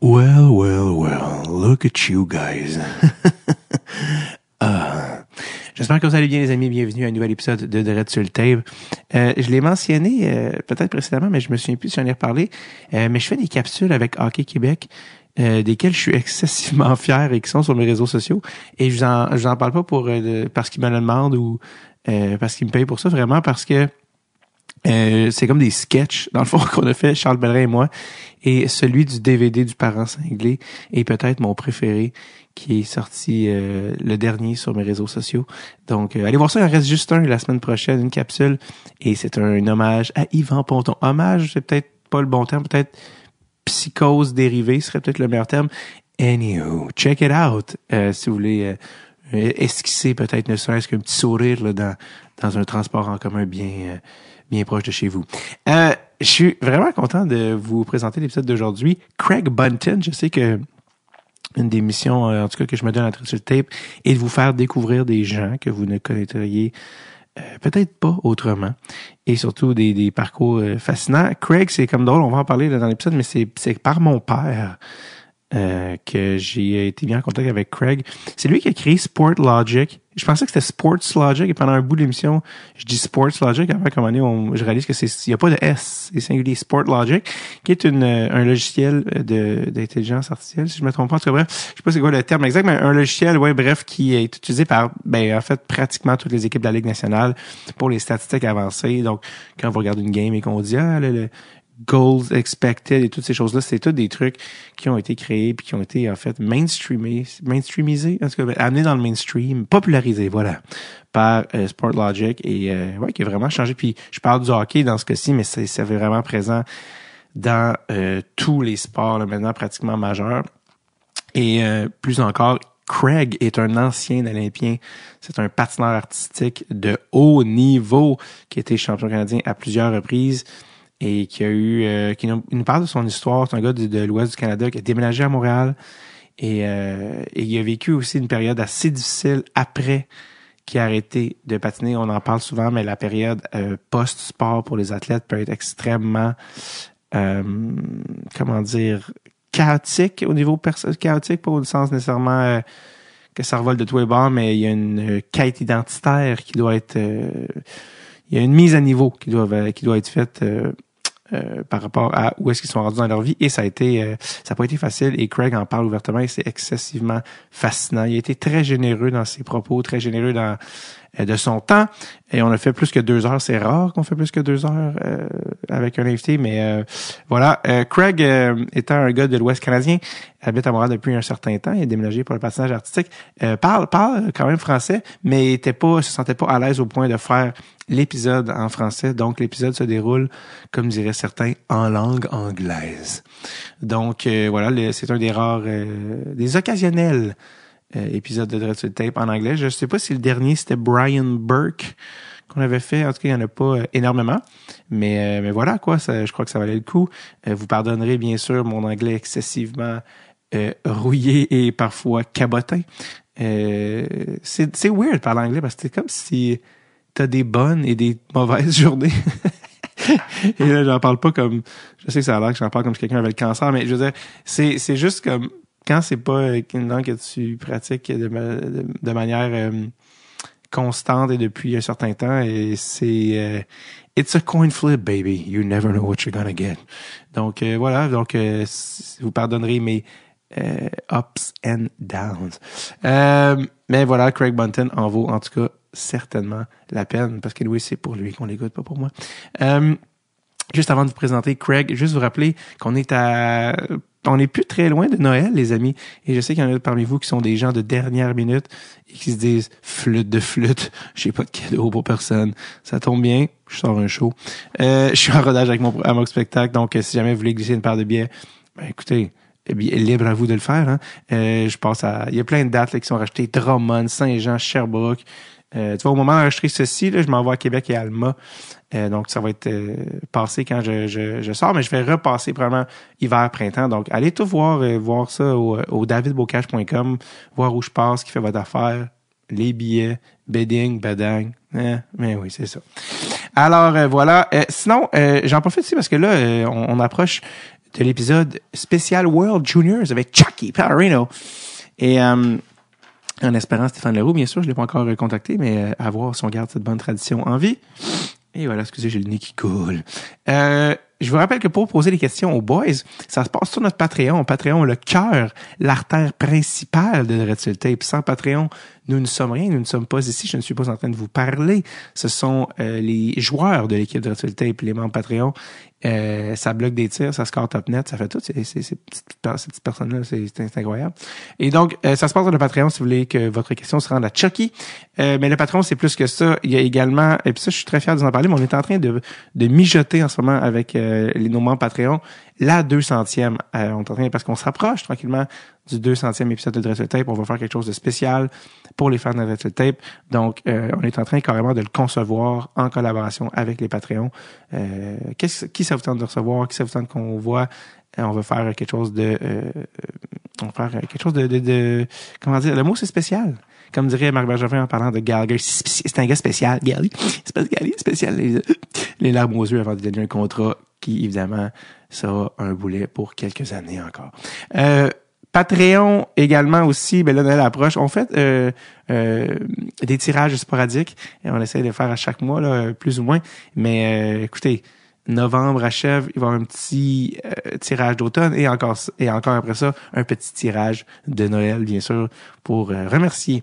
Well, well, well, look at you guys. Ah. J'espère que vous allez bien, les amis. Bienvenue à un nouvel épisode de Dread sur le Tape. Euh, je l'ai mentionné euh, peut-être précédemment, mais je me souviens plus si j'en ai reparlé. Euh, mais je fais des capsules avec Hockey Québec, euh, desquelles je suis excessivement fier et qui sont sur mes réseaux sociaux. Et je n'en je vous en parle pas pour euh, parce qu'ils me le demandent ou parce qu'ils me payent pour ça, vraiment parce que euh, c'est comme des sketchs, dans le fond, qu'on a fait, Charles Bellerin et moi. Et celui du DVD du parent cinglé est peut-être mon préféré, qui est sorti euh, le dernier sur mes réseaux sociaux. Donc, euh, allez voir ça, il en reste juste un la semaine prochaine, une capsule. Et c'est un hommage à Yvan Ponton. Hommage, c'est peut-être pas le bon terme, peut-être psychose dérivée serait peut-être le meilleur terme. Anywho, check it out si vous voulez esquisser peut-être ne serait-ce qu'un petit sourire là, dans, dans un transport en commun bien bien proche de chez vous. Euh, je suis vraiment content de vous présenter l'épisode d'aujourd'hui. Craig Bunton, je sais que une des missions, euh, en tout cas que je me donne à sur le tape, est de vous faire découvrir des gens que vous ne connaîtriez euh, peut-être pas autrement. Et surtout des, parcours fascinants. Craig, c'est comme drôle, on va en parler dans l'épisode, mais c'est par mon père. Que j'ai été bien en contact avec Craig. C'est lui qui a créé Sport Logic. Je pensais que c'était Sports Logic et pendant un bout de l'émission, je dis Sports Logic. Après, comme on, je réalise que c'est, il n'y a pas de S, c'est singulier Sport Logic, qui est une, un logiciel de, d'intelligence artificielle, si je me trompe pas. En tout cas, bref, je sais pas c'est quoi le terme exact, mais un logiciel, ouais, bref, qui est utilisé par, ben, en fait, pratiquement toutes les équipes de la Ligue nationale pour les statistiques avancées. Donc, quand vous regardez une game et qu'on dit, ah, le, goals expected et toutes ces choses-là, c'est tous des trucs qui ont été créés puis qui ont été en fait mainstreamés, mainstreamisés, en tout cas amenés dans le mainstream, popularisés, voilà, par euh, Sport Logic et euh, ouais, qui a vraiment changé. Puis je parle du hockey dans ce cas-ci, mais c'est vraiment présent dans euh, tous les sports là, maintenant pratiquement majeurs. Et plus encore, Craig est un ancien Olympien. C'est un patineur artistique de haut niveau qui a été champion canadien à plusieurs reprises et qui a eu euh, qui nous parle de son histoire. C'est un gars de, l'Ouest du Canada qui a déménagé à Montréal et, euh, et il a vécu aussi une période assez difficile après qu'il a arrêté de patiner. On en parle souvent, mais la période euh, post-sport pour les athlètes peut être extrêmement comment dire chaotique au niveau chaotique, pas au sens nécessairement que ça revole de tous les bords, mais il y a une quête identitaire qui doit être il y a une mise à niveau qui doit qui doit être faite euh, par rapport à où est-ce qu'ils sont rendus dans leur vie et ça a été euh, ça n'a pas été facile et Craig en parle ouvertement et c'est excessivement fascinant. Il a été très généreux dans ses propos, très généreux dans euh, de son temps et on a fait plus que deux heures. C'est rare qu'on fait plus que deux heures avec un invité, mais voilà. Craig étant un gars de l'Ouest canadien, habite à Montréal depuis un certain temps, il est déménagé pour le patinage artistique, parle parle quand même français, mais était pas se sentait pas à l'aise au point de faire l'épisode en français. Donc, l'épisode se déroule, comme diraient certains, en langue anglaise. Donc, euh, voilà, c'est un des rares, euh, des occasionnels euh, épisodes de Dread Tape en anglais. Je sais pas si le dernier, c'était Brian Burke qu'on avait fait. En tout cas, il n'y en a pas énormément. Mais, mais voilà, quoi, ça, je crois que ça valait le coup. vous pardonnerez, bien sûr, mon anglais excessivement rouillé et parfois cabotin. c'est weird parler anglais parce que c'est comme si t'as des bonnes et des mauvaises journées. et là, j'en parle pas comme, je sais que ça a l'air que j'en parle comme si quelqu'un avait le cancer, mais je veux dire, c'est juste comme, quand c'est pas une langue que tu pratiques de, manière euh, constante et depuis un certain temps, c'est, euh, it's a coin flip, baby. You never know what you're gonna get. Donc, euh, voilà. Donc, vous pardonnerez mes ups and downs. mais voilà, Craig Bunton en vaut en tout cas certainement la peine parce que oui, c'est pour lui qu'on l'écoute, pas pour moi. Euh, juste avant de vous présenter Craig, juste vous rappeler qu'on est à on n'est plus très loin de Noël, les amis. Et je sais qu'il y en a parmi vous qui sont des gens de dernière minute et qui se disent flûte de flûte, j'ai pas de cadeau pour personne. Ça tombe bien, je sors un show. Euh, je suis en rodage avec mon, mon spectacle, donc si jamais vous voulez glisser une paire de billets, ben écoutez, eh bien, libre à vous de le faire. Hein. Euh, je pense à. Il y a plein de dates qui sont rachetées. Drummond, Saint-Jean, Sherbrooke. Euh, tu vois, au moment d'enregistrer ceci, là, je m'envoie à Québec et Alma. Euh, donc, ça va être euh, passé quand je, je, je, sors, mais je vais repasser probablement hiver, printemps. Donc, allez tout voir, voir ça au, au davidbocage.com, voir où je passe, qui fait votre affaire, les billets, bedding, bedang. mais oui, c'est ça. Alors, voilà. sinon, j'en profite aussi parce que là, on, on approche de l'épisode spécial World Juniors avec Chucky Pallarino. Et euh, en espérant Stéphane Leroux, bien sûr, je ne l'ai pas encore contacté, mais euh, à voir si on garde cette bonne tradition en vie. Et voilà, excusez, j'ai le nez qui coule. Euh, je vous rappelle que pour poser des questions aux boys, ça se passe sur notre Patreon. Patreon, le cœur, l'artère principale de Red Tape. Sans Patreon, nous ne sommes rien, nous ne sommes pas ici, je ne suis pas en train de vous parler. Ce sont euh, les joueurs de l'équipe de Red Tape, les membres Patreon. Euh, ça bloque des tirs, ça score top net, ça fait tout. C'est, c'est, ces petites personnes-là, c'est, incroyable. Et donc, euh, ça se passe sur le Patreon si vous voulez que votre question se rende à Chucky. Euh, mais le Patreon, c'est plus que ça. Il y a également, et puis ça, je suis très fier de vous en parler, mais on est en train de, de mijoter en ce moment avec les nos membres Patreon la 200e. Euh, on est en train, parce qu'on s'approche tranquillement du 200e épisode de Dressel Tape. On va faire quelque chose de spécial pour les fans de Dressel Tape. Donc, euh, on est en train carrément de le concevoir en collaboration avec les Patreons. Euh, qui ça vous tente de recevoir? Qui ça vous tente qu'on voit? Euh, on va faire quelque chose de... on va faire quelque chose de... Comment dire? Le mot, c'est spécial comme dirait Marc Bergevin en parlant de Gallagher, c'est un gars spécial, Gally. C'est pas Gally, spécial. Les, les larmes aux yeux avant de donner un contrat qui, évidemment, sera un boulet pour quelques années encore. Euh, Patreon également aussi, ben là, Noël approche. On fait euh, euh, des tirages sporadiques. Et on essaie de faire à chaque mois, là, plus ou moins. Mais écoutez, novembre achève, il va y avoir un petit tirage d'automne et encore et encore après ça, un petit tirage de Noël, bien sûr, pour remercier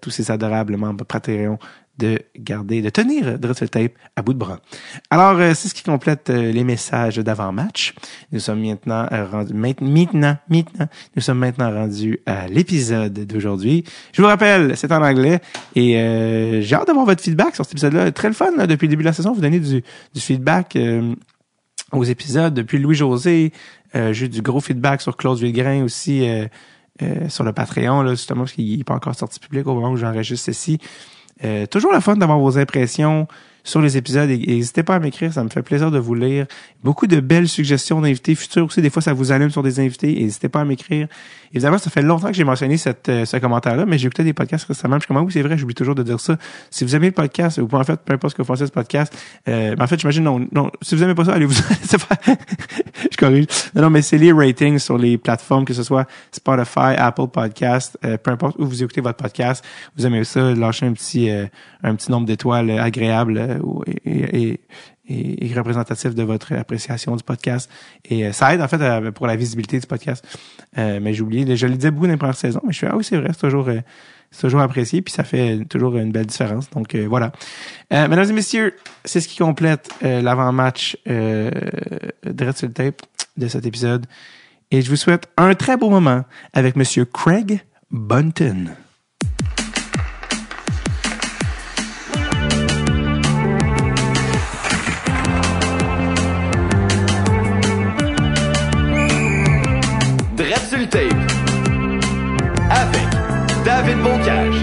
tous ces adorables membres Patreon de garder, de tenir Dreadful Tape à bout de bras. Alors, euh, c'est ce qui complète euh, les messages d'avant-match. Nous sommes maintenant euh, rendus, maintenant, maintenant, nous sommes maintenant rendus à l'épisode d'aujourd'hui. Je vous rappelle, c'est en anglais et j'ai hâte d'avoir votre feedback sur cet épisode-là. Très le fun, depuis le début de la saison, vous donnez du, du feedback aux épisodes. Depuis Louis-José, j'ai eu du gros feedback sur Claude Villegrain aussi, sur le Patreon, là, justement, parce qu'il n'est pas encore sorti public au moment où j'enregistre ceci. Euh, toujours la fun d'avoir vos impressions sur les épisodes n'hésitez pas à m'écrire, ça me fait plaisir de vous lire. Beaucoup de belles suggestions d'invités futurs aussi. Des fois, ça vous allume sur des invités. N'hésitez pas à m'écrire. Évidemment, ça fait longtemps que j'ai mentionné cette, euh, ce commentaire-là, mais j'ai écouté des podcasts récemment. Je suis comme, ah oui, c'est vrai, j'oublie toujours de dire ça. Si vous aimez le podcast, ou en fait, peu importe ce que vous faites ce podcast, euh, en fait, j'imagine, non, non, si vous aimez pas ça, allez vous, je corrige. Non, non, mais c'est les ratings sur les plateformes, que ce soit Spotify, Apple Podcast, euh, peu importe où vous écoutez votre podcast. Vous aimez ça, lâchez un petit, euh, un petit nombre d'étoiles agréable et, et, représentatif de votre appréciation du podcast. Et euh, ça aide en fait pour la visibilité du podcast. Euh, mais j'ai oublié, je le disais beaucoup dans les premières saisons, mais je suis ah oui c'est vrai, c'est toujours euh, c'est toujours apprécié puis ça fait toujours une belle différence. Donc voilà. mesdames et messieurs, c'est ce qui complète l'avant-match de Red sur tape de cet épisode. Et je vous souhaite un très beau moment avec Monsieur Craig Bunton. Avec David Beaucage.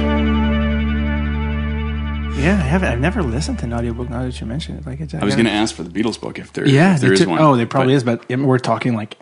Yeah, I haven't. I've never listened to an audiobook now that you mention it. Like, it's, I was going to ask for the Beatles book if there, yeah, if there is one. Oh, there probably but, is, but we're talking like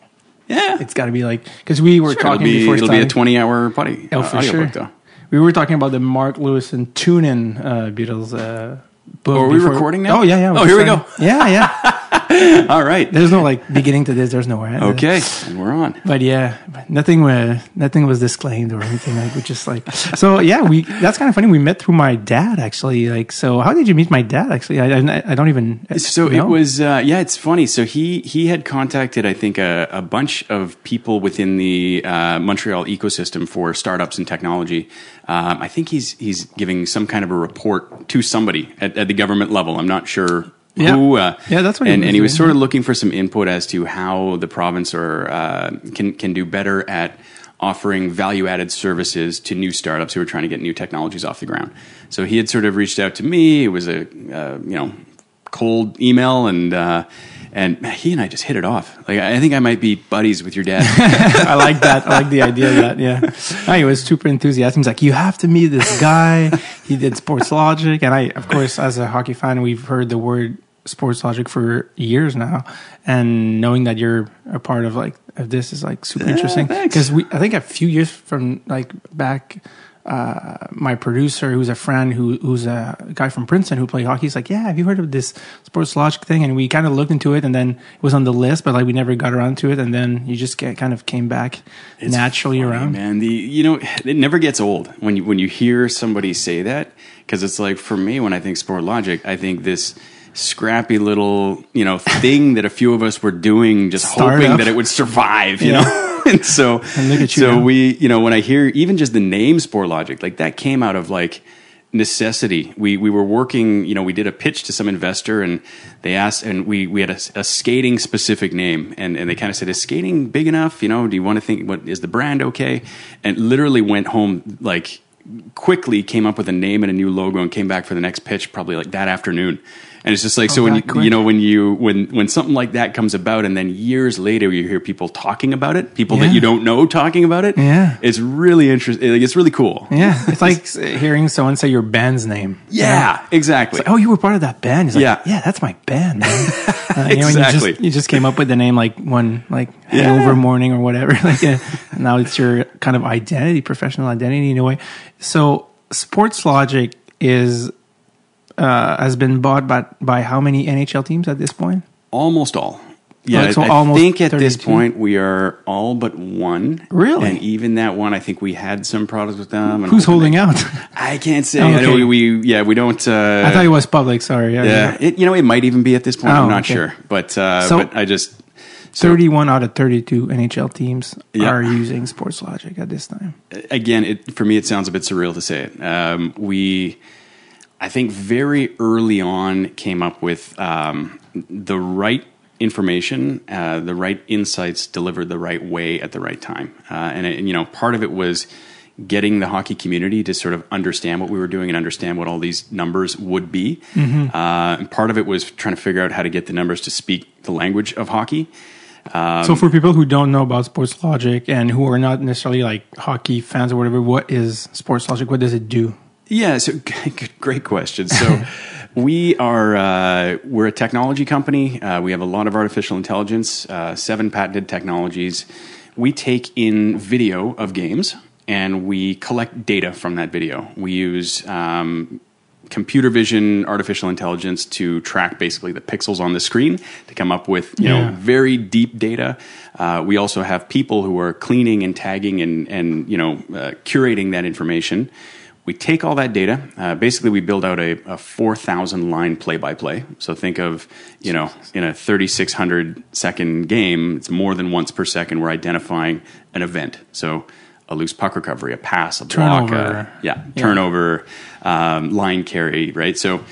yeah, it's got to be like because we were sure, talking it'll be, before. It'll starting. be a twenty-hour buddy. Oh, uh, for sure. Book, though. We were talking about the Mark Lewisohn Tune In uh, Beatles uh, book. Oh, are we before. recording now? Oh yeah, yeah. Oh, here we go. Yeah, yeah. All right. There's no like beginning to this. There's nowhere. Okay, and we're on. But yeah, nothing. Uh, nothing was disclaimed or anything. Like we just like. So yeah, we. That's kind of funny. We met through my dad actually. Like, so how did you meet my dad? Actually, I, I, I don't even. So know. it was. Uh, yeah, it's funny. So he he had contacted I think a, a bunch of people within the uh, Montreal ecosystem for startups and technology. Um, I think he's he's giving some kind of a report to somebody at, at the government level. I'm not sure yeah. Who, uh, yeah, that's what. And, he and he was sort of looking for some input as to how the province or uh, can can do better at offering value added services to new startups who are trying to get new technologies off the ground. So he had sort of reached out to me. It was a uh, you know cold email and. Uh, and he and I just hit it off. Like I think I might be buddies with your dad. I like that. I like the idea of that. Yeah, he was super enthusiastic. He's like, "You have to meet this guy. he did Sports Logic," and I, of course, as a hockey fan, we've heard the word Sports Logic for years now, and knowing that you're a part of like of this is like super yeah, interesting because we I think a few years from like back uh, my producer, who's a friend, who who's a guy from Princeton who played hockey. He's like, "Yeah, have you heard of this Sports Logic thing?" And we kind of looked into it, and then it was on the list, but like we never got around to it. And then you just get kind of came back It's naturally funny, around. man. The you know it never gets old when you when you hear somebody say that because it's like for me when I think Sportlogiq, I think this scrappy little you know thing that a few of us were doing, just hoping that it would survive. You Yeah. know. And so, And look at you so now. we, you know, when I hear even just the name Sportlogiq, like that came out of like necessity. We we were working, you know, we did a pitch to some investor, and they asked, and we we had a, a skating specific name, and and they kind of said, "Is skating big enough? You know, do you want to think what is the brand okay?" And literally went home like quickly came up with a name and a new logo and came back for the next pitch probably like that afternoon. And it's just like so when you, quick. you know when you when when something like that comes about and then years later you hear people talking about it, people that you don't know talking about it, Yeah. it's really interesting. Like, it's really cool. Yeah, it's like hearing someone say your band's name. Yeah, exactly. Oh, you were part of that band. Like, Yeah. yeah, that's my band, man. Uh, you know, Exactly. You just, you just came up with the name like one like Yeah. hangover morning or whatever. like uh, now it's your kind of identity, professional identity in a way. So Sports Logic is uh, has been bought by by how many NHL teams at this point? Almost all. Yeah, Oh, so I, I think at this point we are all but one. Really? And even that one, I think we had some products with them. and Who's holding they- out? I can't say. Oh, I know we, we yeah we don't. Uh, I thought it was public. Sorry. yeah, it, you know it might even be at this point. Oh, I'm not okay. sure, but uh, So- but I just so, 31 out of 32 NHL teams Yeah. are using Sports Logic at this time. again, it, for me, it sounds a bit surreal to say it. Um, we, I think, very early on came up with um, the right information, uh, the right insights delivered the right way at the right time, uh, and, it, and you know, part of it was getting the hockey community to sort of understand what we were doing and understand what all these numbers would be. Mm-hmm. Uh, and part of it was trying to figure out how to get the numbers to speak the language of hockey. Um, so for people who don't know about Sports Logic and who are not necessarily like hockey fans or whatever, what is Sports Logic? What does it do? Yeah, so great question. So we are uh, we're a technology company. Uh, we have a lot of artificial intelligence, uh, seven patented technologies. We take in video of games and we collect data from that video. We use um, computer vision, artificial intelligence to track basically the pixels on the screen to come up with you Yeah. know very deep data. Uh, we also have people who are cleaning and tagging and and you know uh, curating that information. We take all that data. Uh, basically, we build out a, a 4,000 line play by play. So think of, you know, in a 3,600 second game, it's more than once per second. We're identifying an event. So a loose puck recovery, a pass, a block, Turnover. a, yeah, turnover, um, line carry, right? So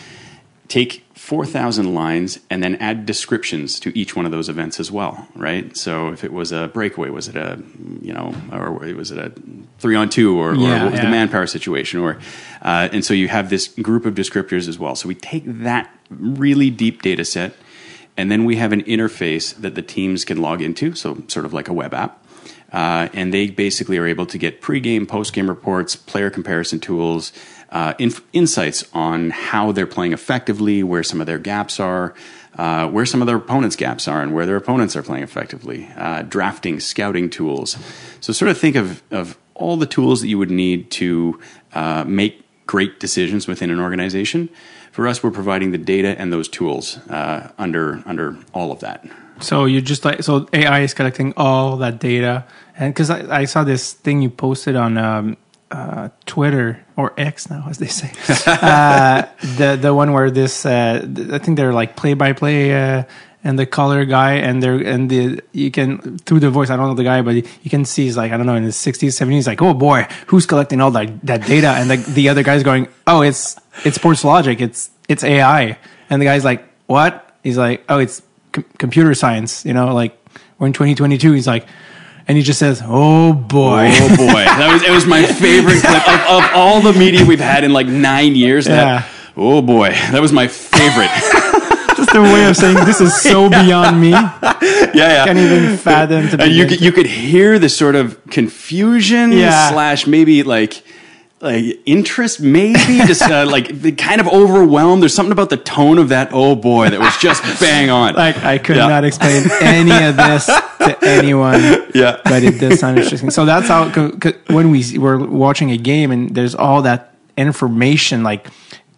take 4,000 lines and then add descriptions to each one of those events as well, right? So if it was a breakaway, was it a, you know, or was it a three on two or, Yeah, or what was the manpower situation? Or, uh, and so you have this group of descriptors as well. So we take that really deep data set and then we have an interface that the teams can log into, so sort of like a web app. Uh, and they basically are able to get pregame, postgame reports, player comparison tools, uh, inf- insights on how they're playing effectively, where some of their gaps are, uh, where some of their opponents' gaps are, and where their opponents are playing effectively. Uh, drafting, scouting tools. So sort of think of of all the tools that you would need to uh, make great decisions within an organization. For us, we're providing the data and those tools uh, under under all of that. So you just like so AI is collecting all that data, and because I, I saw this thing you posted on um, uh, Twitter or X now, as they say, uh, the the one where this uh, I think they're like play by play. Uh, and the color guy, and they're and the you can through the voice. I don't know the guy, but you can see he's like I don't know in his sixties, seventies. Like oh boy, who's collecting all that that data? And the the other guy's going, oh it's it's Sports Logic, it's it's AI. And the guy's like what? He's like oh it's com- computer science, you know, like we're in 2022. He's like, and he just says, "Oh boy." Oh boy, that was it was my favorite clip of, of all the media we've had in like nine years. That, Yeah. Oh boy, that was my favorite. Just a way of saying this is so beyond me. yeah, yeah. Can't even fathom to and you could, you could hear the sort of confusion Yeah. slash maybe like like interest maybe just uh, like kind of overwhelmed there's something about the tone of that oh boy that was just bang on like I could Yeah. not explain any of this to anyone. Yeah. but it does sound interesting. So that's how when we were watching a game and there's all that information like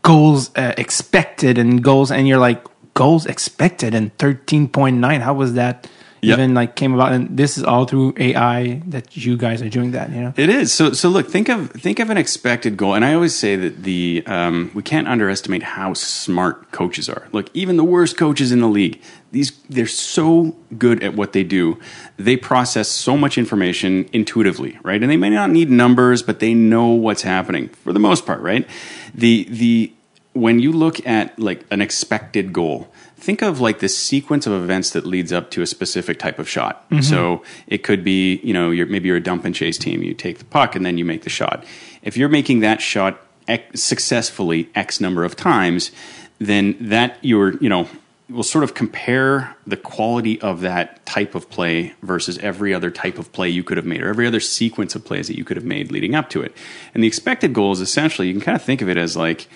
goals uh, expected and goals, and you're like goals expected and thirteen point nine. How was that? Yep. Even like came about, and this is all through AI that you guys are doing that. You know, It is. So so look, think of think of an expected goal, and I always say that the um, we can't underestimate how smart coaches are. Look, even the worst coaches in the league, these they're so good at what they do. They process so much information intuitively, right? And they may not need numbers, but they know what's happening for the most part, right? The the when you look at like an expected goal, think of like the sequence of events that leads up to a specific type of shot. So it could be, you know, you're, maybe you're a dump and chase team. You take the puck and then you make the shot. If you're making that shot X, successfully X number of times, then that you're, you know, will sort of compare the quality of that type of play versus every other type of play you could have made or every other sequence of plays that you could have made leading up to it. And the expected goal is essentially, you can kind of think of it as like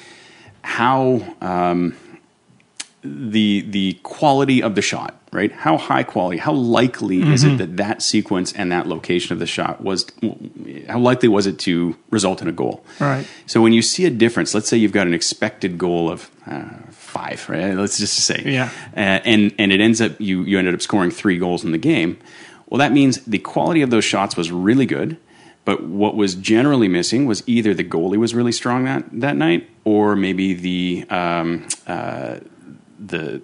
how um, the the quality of the shot, right? How high quality, how likely is it that that sequence and that location of the shot was, how likely was it to result in a goal? Right. So when you see a difference, let's say you've got an expected goal of uh, five, right? Let's just say, Yeah. uh, and and it ends up you you ended up scoring three goals in the game. Well, that means the quality of those shots was really good, but what was generally missing was either the goalie was really strong that that night, or maybe the um, uh, the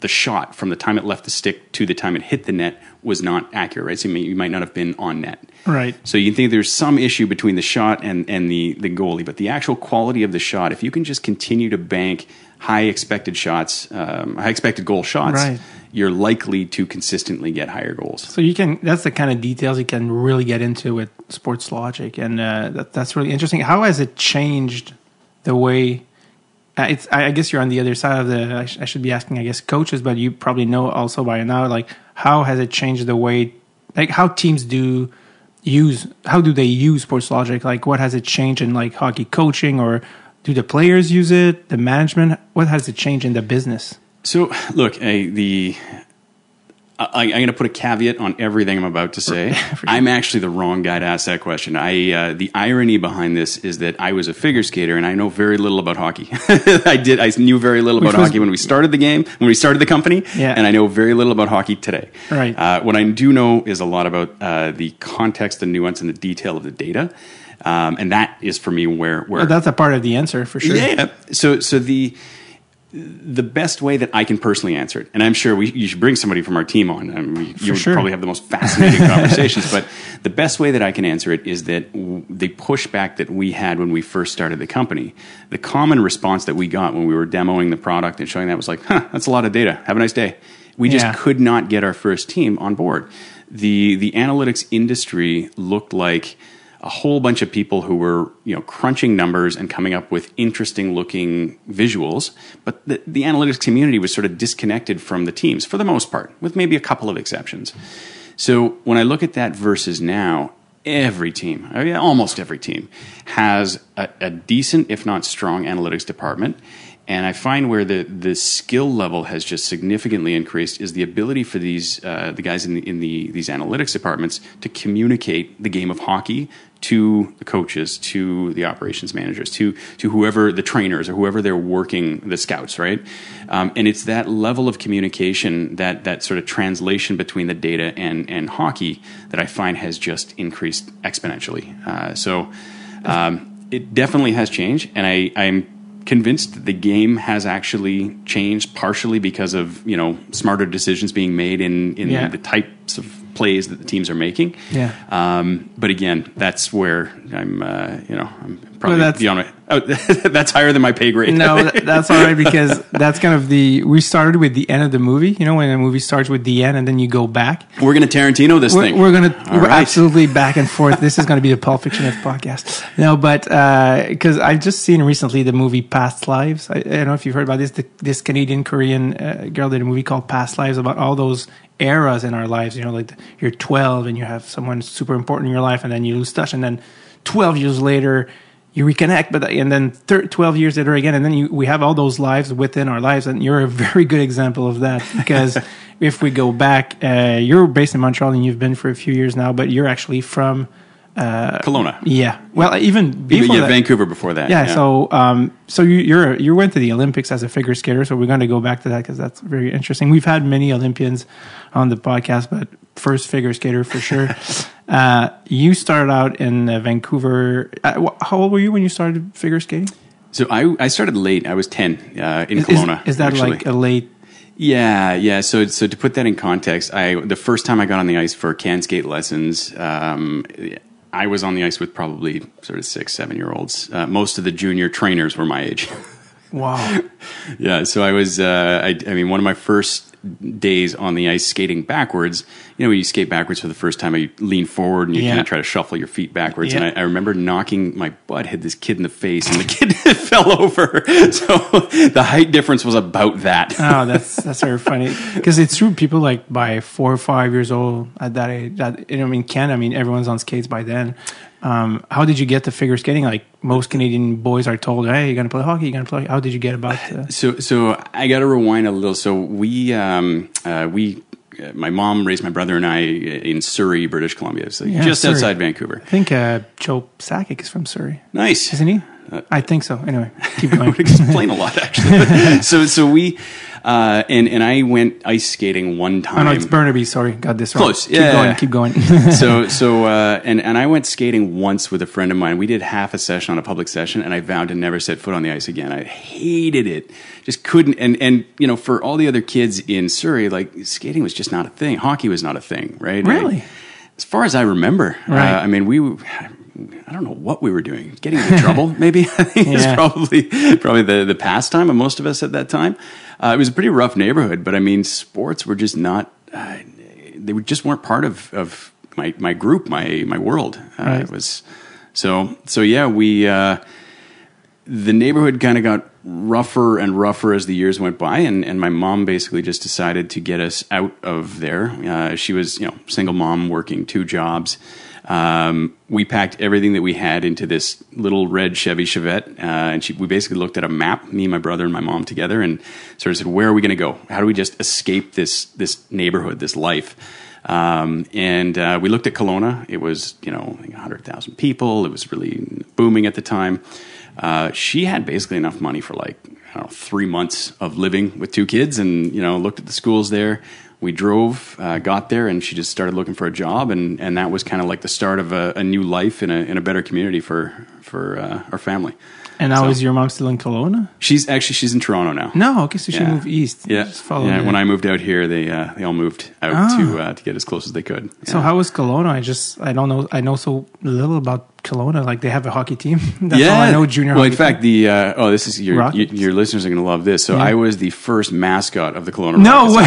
the shot from the time it left the stick to the time it hit the net was not accurate. Right, so you, may, you might not have been on net. Right. So you think there's some issue between the shot and, and the, the goalie, but the actual quality of the shot, if you can just continue to bank high expected shots, um, high expected goal shots, Right. you're likely to consistently get higher goals. So you can that's the kind of details you can really get into with sports logic, and uh, that, that's really interesting. How has it changed the way? Uh, it's I I guess you're on the other side of the. I, sh- I should be asking, I guess, coaches, but you probably know also by now. Like, how has it changed the way, like, how teams do use? How do they use sports logic? Like, what has it changed in like hockey coaching, or do the players use it? The management? What has it changed in the business? So, look, I, the I, I'm going to put a caveat on everything I'm about to say. I'm actually the wrong guy to ask that question. I uh, the irony behind this is that I was a figure skater and I know very little about hockey. I did. I knew very little Which about was- hockey when we started the game, when we started the company, Yeah. and I know very little about hockey today. Right. Uh, what I do know is a lot about uh, the context, the nuance, and the detail of the data, um, and that is for me where where that's a part of the answer for sure. yeah, yeah. So so the the best way that I can personally answer it, and I'm sure we, you should bring somebody from our team on. I mean, you would sure. probably have the most fascinating conversations. But the best way that I can answer it is that w- the pushback that we had when we first started the company, the common response that we got when we were demoing the product and showing that was like, "Huh, that's a lot of data. Have a nice day." We just Yeah. could not get our first team on board. the The analytics industry looked like a whole bunch of people who were you know crunching numbers and coming up with interesting looking visuals but the, the analytics community was sort of disconnected from the teams for the most part with maybe a couple of exceptions. So when i look at that versus now every team I mean, almost every team has a, a decent if not strong analytics department. And I find where the, the skill level has just significantly increased is the ability for these uh, the guys in the in the these analytics departments to communicate the game of hockey to the coaches, to the operations managers, to to whoever the trainers or whoever they're working the scouts, right? Um, and it's that level of communication, that that sort of translation between the data and and hockey that I find has just increased exponentially. Uh, so um, it definitely has changed, and I I'm convinced that the game has actually changed partially because of you know smarter decisions being made in in Yeah. the types of plays that the teams are making. Yeah. Um, but again, that's where I'm. Uh, you know, I'm probably that's- beyond my. Oh, that's higher than my pay grade. no, that's all right because that's kind of the. We started with the end of the movie. You know, when a movie starts with the end and then you go back. we're gonna Tarantino this We're, thing. we're gonna All we're right. absolutely back and forth. This is gonna be the Pulp Fiction of podcast. No, but because I've just seen recently the movie Past Lives. I, I don't know if you've heard about this. The, this Canadian Korean uh, girl did a movie called Past Lives about all those eras in our lives. You know, like you're 12 and you have someone super important in your life, and then you lose touch, and then 12 years later you reconnect, but and then thir- twelve years later again, and then you, we have all those lives within our lives, and you're a very good example of that because if we go back, uh, you're based in Montreal and you've been for a few years now, but you're actually from Kelowna. yeah, well even before yeah, that, Vancouver before that. yeah, so um, so you you're you went to the Olympics as a figure skater, so we're going to go back to that because that's very interesting. We've had many Olympians on the podcast, but first figure skater for sure. uh, you started out in uh, Vancouver. Uh, how old were you when you started figure skating? So I, I started late. I was 10 uh, in Is, Kelowna. is that actually. like a late? Yeah, yeah. So, so to put that in context, I the first time I got on the ice for can skate lessons, um, I was on the ice with probably sort of six, seven year olds. Uh, most of the junior trainers were my age. Wow. yeah, so I was. Uh, I, I mean, one of my first days on the ice skating backwards. You know, when you skate backwards for the first time, you lean forward and you Yeah. kind of try to shuffle your feet backwards. Yeah. And I, I remember knocking my butt, hit this kid in the face, and the kid fell over. So the height difference was about that. oh, that's that's very funny because it's true. People like by four or five years old at that age. That you know, I mean, Canada. I mean, everyone's on skates by then. Um, how did you get to figure skating? Like most Canadian boys are told, "Hey, you're gonna play hockey. You're gonna play." Hockey how did you get about? Uh, So, so I got to rewind a little. So we, um, uh, we, uh, my mom raised my brother and I in Surrey, British Columbia, so Yeah, just Surrey. outside Vancouver. I think uh, Joe Sakic is from Surrey, Nice. isn't he? I think so. Anyway, keep going. would explain a lot actually. so, so we, uh, and and I went ice skating one time. no, it's Burnaby. Sorry, got this wrong. Close. Keep Yeah. going. Keep going. so so uh, and and I went skating once with a friend of mine. We did half a session on a public session, and I vowed to never set foot on the ice again. I hated it, just couldn't. And and you know, for all the other kids in Surrey, like skating was just not a thing. Hockey was not a thing, right? Really? I- as far as I remember, Right. uh, I mean, we. I don't know what we were doing. Getting into trouble, maybe. I think Yeah. it's probably probably the the pastime of most of us at that time. Uh, it was a pretty rough neighborhood, but I mean, sports were just not. Uh, they just weren't part of of my my group, my my world. Uh, Right. It was so so. Yeah, we uh, the neighborhood kind of got rougher and rougher as the years went by, and, and my mom basically just decided to get us out of there. Uh, she was, you know, single mom working two jobs. Um, we packed everything that we had into this little red Chevy Chevette, uh, and she, we basically looked at a map, me, my brother, and my mom together, and sort of said, "Where are we going to go? How do we just escape this this neighborhood, this life?" Um, and uh, we looked at Kelowna. It was, you know, 100,000 people. It was really booming at the time. Uh, she had basically enough money for like, know, three months of living with two kids and, you know, looked at the schools there. We drove, uh, got there, and she just started looking for a job. And, and that was kind of like the start of a, a new life in a, in a better community for, for uh, our family. And now So- is your mom still in Kelowna? She's actually, she's in Toronto now. No, okay, so she Yeah. moved east. Yeah, Just follow yeah. When I moved out here, they uh, they all moved out Ah. to uh, to get as close as they could. So Yeah. how was Kelowna? I just I don't know. I know so little about Kelowna. Like they have a hockey team. That's all I know. Junior. Well, in fact, the uh, oh, this is your your, listeners are going to love this. So Yeah. I was the first mascot of the Kelowna. no way.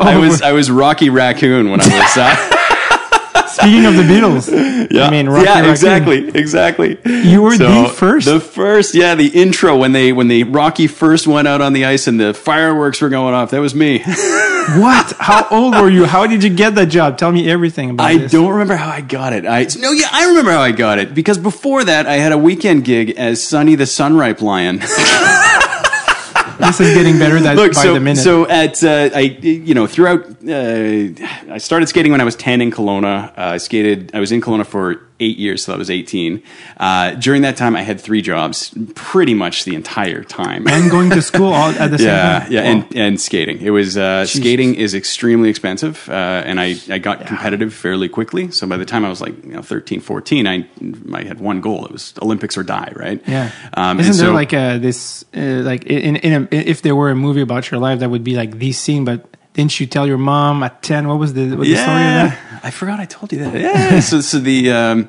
I was I was Rocky Raccoon when I was. Speaking of the Beatles, yeah, I mean, Rocky yeah, Raccoon. exactly, exactly. You were the first? the first, yeah, the intro when they when the Rocky first went out on the ice and the fireworks were going off. That was me. What? How old were you? How did you get that job? Tell me everything about it. I this. don't remember how I got it. I no, yeah, I remember how I got it because before that I had a weekend gig as Sonny the Sunripe Lion. This is getting better that, Look, by so the minute. so at uh, I you know throughout uh, I started skating when I was ten in Kelowna. Uh, I skated. I was in Kelowna for eight years, so that was eighteen. Uh, during that time, I had three jobs, pretty much the entire time. and going to school all at the same yeah, time. yeah, Wow. and and skating. It was uh, skating is extremely expensive, uh, and I I got competitive fairly quickly. So by the time I was like you know 13, 14, I I had one goal. It was Olympics or die, right? Yeah. Um, Isn't and there so- like a this uh, like in in a, if there were a movie about your life that would be like this scene, but didn't you tell your mom at ten? What was the, what the story of that? I forgot I told you that. Yeah. so, so the um,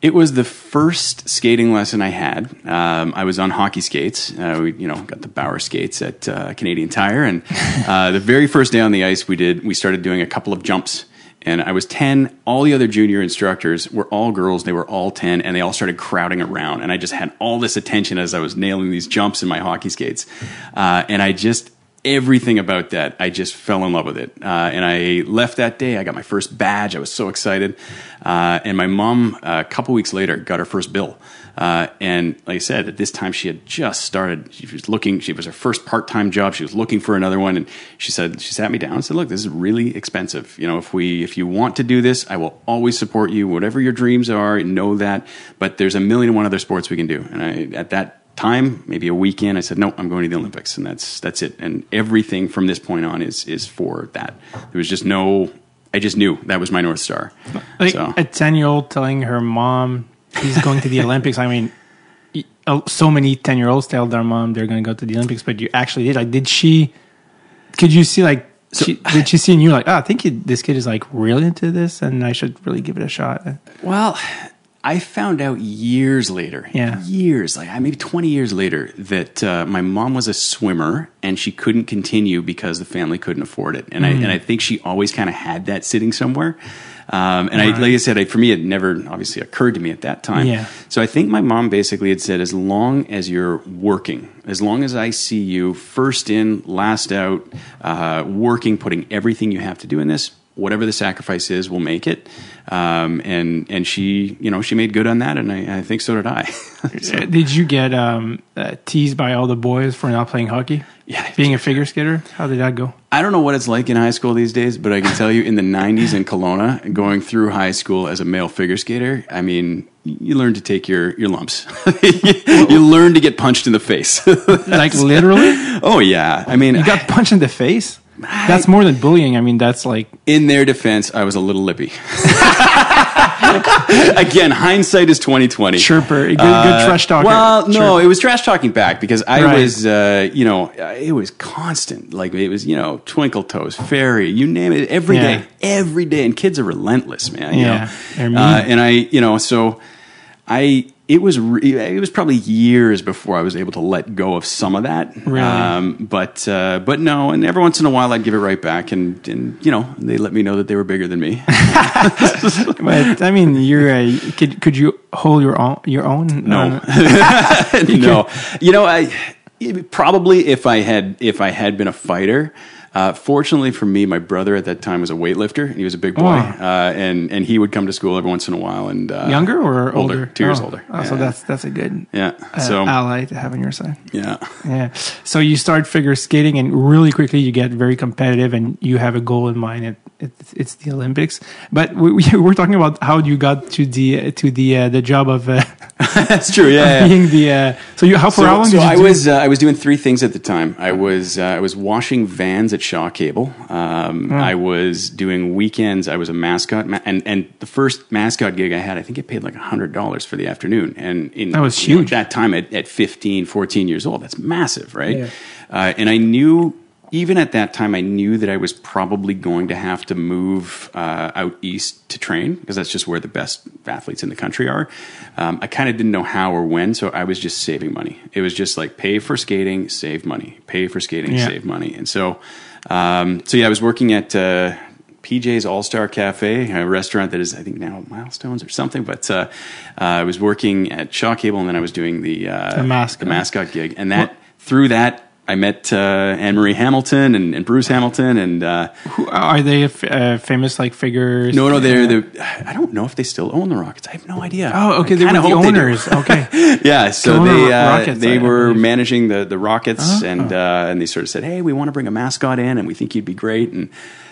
it was the first skating lesson I had. Um, I was on hockey skates. Uh, we, you know, got the Bauer skates at uh, Canadian Tire, and uh, the very first day on the ice, we did we started doing a couple of jumps. And I was 10. All the other junior instructors were all girls. They were all 10, and they all started crowding around. And I just had all this attention as I was nailing these jumps in my hockey skates. Uh, and I just everything about that, I just fell in love with it. Uh, and I left that day. I got my first badge. I was so excited. Uh, and my mom, uh, a couple weeks later, got her first bill. Uh, and like I said, at this time she had just started. She was looking. She was her first part-time job. She was looking for another one, and she said she sat me down and said, "Look, this is really expensive. You know, if we if you want to do this, I will always support you. Whatever your dreams are, know that. But there's a million and one other sports we can do." And I, at that time, maybe a weekend, I said, "No, I'm going to the Olympics," and that's that's it. And everything from this point on is is for that. There was just no. I just knew that was my north star. Like so. a ten year old telling her mom he's going to the Olympics. I mean, uh, so many ten year olds tell their mom they're going to go to the Olympics, but you actually did. Like, did she? Could you see like? she, did she see in you like, oh, I think you, this kid is like really into this, and I should really give it a shot? Well, I found out years later, Yeah. years, like maybe 20 years later, that uh, my mom was a swimmer and she couldn't continue because the family couldn't afford it. And, I, Mm. and I think she always kind of had that sitting somewhere. Um, and I, like I said, I, for me, it never obviously occurred to me at that time. Yeah. So I think my mom basically had said, as long as you're working, as long as I see you first in, last out, uh, working, putting everything you have to do in this, whatever the sacrifice is, we'll make it. Um, and and she, you know, she made good on that, and I, I think so did I. So, Uh, Did you get um, uh, teased by all the boys for not playing hockey? Yeah. being a figure skater. How did that go? I don't know what it's like in high school these days, but I can tell you in the 90s in Kelowna, going through high school as a male figure skater, I mean, you learn to take your, your lumps. you learn to get punched in the face. Like literally, oh, yeah. I mean, you got punched in the face. That's more than bullying. I mean, that's like in their defense, I was a little lippy. Again, hindsight is twenty twenty. chirper, good, good trash talker. Well, no, Chirp. it was trash talking back because I Right. was, uh, you know, uh, it was constant. Like it was, you know, Twinkle Toes, Fairy, you name it, every day, Yeah. every day. And kids are relentless, man. You Yeah? Uh, and I, you know, so I. It was re- it was probably years before I was able to let go of some of that. Really? Um, but uh, but no, and every once in a while I'd give it right back, and and you know they let me know that they were bigger than me. But I mean, you're a, could could you hold your own your own? No. Uh, no, you know, I probably if I had if I had been a fighter. Uh, fortunately for me, my brother at that time was a weightlifter. and He was a big boy, Oh. uh, and and he would come to school every once in a while. And uh, younger or older, older? two years Oh. older. Oh, so that's that's a good yeah. uh, So ally to have on your side. yeah, Yeah. So you start figure skating, and really quickly you get very competitive, and you have a goal in mind. It, it's it's the Olympics. But we, we we're talking about how you got to the to the uh, the job of uh, that's true. Yeah, being the. Uh, so you how for so, how long so did you I was uh, I was doing three things at the time. I was uh, I was washing vans at Shaw Cable. Um, I was doing weekends. I was a mascot, and and the first mascot gig I had, I think it paid like hundred dollars for the afternoon. And in That was you know, huge. that time at, at 15, 14 years old. That's massive, right? Yeah. Uh, and I knew. Even at that time, I knew that I was probably going to have to move uh, out east to train because that's just where the best athletes in the country are. Um, I kind of didn't know how or when, so I was just saving money. It was just like pay for skating, save money, pay for skating, Yeah. save money, and so, um, so yeah, I was working at. Uh, PJ's All Star Cafe, a restaurant that is, I think, now Milestones or something. But uh, uh, I was working at Shaw Cable, and then I was doing the uh, The mascot. the mascot gig, and that through that I met uh, Anne Marie Hamilton and, and Bruce Hamilton, and uh, Who, are they f- uh, famous like figures? no, no, they're the. I don't know if they still own the Rockets. I have no idea. Oh, okay. I They were the hope they do. owners. okay. yeah, so they uh, Rockets, they I- were believe. managing the the Rockets, Oh. and uh, and they sort of said, "Hey, we want to bring a mascot in, and we think you'd be great." And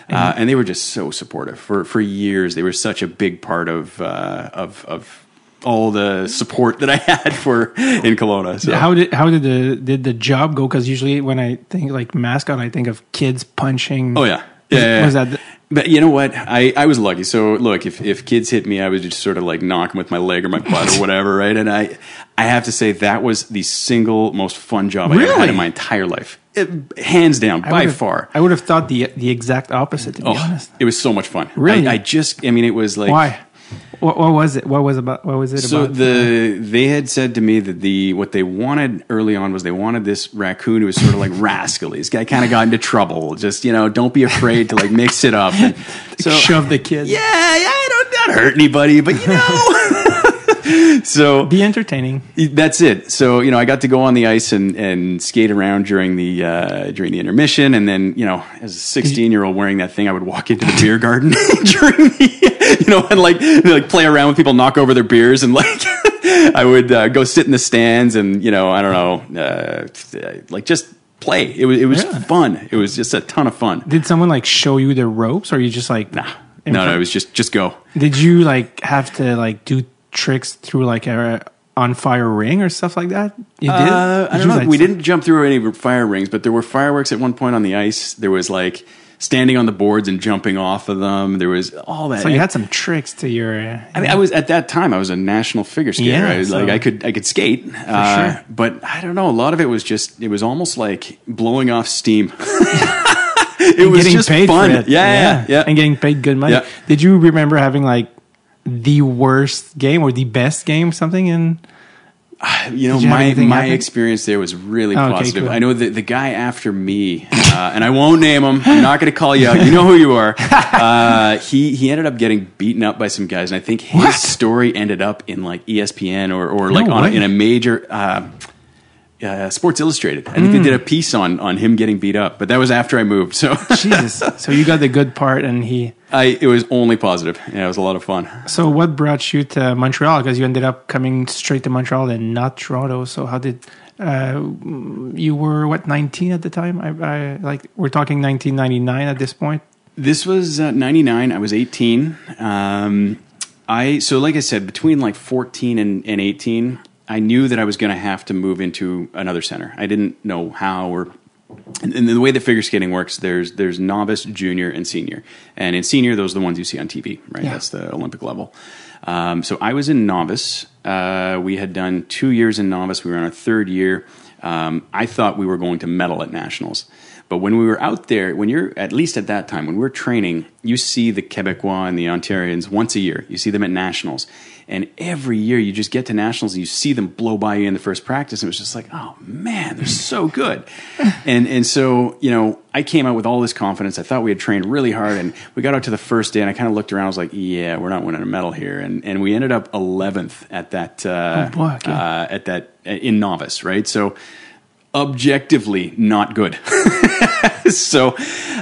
uh, and they were just so supportive for for years. They were such a big part of uh, of of all the support that I had for in Kelowna. So. How did how did the did the job go? Because usually when I think like mascot, I think of kids punching. Oh yeah. Yeah, yeah, was that the- But you know what? I, I was lucky. So look, if, if kids hit me, I would just sort of like knock them with my leg or my butt or whatever, right? And I I have to say that was the single most fun job I ever had in my entire life, It- hands down, I by would've- far. I would have thought the the exact opposite. To be Oh, honest, it was so much fun. Really? I, I just, I mean, it was like why? What, what was it? What was about? What was it So about? the they had said to me that the what they wanted early on was they wanted this raccoon who was sort of like rascally. This guy kind of got into trouble. Just you know, don't be afraid to like mix it up. And so shove the kid. yeah, yeah, I don't not hurt anybody, but you know. so Be entertaining. that's it. So you know, I got to go on the ice and, and skate around during the uh, during the intermission, and then you know, as a sixteen year old wearing that thing, I would walk into the beer garden during the you know, and like like play around with people, knock over their beers, and like I would uh, go sit in the stands, and you know, I don't know, uh, like just play. It was it was Yeah. fun. It was just a ton of fun. Did someone like show you the ropes, or you just like Nah, no, no, it was just just go. Did you like have to like do tricks through like a on fire ring or stuff like that? You did. Uh, I don't know. like, we didn't jump through any fire rings, but there were fireworks at one point on the ice. There was like standing on the boards and jumping off of them. There was all that. So you had some tricks to your. Uh, I mean, I was at that time. I was a national figure skater. Yeah, I was, like I could, I could skate. uh, sure. But I don't know. A lot of it was just. It was almost like blowing off steam. it was getting just paid fun. Yeah, yeah, yeah. and getting paid good money. Yeah. Did you remember having like the worst game or the best game, something? In you know, you my my happen? experience there was really Oh, okay, positive. cool. I know that the guy after me, uh, and I won't name him. I'm not going to call you out. You know who you are. Uh, he he ended up getting beaten up by some guys, and I think his What? story ended up in like ESPN or or like on in a major. Uh, uh, Sports Illustrated. I think they did a piece on on him getting beat up, but that was after I moved. So Jesus, so you got the good part, and he. I it was only positive. Yeah, it was a lot of fun. So what brought you to Montreal? Because you ended up coming straight to Montreal and not Toronto. So how did uh, you were what nineteen at the time? I, I like we're talking nineteen ninety nine at this point. This was uh, 99. I was 18. Um, I so like I said, between like 14 and, and 18, I knew that I was going to have to move into another center. I didn't know how or and, and the way that figure skating works, there's there's novice, junior, and senior. And in senior, those are the ones you see on TV, right? Yeah. That's the Olympic level. Um, so I was in novice. Uh, we had done two years in novice. We were on our third year. Um, I thought we were going to medal at nationals. But when we were out there, when you're at least at that time, when we were training, you see the Quebecois and the Ontarians once a year. You see them at nationals. And every year you just get to nationals and you see them blow by you in the first practice. And it was just like, oh man, they're so good. and, and so, you know, I came out with all this confidence. I thought we had trained really hard. And we got out to the first day and I kind of looked around. I was like, yeah, we're not winning a medal here. And, and we ended up 11th at that, uh, Oh, boy, okay. uh, at that, in novice, right? So, objectively not good. so,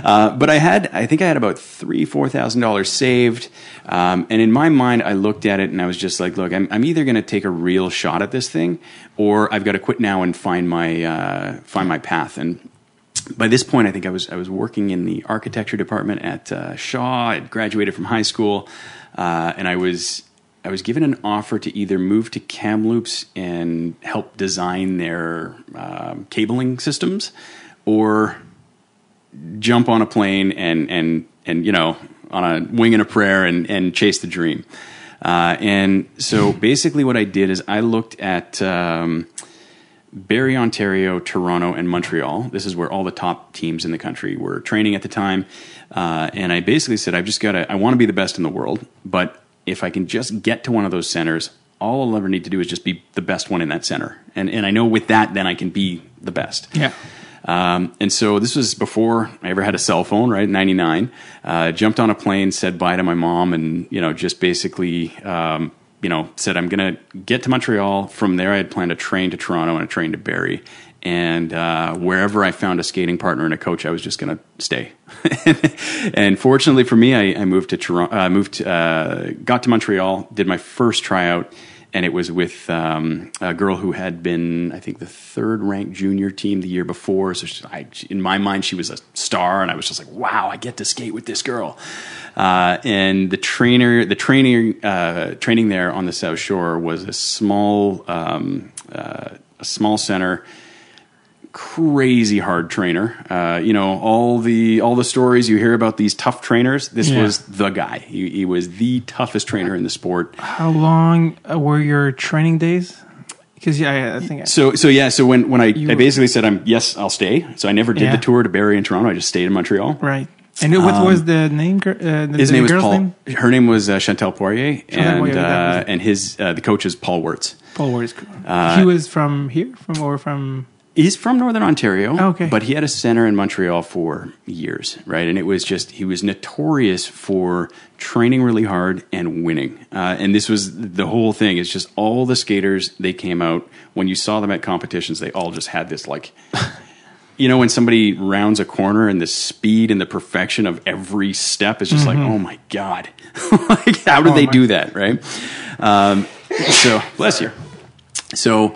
uh, but I had, I think I had about three, four thousand dollars saved, um, and in my mind, I looked at it and I was just like, look, I'm, I'm either going to take a real shot at this thing, or I've got to quit now and find my uh, find my path. And by this point, I think I was I was working in the architecture department at uh, Shaw. I'd graduated from high school, uh, and I was I was given an offer to either move to Kamloops and help design their um, cabling systems, or jump on a plane and and and you know on a wing and a prayer and and chase the dream. Uh, and so basically, what I did is I looked at. Um, Barrie, Ontario, Toronto, and Montreal. This is where all the top teams in the country were training at the time. Uh, and I basically said, I've just got to, I want to be the best in the world, but if I can just get to one of those centers, all I'll ever need to do is just be the best one in that center. And, and I know with that, then I can be the best. Yeah. Um, and so this was before I ever had a cell phone, right? 99. Uh, jumped on a plane, said bye to my mom, and, you know, just basically, um, you know, said I'm going to get to Montreal. From there, I had planned a train to Toronto and a train to Barrie. And uh, wherever I found a skating partner and a coach, I was just going to stay. and fortunately for me, I, I moved to Toronto, uh, moved, to, uh, got to Montreal, did my first tryout, and it was with um, a girl who had been, I think, the third ranked junior team the year before. So she, I, in my mind, she was a star, and I was just like, "Wow, I get to skate with this girl." Uh, and the trainer, the training, uh, training there on the South Shore was a small, um, uh, a small center crazy hard trainer. Uh, you know all the all the stories you hear about these tough trainers. This Yeah. was the guy. He, he was the toughest trainer in the sport. How long uh, were your training days? Because yeah, I- I think So so yeah. So when when I, I were- basically said I'm yes I'll stay. So I never did Yeah. the tour to Barrie and Toronto. I just stayed in Montreal. right. And what was the name? Uh, the, Um, His the name was Paul. name? Her name was uh, Chantal Poirier, and Poirier, uh, and his uh, the coach is Paul Wirtz. Paul cool. Uh, he was from here, from or from. He's from Northern Ontario. Oh, okay. But he had a center in Montreal for years, right? And it was just, he was notorious for training really hard and winning. Uh, and this was the whole thing. It's just all the skaters, they came out. When you saw them at competitions, they all just had this like, you know, when somebody rounds a corner and the speed and the perfection of every step is just like, oh my God. like, how did Oh they my- do that, right? Um, so, bless you. So,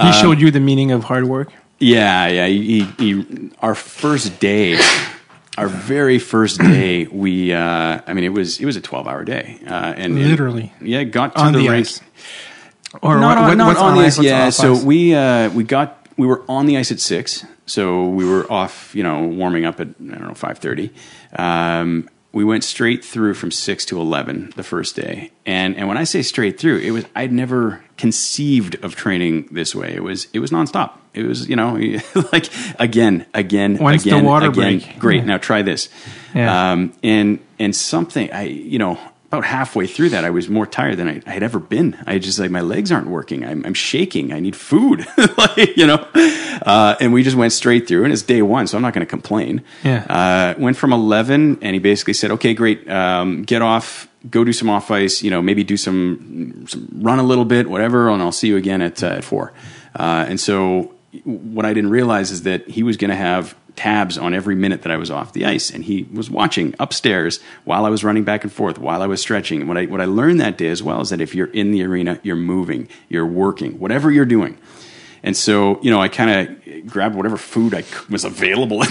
He showed you the meaning of hard work. yeah, yeah. He, he, our first day, our very first day, we. Uh, I mean, it was it was a twelve hour day, uh, and Literally. yeah, got to On the, the rink. ice. Or Not, what- on, not what's on the ice. what's Yeah, so ice? we uh, we got we were on the ice at six, so we were off. You know, warming up at I don't know five thirty. Um, we went straight through from six to eleven the first day, and and when I say straight through, it was I'd never conceived of training this way. It was it was nonstop. It was you know like again again When's the again water again. break? Great. Yeah. Now try this. Yeah. Um, and and something I you know about halfway through that I was more tired than I, had ever been. I just like my legs aren't working. I'm, I'm shaking. I need food. like you know, uh, and we just went straight through. And it's day one, so I'm not going to complain. Yeah. Uh, went from 11, and he basically said, "Okay, great. Um, get off. Go do some off ice. You know, maybe do some, some run a little bit, whatever, and I'll see you again at uh, at four. Uh, and so what I didn't realize is that he was going to have tabs on every minute that I was off the ice, and he was watching upstairs while I was running back and forth, while I was stretching. And what I what I learned that day as well is that if you're in the arena, you're moving, you're working, whatever you're doing. And so, you know, I kind of grabbed whatever food I was available at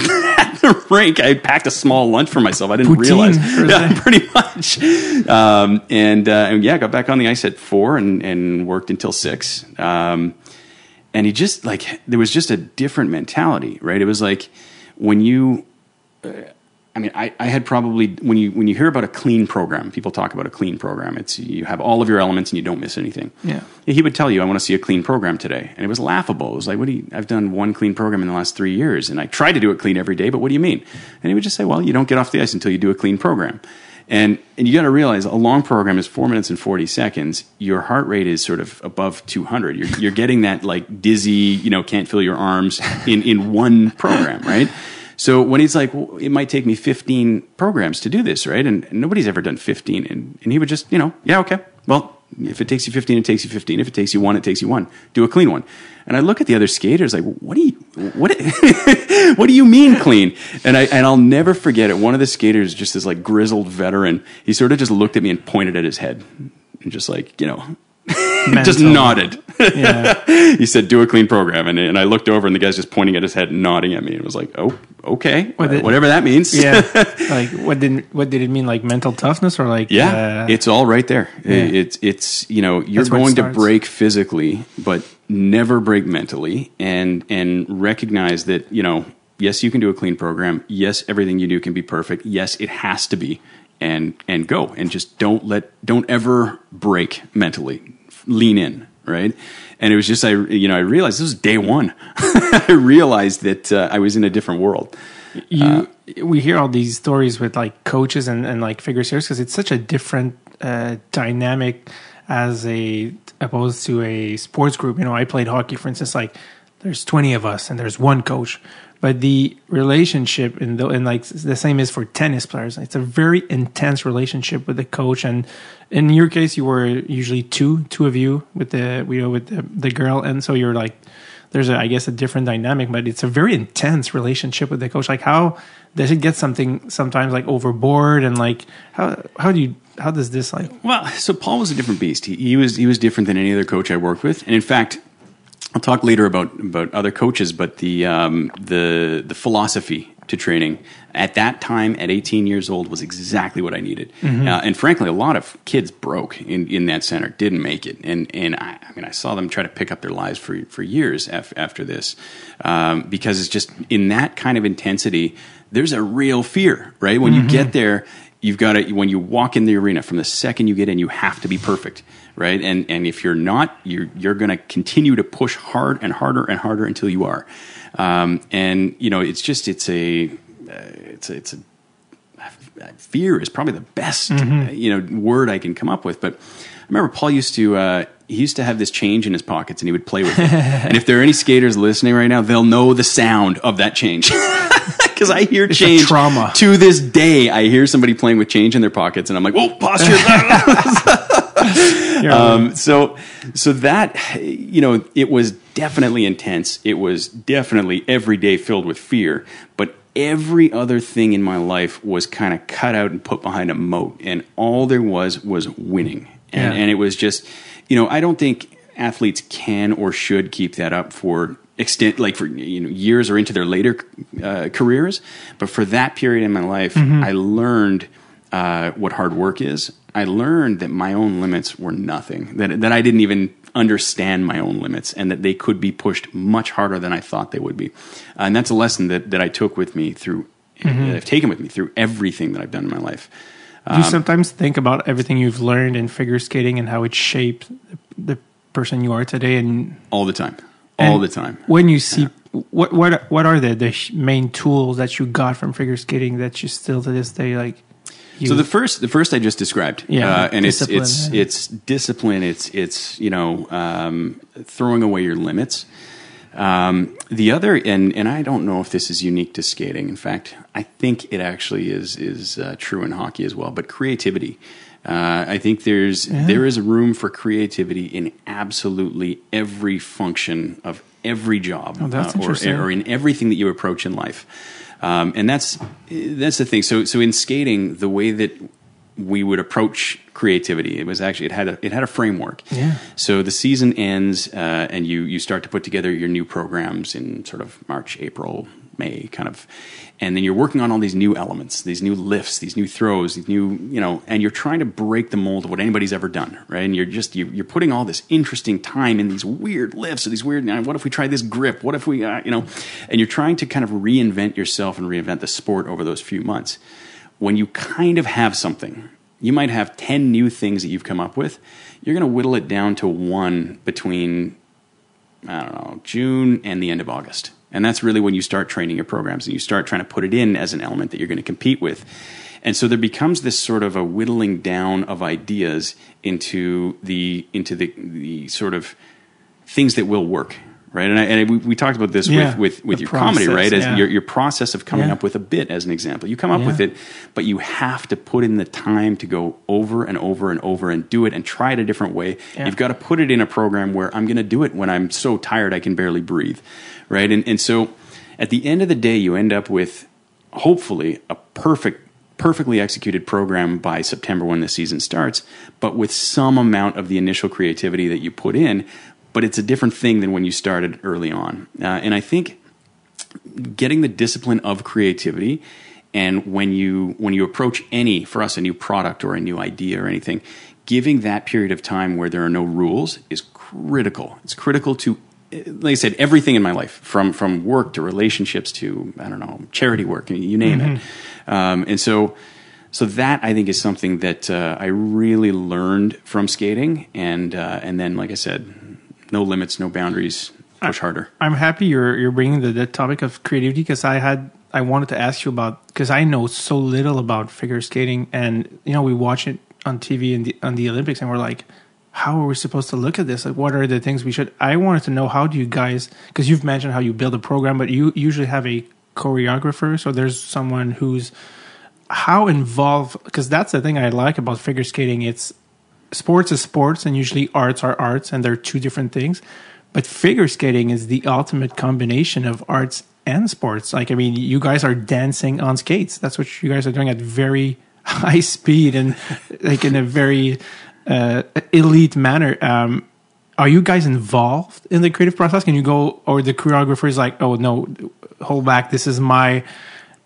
the rink. I packed a small lunch for myself. I didn't Poutine realize, yeah, pretty much. Um, and, uh, and yeah, got back on the ice at four and, and worked until six. Um, and he just like there was just a different mentality, right? It was like when you uh, I mean, I, I had probably when you when you hear about a clean program, people talk about a clean program. It's you have all of your elements and you don't miss anything. Yeah. He would tell you, "I want to see a clean program today," and it was laughable. It was like, "What do you? I've done one clean program in the last three years, and I try to do it clean every day. But what do you mean?" And he would just say, "Well, you don't get off the ice until you do a clean program." And and you got to realize a long program is four minutes and forty seconds. Your heart rate is sort of above two hundred. You're you're getting that like dizzy, you know, can't feel your arms in in one program, right? So when he's like, well, it might take me 15 programs to do this, right? And, and nobody's ever done 15. And, and he would just, you know, yeah, okay. Well, if it takes you 15, it takes you 15. If it takes you one, it takes you one. Do a clean one. And I look at the other skaters like, what do you, what, what do you mean clean? And I, and I'll never forget it. One of the skaters, just this like grizzled veteran, he sort of just looked at me and pointed at his head and just like, you know, just nodded. Yeah. he said, "Do a clean program," and, and I looked over, and the guy's just pointing at his head, and nodding at me, and was like, "Oh, okay, What did- whatever that means." yeah. like what did what did it mean? Like mental toughness or like yeah, uh, it's all right there. Yeah. It's it's you know you're That's going to break physically, but never break mentally, and and recognize that you know yes, you can do a clean program. Yes, everything you do can be perfect. Yes, it has to be, and and go and just don't let don't ever break mentally. Lean in, right? And it was just I you know I realized this was day one. I realized that uh, I was in a different world. you we hear all these stories with like coaches and, and like figure skaters because it's such a different uh, dynamic as a opposed to a sports group you know i played hockey for instance like there's 20 of us and there's one coach but the relationship and the, and like the same is for tennis players. It's a very intense relationship with the coach. And in your case you were usually two two of you with the you know with the, the girl. And so you're like there's a, I guess a different dynamic, but it's a very intense relationship with the coach. Like how does it get something sometimes like overboard? And like how how do you how does this like Well, so Paul was a different beast. He, he was he was different than any other coach I worked with, and in fact, I'll talk later about about other coaches. But the um, the the philosophy to training at that time, at 18 years old, was exactly what I needed. Uh, and frankly, a lot of kids broke in, in that center, didn't make it, and and I, I mean, I saw them try to pick up their lives for for years af- after this, um, because it's just in that kind of intensity. There's a real fear, right? When you get there, you've got to when you walk in the arena from the second you get in you have to be perfect right and and if you're not you're you're going to continue to push hard and harder and harder until you are um, and you know it's just it's a uh, it's a, it's a fear is probably the best uh, you know word I can come up with but I remember Paul used to uh, he used to have this change in his pockets and he would play with it. and if there are any skaters listening right now, they'll know the sound of that change. Because I hear a change trauma. to this day. I hear somebody playing with change in their pockets, and I'm like, "Whoa, posture!" Um, so so that you know it was definitely intense. It was definitely every day filled with fear. But every other thing in my life was kind of cut out and put behind a moat. And all there was was winning. And, Yeah. and it was just you know i don't think athletes can or should keep that up for extent like for you know years or into their later uh, careers. But for that period in my life i learned uh, what hard work is i learned that my own limits were nothing that, that i didn't even understand my own limits and that they could be pushed much harder than i thought they would be uh, and that's a lesson that, that i took with me through mm-hmm. that i've taken with me through everything that i've done in my life Do you um, sometimes think about everything you've learned in figure skating and how it shaped the, person you are today? And all the time all the time When you see what what what are the the main tools that you got from figure skating that you still to this day like? You, So the first, the first I just described, Yeah, uh, and it's discipline, it's yeah. it's discipline. It's it's you know um, throwing away your limits. Um, the other, and and I don't know if this is unique to skating. In fact, I think it actually is is uh, true in hockey as well. But creativity, uh, I think there's there is room for creativity in absolutely every function of every job, Oh, that's uh, or, or in everything that you approach in life. Um, and that's that's the thing. So so in skating, the way that we would approach creativity, it was actually it had a it had a framework. Yeah. So the season ends, uh, and you you start to put together your new programs in sort of March, April, May, kind of, and then you're working on all these new elements, these new lifts, these new throws, these new you know, and you're trying to break the mold of what anybody's ever done, right? And you're just you, you're putting all this interesting time in these weird lifts or these weird. What if we try this grip? What if we, uh, you know, and you're trying to kind of reinvent yourself and reinvent the sport over those few months when you kind of have something, you might have 10 new things that you've come up with. You're going to whittle it down to one between, I don't know, June and the end of August. And that's really when you start training your programs and you start trying to put it in as an element that you're going to compete with. And so there becomes this sort of a whittling down of ideas into the into the the sort of things that will work, right? And, I, and we, we talked about this Yeah, with with, with your comedy, right? As yeah. your your process of coming Yeah. up with a bit, as an example, you come up with it, but you have to put in the time to go over and over and over and do it and try it a different way. You've got to put it in a program where I'm going to do it when I'm so tired I can barely breathe, right? And and so at the end of the day, you end up with hopefully a perfect perfectly executed program by September when the season starts, but with some amount of the initial creativity that you put in. But it's a different thing than when you started early on. Uh, and I think getting the discipline of creativity and when you when you approach any for us a new product or a new idea or anything giving that period of time where there are no rules is critical it's critical to like i said everything in my life from from work to relationships to i don't know charity work you name it um, and so so that I think is something that uh, I really learned from skating, and uh, and then like I said, no limits, no boundaries, push harder. I'm happy you're you're bringing the, the topic of creativity because I had I wanted to ask you about because I know so little about figure skating and you know we watch it on TV and the, on the Olympics and we're like how are we supposed to look at this? Like what are the things we should I wanted to know how do you guys because you've mentioned how you build a program but you usually have a choreographer. So there's someone who's how involved because that's the thing I like about figure skating. It's sports is sports and usually arts are arts and they're two different things. But figure skating is the ultimate combination of arts and sports. Like i mean you guys are dancing on skates. That's what you guys are doing at very high speed and like in a very uh, elite manner um, are you guys involved in the creative process can you go or the choreographer is like oh no hold back this is my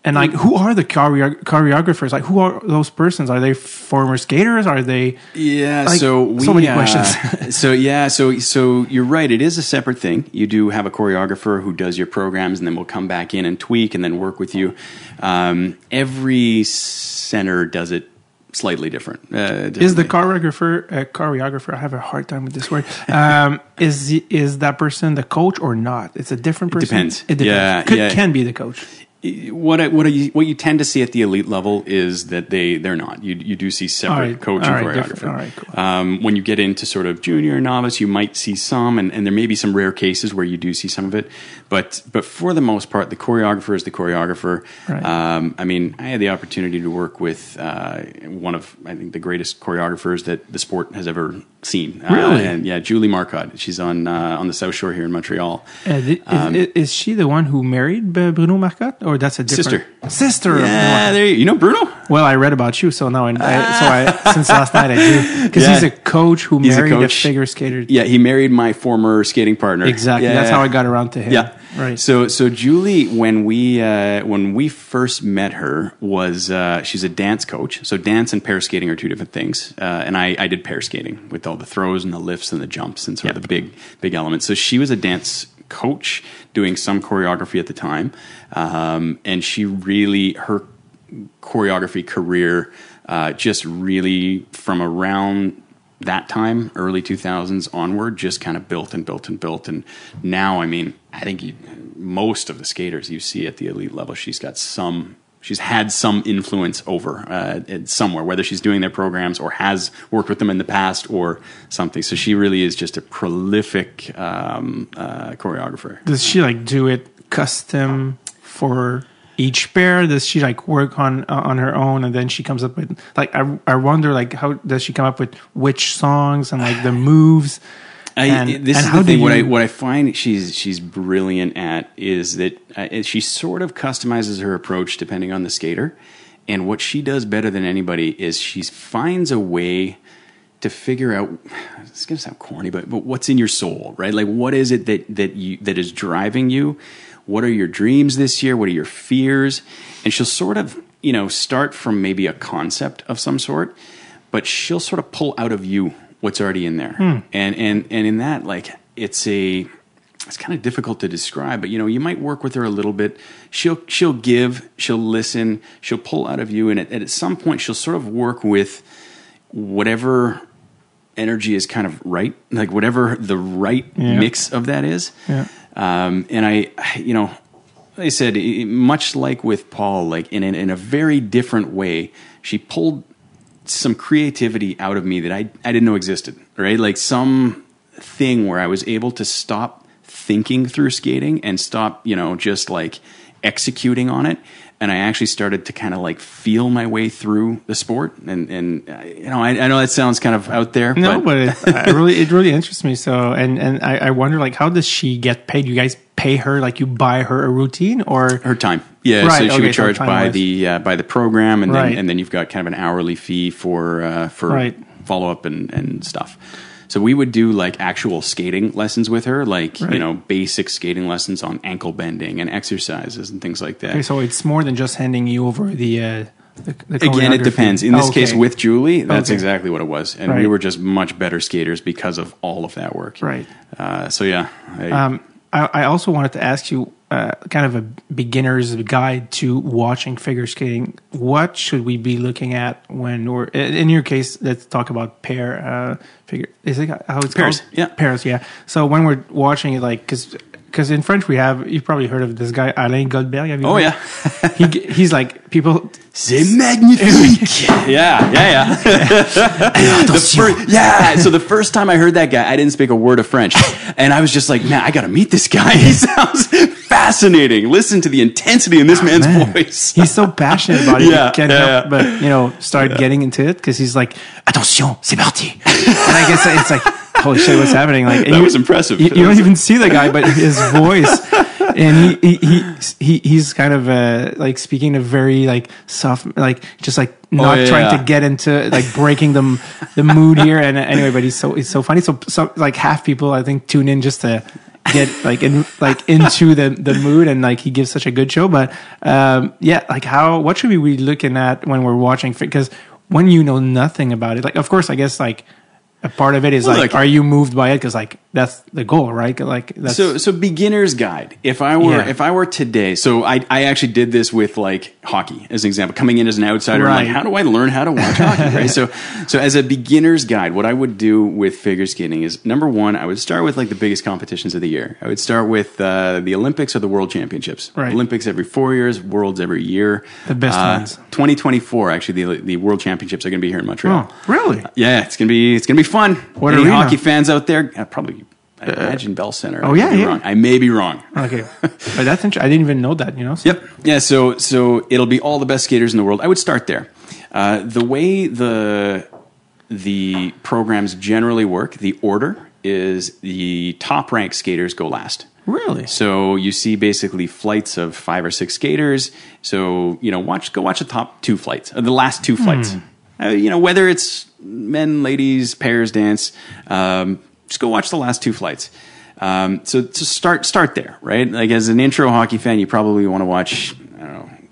and like who are the choreo- choreographers like who are those persons are they former skaters are they Yeah, Like, so we, so many uh, questions. so yeah, so so you're right. It is a separate thing. You do have a choreographer who does your programs, and then we'll come back in and tweak, and then work with you. Um, every center does it slightly different. Uh, is the choreographer uh, choreographer i have a hard time with this word um, is is that person the coach or not it's a different person depends. it depends Yeah, Could, yeah. can be the coach what I, what I, what you tend to see at the elite level is that they they're not. You you do see separate right. coach and right, choreographer. Right, cool. um, when you get into sort of junior novice, you might see some, and, and there may be some rare cases where you do see some of it. But but for the most part, the choreographer is the choreographer. Right. Um, I mean, I had the opportunity to work with uh, one of I think the greatest choreographers that the sport has ever seen. Uh, Really? and yeah, Julie Marcotte. She's on uh, on the South Shore here in Montreal. Uh, is, is, is she the one who married Bruno Marcotte, or that's a different Sister. Sister. Yeah, there you, you know Bruno. Well, I read about you, so now I, I so I since last night I do because Yeah. he's a coach who He's married a, coach. figure skater. Yeah, he married my former skating partner. Exactly. Yeah, That's how I got around to him. Yeah, Right. So, so Julie, when we uh, when we first met her, was uh, she's a dance coach. So, dance and pair skating are two different things. Uh, and I, I did pair skating with all the throws and the lifts and the jumps and sort of the big big elements. So, she was a dance coach doing some choreography at the time, um, and she really her choreography career uh, just really from around that time, early 2000s onward, just kind of built and built and built. And now, I mean, I think you, most of the skaters you see at the elite level, she's got some. She's had some influence over uh, somewhere, whether she's doing their programs or has worked with them in the past or something. So she really is just a prolific um, uh, choreographer. Does she like do it custom for each pair? Does she like work on uh, on her own, and then she comes up with like I I wonder like how does she come up with which songs and like the moves? I, And- this and is how the do You, What I what I find she's she's brilliant at is that uh, she sort of customizes her approach depending on the skater, and what she does better than anybody is she finds a way to figure out. It's gonna sound corny, but but what's in your soul, right? Like what is it that that you that is driving you? What are your dreams this year? What are your fears? And she'll sort of you know start from maybe a concept of some sort, but she'll sort of pull out of you what's already in there. Hmm. And and and in that, like it's a it's kind of difficult to describe, but you know, you might work with her a little bit. She'll she'll give, she'll listen, she'll pull out of you, and at, and at some point, she'll sort of work with whatever energy is kind of right, like whatever the right Yeah. mix of that is. Yeah. Um, and I, you know, I said, much like with Paul, like in in, in a very different way, she pulled some creativity out of me that I, I didn't know existed, right? Like some thing where I was able to stop thinking through skating and stop, you know, just like executing on it. And I actually started to kind of like feel my way through the sport. And, and you know, I, I know that sounds kind of out there. No, but it, I really it really interests me. So and and I, I wonder like how does she get paid? You guys pay her like you buy her a routine or her time. Yeah, Right, so she okay, would so charge by time-wise. the uh, by the program, and Right. then and then you've got kind of an hourly fee for uh, for Right. follow up and and stuff. So we would do like actual skating lessons with her, like Right. you know basic skating lessons on ankle bending and exercises and things like that. okay, so it's more than just handing you over the. Uh, the, the Again, it depends. In this Okay. case, with Julie, that's Okay. exactly what it was, and we were just much better skaters because of all of that work. Right. Uh, so yeah, I, Um, I, I also wanted to ask you, uh, kind of a beginner's guide to watching figure skating. What should we be looking at when we're in your case? Let's talk about pair uh, figure. Is it how it's Pairs, called? yeah. pairs. Yeah. So when we're watching it, like because. Because in French we have, you've probably heard of this guy Alain Goldberg. Have you Oh, heard? yeah. he he's like people. C'est magnifique. yeah, yeah, yeah. the fir- yeah. So the first time I heard that guy, I didn't speak a word of French, and I was just like, man, I got to meet this guy. He sounds fascinating. Listen to the intensity in this ah, man's Man, voice. He's so passionate about it. Yeah, you can't yeah, help yeah. but you know start getting into it because he's like, "Attention, c'est parti!" and I guess it's like, "Holy shit, what's happening?" Like That was impressive. You, you don't even see the guy, but his voice, and he he, he, he he's kind of uh, like speaking a very like soft, like just like not yeah, trying yeah. to get into like breaking the the mood here. And anyway, but he's so he's so funny. So so like half people I think tune in just to get like in like into the the mood and like he gives such a good show but um yeah like how what should we be looking at when we're watching because when you know nothing about it like of course i guess like a part of it is Well, like, look- are you moved by it? Because like that's the goal, right? Like that's so so beginner's guide if i were Yeah. if i were today so i i actually did this with like hockey as an example coming in as an outsider I'm like how do i learn how to watch hockey right so so as a beginner's guide what i would do with figure skating is number one i would start with like the biggest competitions of the year i would start with uh, the olympics or the world championships Right. olympics every four years worlds every year The best Uh, ones. 2024 actually the the world championships are going to be here in montreal oh, really? yeah, it's gonna be it's gonna be fun. What Any arena? hockey fans out there? Uh, probably, I imagine Bell Center. oh, I yeah, yeah. wrong. I may be wrong. Okay, but that's interesting. I didn't even know that. You know. So- Yep. Yeah. So so it'll be all the best skaters in the world. I would start there. Uh, the way the the programs generally work, the order is the top ranked skaters go last. Really? So you see basically flights of five or six skaters. So you know, watch go watch the top two flights, uh, the last two flights. Uh, you know, whether it's men, ladies, pairs dance, um, just go watch the last two flights. Um, so to start start there, right? Like as an intro hockey fan, you probably want to watch.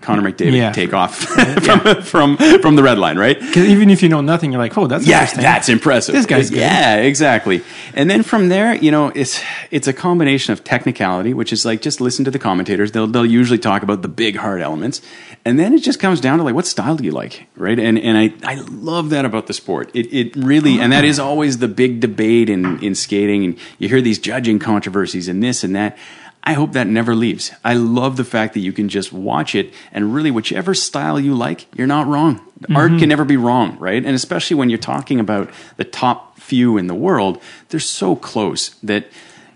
Connor McDavid Yeah. take off from, from from the red line, right? Because even if you know nothing, you're like, oh, that's Yeah, interesting. that's impressive. This guy's good. Yeah, exactly. And then from there, you know, it's it's a combination of technicality, which is like just listen to the commentators. They'll they'll usually talk about the big hard elements, and then it just comes down to like what style do you like, right? And and I I love that about the sport. It it really and that is always the big debate in in skating, and you hear these judging controversies and this and that. I hope that never leaves. I love the fact that you can just watch it and really whichever style you like, you're not wrong. Art can never be wrong, right? And especially when you're talking about the top few in the world, they're so close that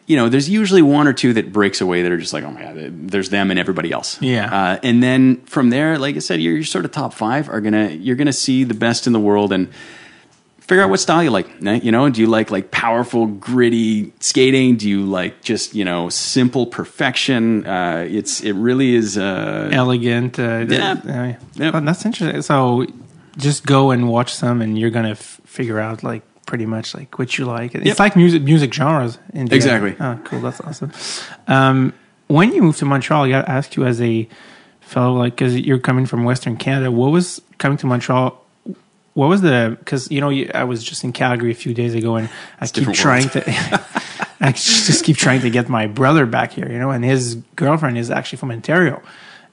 you know, there's usually one or two that breaks away that are just like, oh my god, there's them and everybody else. Yeah. Uh, and then from there, like I said, your, your sort of top five are gonna you're gonna see the best in the world and figure out what style you like. You know, do you like like powerful, gritty skating? Do you like just you know simple perfection? Uh, it's it really is. Uh, elegant. Uh, Yeah. uh, Yep. but that's interesting. So just go and watch some, and you're gonna f- figure out like pretty much like what you like. It's Yep. like music music genres. In Exactly. Oh, cool. That's awesome. Um, when you moved to Montreal, I got to ask you as a fellow, like, because you're coming from Western Canada, what was coming to Montreal? What was the? Because you know, I was just in Calgary a few days ago, and I keep different trying to. I just keep trying to get my brother back here, you know, and his girlfriend is actually from Ontario,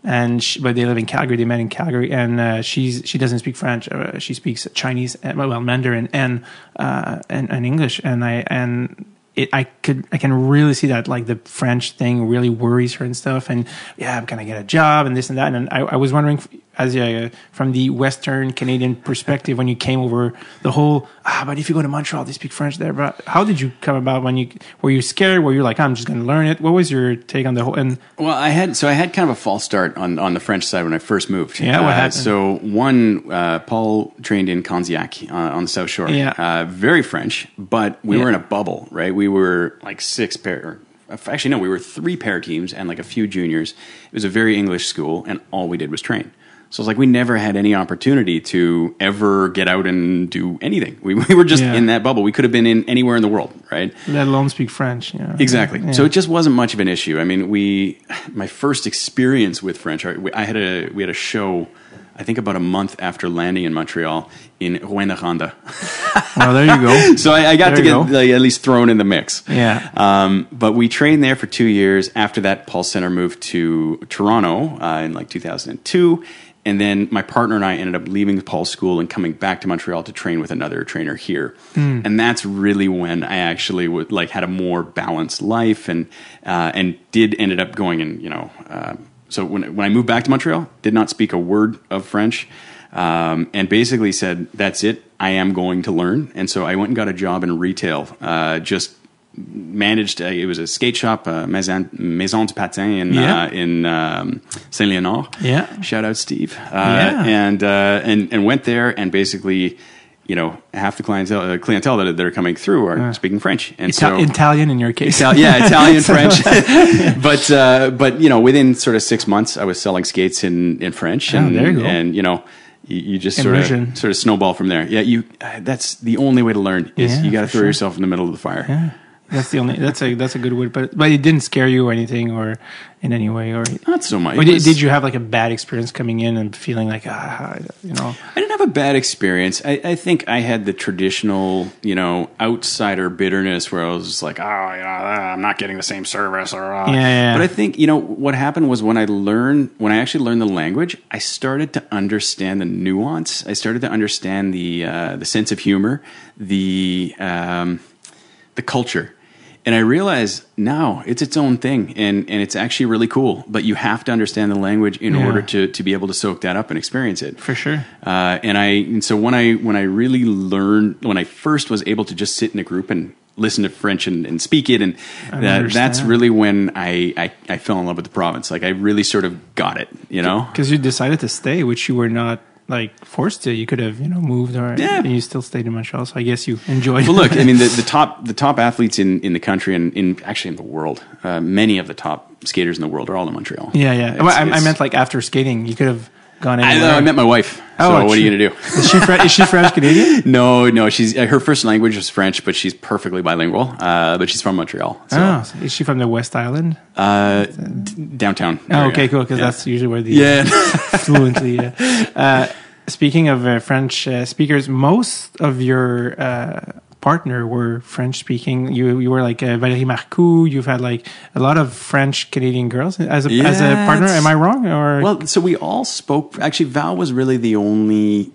and she, but they live in Calgary. They met in Calgary, and uh, she's she doesn't speak French. Uh, she speaks Chinese, uh, well, Mandarin and uh, and, and English, and I and. It, I could, I can really see that like the French thing really worries her and stuff. And yeah, I'm gonna get a job and this and that. And I, I was wondering, as a, from the Western Canadian perspective, when you came over, the whole ah, but if you go to Montreal, they speak French there. But how did you come about when you were you scared? Were you like, I'm just gonna learn it? What was your take on the whole? And Well, I had so I had kind of a false start on, on the French side when I first moved. Yeah, what Uh, happened? So one, uh, Paul trained in Candiac uh, on the South Shore. Yeah. uh, very French, but we Yeah. were in a bubble, right? We were like six pair. Actually, no, we were three pair teams and like a few juniors. It was a very English school, and all we did was train. So it's like we never had any opportunity to ever get out and do anything. We, we were just Yeah. in that bubble. We could have been in anywhere in the world, right? let alone speak French. Know? Exactly. Yeah. So it just wasn't much of an issue. I mean, we my first experience with French. I I had a we had a show. I think about a month after landing in Montreal in Rouyn-Noranda. well, there you go. So I, I got There to get like, at least thrown in the mix. Yeah. Um, but we trained there for two years. After that, Paul Center moved to Toronto uh, in like 2002. And then my partner and I ended up leaving Paul's school and coming back to Montreal to train with another trainer here. Hmm. And that's really when I actually would like had a more balanced life and uh, and did ended up going and you know. Uh, so when when I moved back to Montreal, did not speak a word of French, um, and basically said, "That's it. I am going to learn." And so I went and got a job in retail, uh, just managed. Uh, it was a skate shop, uh, Maison, Maison de Patin in Yeah. uh, in um, Saint Leonard. Yeah. shout out Steve. Uh, Yeah. and uh, and and went there and basically. You know, half the clientele, uh, clientele that, that are coming through are speaking French, and Ita- so Italian in your case. Yeah, Italian, French. but uh, but you know, within sort of six months, I was selling skates in in French, and Oh, there you go. and you know, you, just sort of sort of snowball from there. Yeah, you. Uh, that's the only way to learn is Yeah, you got to throw sure. yourself in the middle of the fire. Yeah. That's the only. That's a that's a good word, but but it didn't scare you or anything, or in any way, or. Not so much. Or did, was- did you have like a bad experience coming in and feeling like ah, you know? I didn't have a bad experience. I, I think I had the traditional, you know, outsider bitterness where I was just like, oh, you know, ah, I'm not getting the same service. Or, ah. Yeah, yeah. But I think, you know, what happened was when I learned, when I actually learned the language, I started to understand the nuance. I started to understand the uh, the sense of humor, the um, the culture. And I realize now it's its own thing and, and it's actually really cool. But you have to understand the language in Yeah. order to, to be able to soak that up and experience it. For sure. Uh, and I and so when I when I really learned when I first was able to just sit in a group and listen to French and, and speak it and that, that's really when I, I I fell in love with the province. Like I really sort of got it, you know. Because you decided to stay, which you were not like forced to. You could have, you know, moved or Yeah. and you still stayed in Montreal. So I guess you enjoyed. Well, look, I mean the, the top the top athletes in, in the country and in actually in the world, uh, many of the top skaters in the world are all in Montreal. yeah, yeah. It's- I, I meant like after skating, you could have gone I, know, I met my wife. Oh, so what are you gonna do? Is she Fre- is she French Canadian? No, no. She's uh, her first language is French, but she's perfectly bilingual. Uh, but she's from Montreal. So, Oh, so is she from the West Island? uh, d- downtown. Oh, okay, cool. Because Yeah. that's usually where the yeah. fluently. Yeah. Uh, speaking of uh, French uh, speakers, most of your uh, partner were French speaking. You you were like uh, Valérie Marcoux. You've had like a lot of French Canadian girls as a as a partner. Am I wrong? Or well, so we all spoke. Actually, Val was really the only.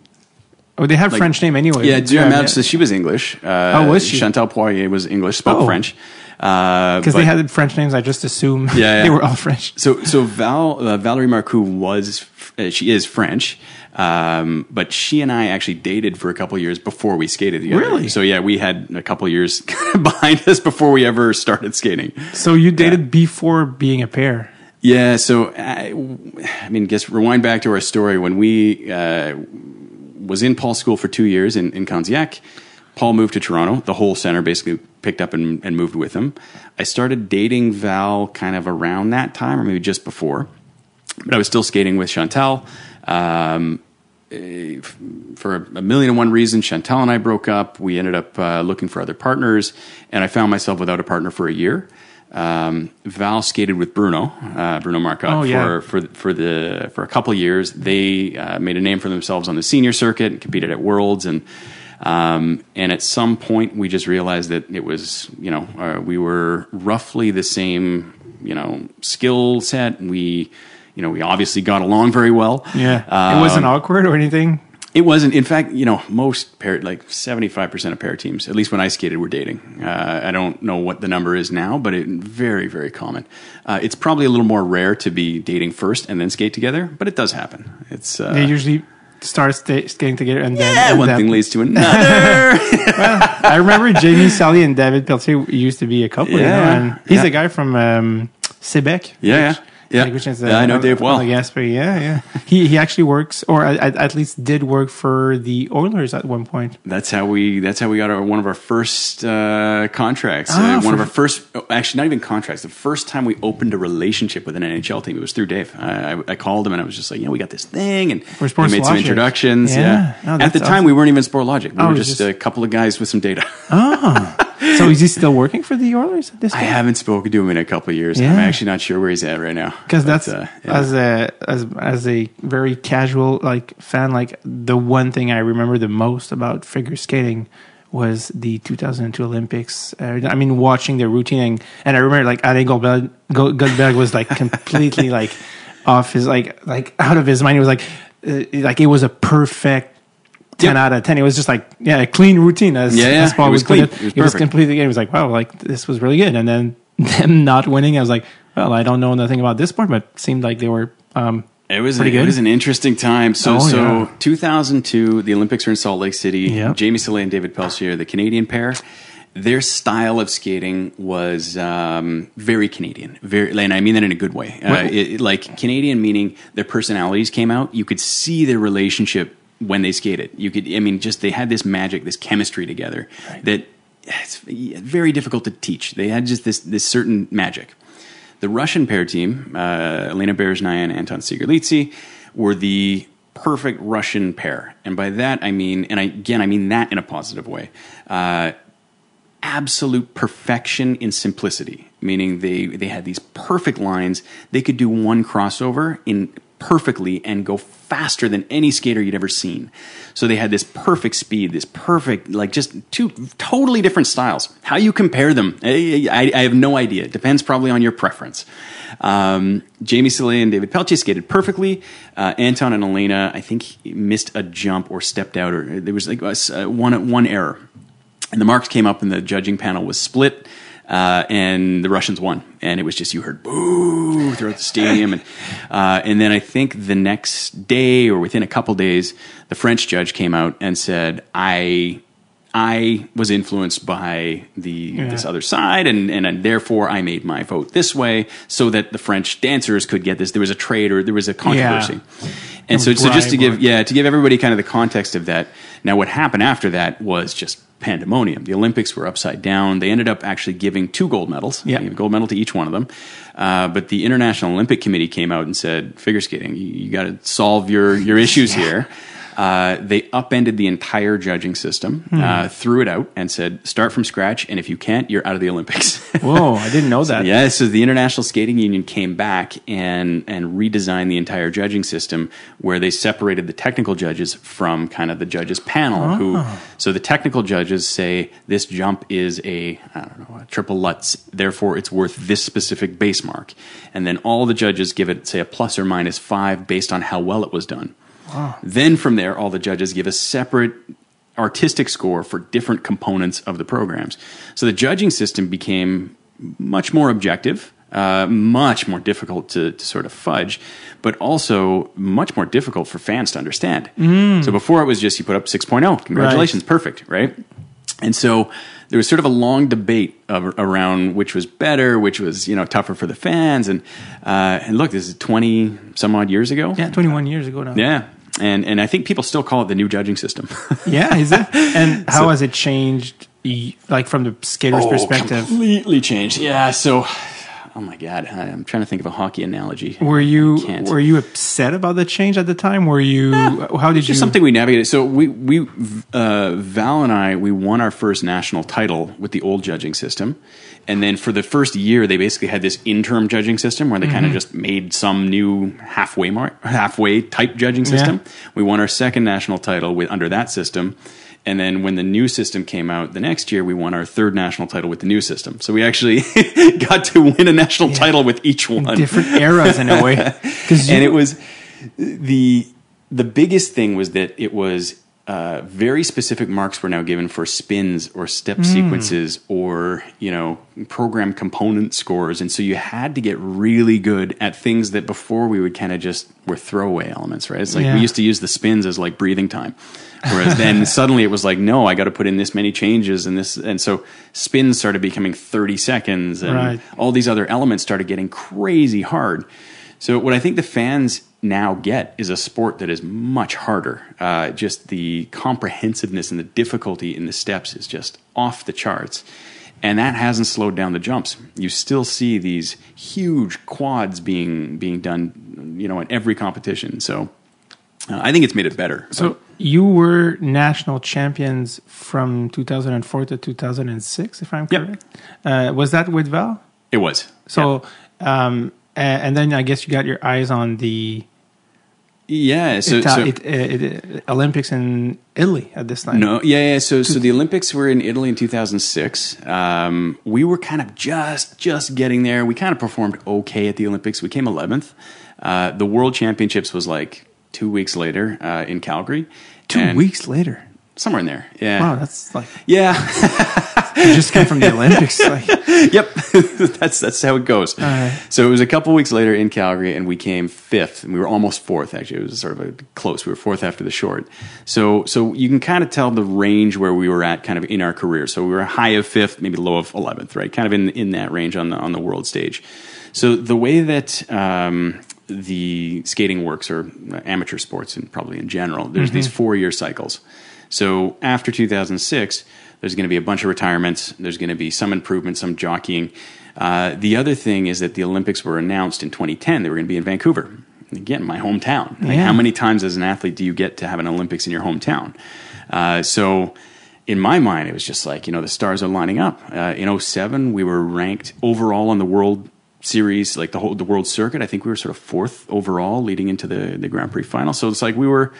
oh, they have like- French name anyway. Yeah, yeah, yeah, So she was English. Uh, Oh, was she? Chantal Poirier was English, spoke Oh. French. Uh, because but- they had French names. I just assume Yeah, yeah. they were all French. So, so Val, uh, Valerie Marcoux was, uh, she is French, um, but she and I actually dated for a couple years before we skated together. Really? So yeah, we had a couple years behind us before we ever started skating. So you dated before being a pair. Yeah. So I, I mean, guess rewind back to our story when we uh, was in Paul's school for two years in, in Candiac. Paul moved to Toronto. The whole center basically picked up and, and moved with him. I started dating Val kind of around that time, or maybe just before. But I was still skating with Chantal. Um, for a million and one reasons, Chantal and I broke up. We ended up uh, looking for other partners, and I found myself without a partner for a year. Um, Val skated with Bruno, uh, Bruno Marcotte, Oh, yeah. for, for for the for a couple years. They uh, made a name for themselves on the senior circuit, and competed at Worlds, and um, and at some point we just realized that it was you know uh, we were roughly the same you know skill set. We you know we obviously got along very well. Yeah, it wasn't Um, awkward or anything. it wasn't. In fact, you know, most pair, like seventy-five percent of pair teams, at least when I skated, were dating. Uh, I don't know what the number is now, but it very, very common. Uh, it's probably a little more rare to be dating first and then skate together, but it does happen. It's uh, They usually start sta- skating together and then yeah, and one then- thing leads to another. well, I remember Jamie Salé and David Pelletier used to be a couple. you Yeah, know, and he's yeah. the guy from um, Quebec. Yeah, yeah. Yeah. Like, which is, uh, Yeah, I know Dave well. Gaspé. Yeah, yeah. He he actually works, or at, at least did work for the Oilers at one point. That's how we. That's how we got our, one of our first uh, contracts. Ah, uh, one of our first, oh, actually, not even contracts. The first time we opened a relationship with an NHL team, it was through Dave. I, I, I called him and I was just like, you know, we got this thing, and we made some introductions. Yeah. Yeah. Oh, At the time, awesome. we weren't even Sportlogiq. We Oh, were just, just- a couple of guys with some data. Oh. So is he still working for the Oilers at this I haven't spoken to him in a couple of years. Yeah. I'm actually not sure where he's at right now. Because that's uh, yeah. as a as as a very casual like fan like the one thing i remember the most about figure skating was the 2002 olympics uh, i mean watching the routine and, and i remember like Alain Goldberg, Gold- Goldberg was like completely like off his like like out of his mind he was like uh, like it was a perfect 10 Yep. out of 10 it was just like yeah a clean routine as, Yeah, yeah. as Paul was would clean. it was it was completely it was like wow like this was really good and then them not winning i was like well i don't know nothing about this sport but it seemed like they were um It was Pretty it good. was an interesting time. So Oh, so yeah. 2002, the Olympics are in Salt Lake City. Yeah. Jamie Salé and David Pelletier, the Canadian pair, their style of skating was um, very Canadian. Very, and I mean that in a good way. Uh, it, it- like Canadian, meaning their personalities came out. You could see their relationship when they skated. You could, I mean, just they had this magic, this chemistry together that it's very difficult to teach. They had just this this certain magic. The Russian pair team, uh, Elena Berezhnaya and Anton Sikharulidze, were the perfect Russian pair. And by that, I mean, and I, again, I mean that in a positive way. Uh, absolute perfection in simplicity, meaning they, they had these perfect lines. They could do one crossover in perfectly and go faster than any skater you'd ever seen. So they had this perfect speed, this perfect, like just two totally different styles. How you compare them, I, I, I have no idea. It depends probably on your preference. Um, Jamie Salé and David Pelletier skated perfectly. Uh, Anton and Elena, I think, missed a jump or stepped out, or there was like uh, one one error. And the marks came up, and the judging panel was split. Uh, and the Russians won, and it was just you heard boo throughout the stadium, and uh, and then I think the next day or within a couple days, the French judge came out and said, "I I was influenced by the Yeah. this other side, and, and and therefore I made my vote this way, so that the French dancers could get this. There was a trade or there was a controversy, and so so just to give yeah to give everybody kind of the context of that. Now, what happened after that was just pandemonium. The Olympics were upside down. They ended up actually giving two gold medals, Yeah. A gold medal to each one of them. Uh, but the International Olympic Committee came out and said, "Figure skating, you, you got to solve your your issues here." Uh, they upended the entire judging system, Hmm. uh, threw it out, and said, "Start from scratch, and if you can't, you're out of the Olympics." Whoa, I didn't know that. Yeah, so the International Skating Union came back and and redesigned the entire judging system, where they separated the technical judges from kind of the judges panel. Who so the technical judges say this jump is a I don't know a triple Lutz, therefore it's worth this specific base mark, and then all the judges give it say a plus or minus five based on how well it was done. Then from there, all the judges give a separate artistic score for different components of the programs. So the judging system became much more objective, uh, much more difficult to, to sort of fudge, but also much more difficult for fans to understand. So before it was just you put up 6.0, congratulations, perfect, right? And so there was sort of a long debate of, around which was better, which was you know tougher for the fans, and uh, and look, this is twenty some odd years ago. Yeah, 21 years ago now. Yeah. And and I think people still call it the new judging system. Yeah, is it? And how has it changed, like from the skater's Oh, perspective? completely changed. Yeah. So, oh my god, I- I'm trying to think of a hockey analogy. Were you were you upset about the change at the time? Were you? how did It's you? just something we navigated. So we we uh, Val and I we won our first national title with the old judging system, and then for the first year they basically had this interim judging system where they kind of just made some new halfway mark halfway type judging system. We won our second national title with under that system. And then when the new system came out the next year, we won our third national title with the new system. So we actually got to win a national title with each one. different eras in a way? And it was the the biggest thing was that it was uh, very specific marks were now given for spins or step sequences or you know program component scores. And so you had to get really good at things that before we would kind of just were throwaway elements right? It's like Yeah. we used to use the spins as like breathing time. Whereas then suddenly it was like no i got to put in this many changes and this and so spins started becoming 30 seconds and Right. all these other elements started getting crazy hard. So what I think the fans now get is a sport that is much harder. Uh, just the comprehensiveness and the difficulty in the steps is just off the charts. And that hasn't slowed down the jumps. You still see these huge quads being being done, you know, in every competition. So uh, I think it's made it better. so you were national champions from 2004 to 2006, if I'm Yep. correct. Uh, was that with Val? it was. So, um, a- and then I guess you got your eyes on the yeah. so, Ita- so it, it, it- Olympics in Italy at this time. No, yeah, yeah. So, so the Olympics were in Italy in 2006. Um, we were kind of just, just getting there. We kind of performed okay at the Olympics. We came 11th. Uh, the World Championships was like two weeks later uh, in Calgary. two And weeks later. Somewhere in there. Yeah, Wow, that's like yeah, you just came from the Olympics. Like, yep. that's that's how it goes. right. So it was a couple weeks later in Calgary, and we came fifth, and we were almost fourth. Actually, it was sort of a close. We were fourth after the short. So so you can kind of tell the range where we were at, kind of in our career. So we were high of fifth, maybe low of eleventh, right? Kind of in in that range on the on the world stage. So the way that um, the skating works, or amateur sports, and probably in general, there's these four year cycles. So after 2006, there's going to be a bunch of retirements. There's going to be some improvement, some jockeying. Uh, the other thing is that the Olympics were announced in 2010. They were going to be in Vancouver. Again, my hometown. Like, Yeah. how many times as an athlete do you get to have an Olympics in your hometown? Uh, so in my mind, it was just like, you know, the stars are lining up. Uh, in 07, we were ranked overall on the World Series, like the whole the World Circuit. I think we were sort of fourth overall leading into the, the Grand Prix final. So it's like we were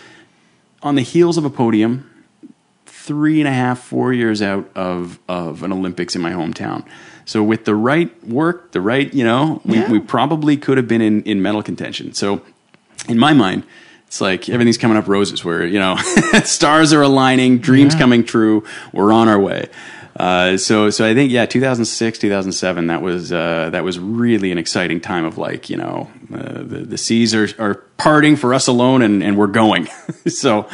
on the heels of a podium, three and a half, four years out of, of an Olympics in my hometown. So with the right work, the right, you know, we, Yeah. we probably could have been in, in medal contention. So in my mind, it's like everything's coming up roses where, you know, stars are aligning, dreams Yeah. coming true, we're on our way. Uh, so, so I think, yeah, 2006, 2007, that was, uh, that was really an exciting time of like, you know, uh, the, the seas are, are parting for us alone and, and we're going. so,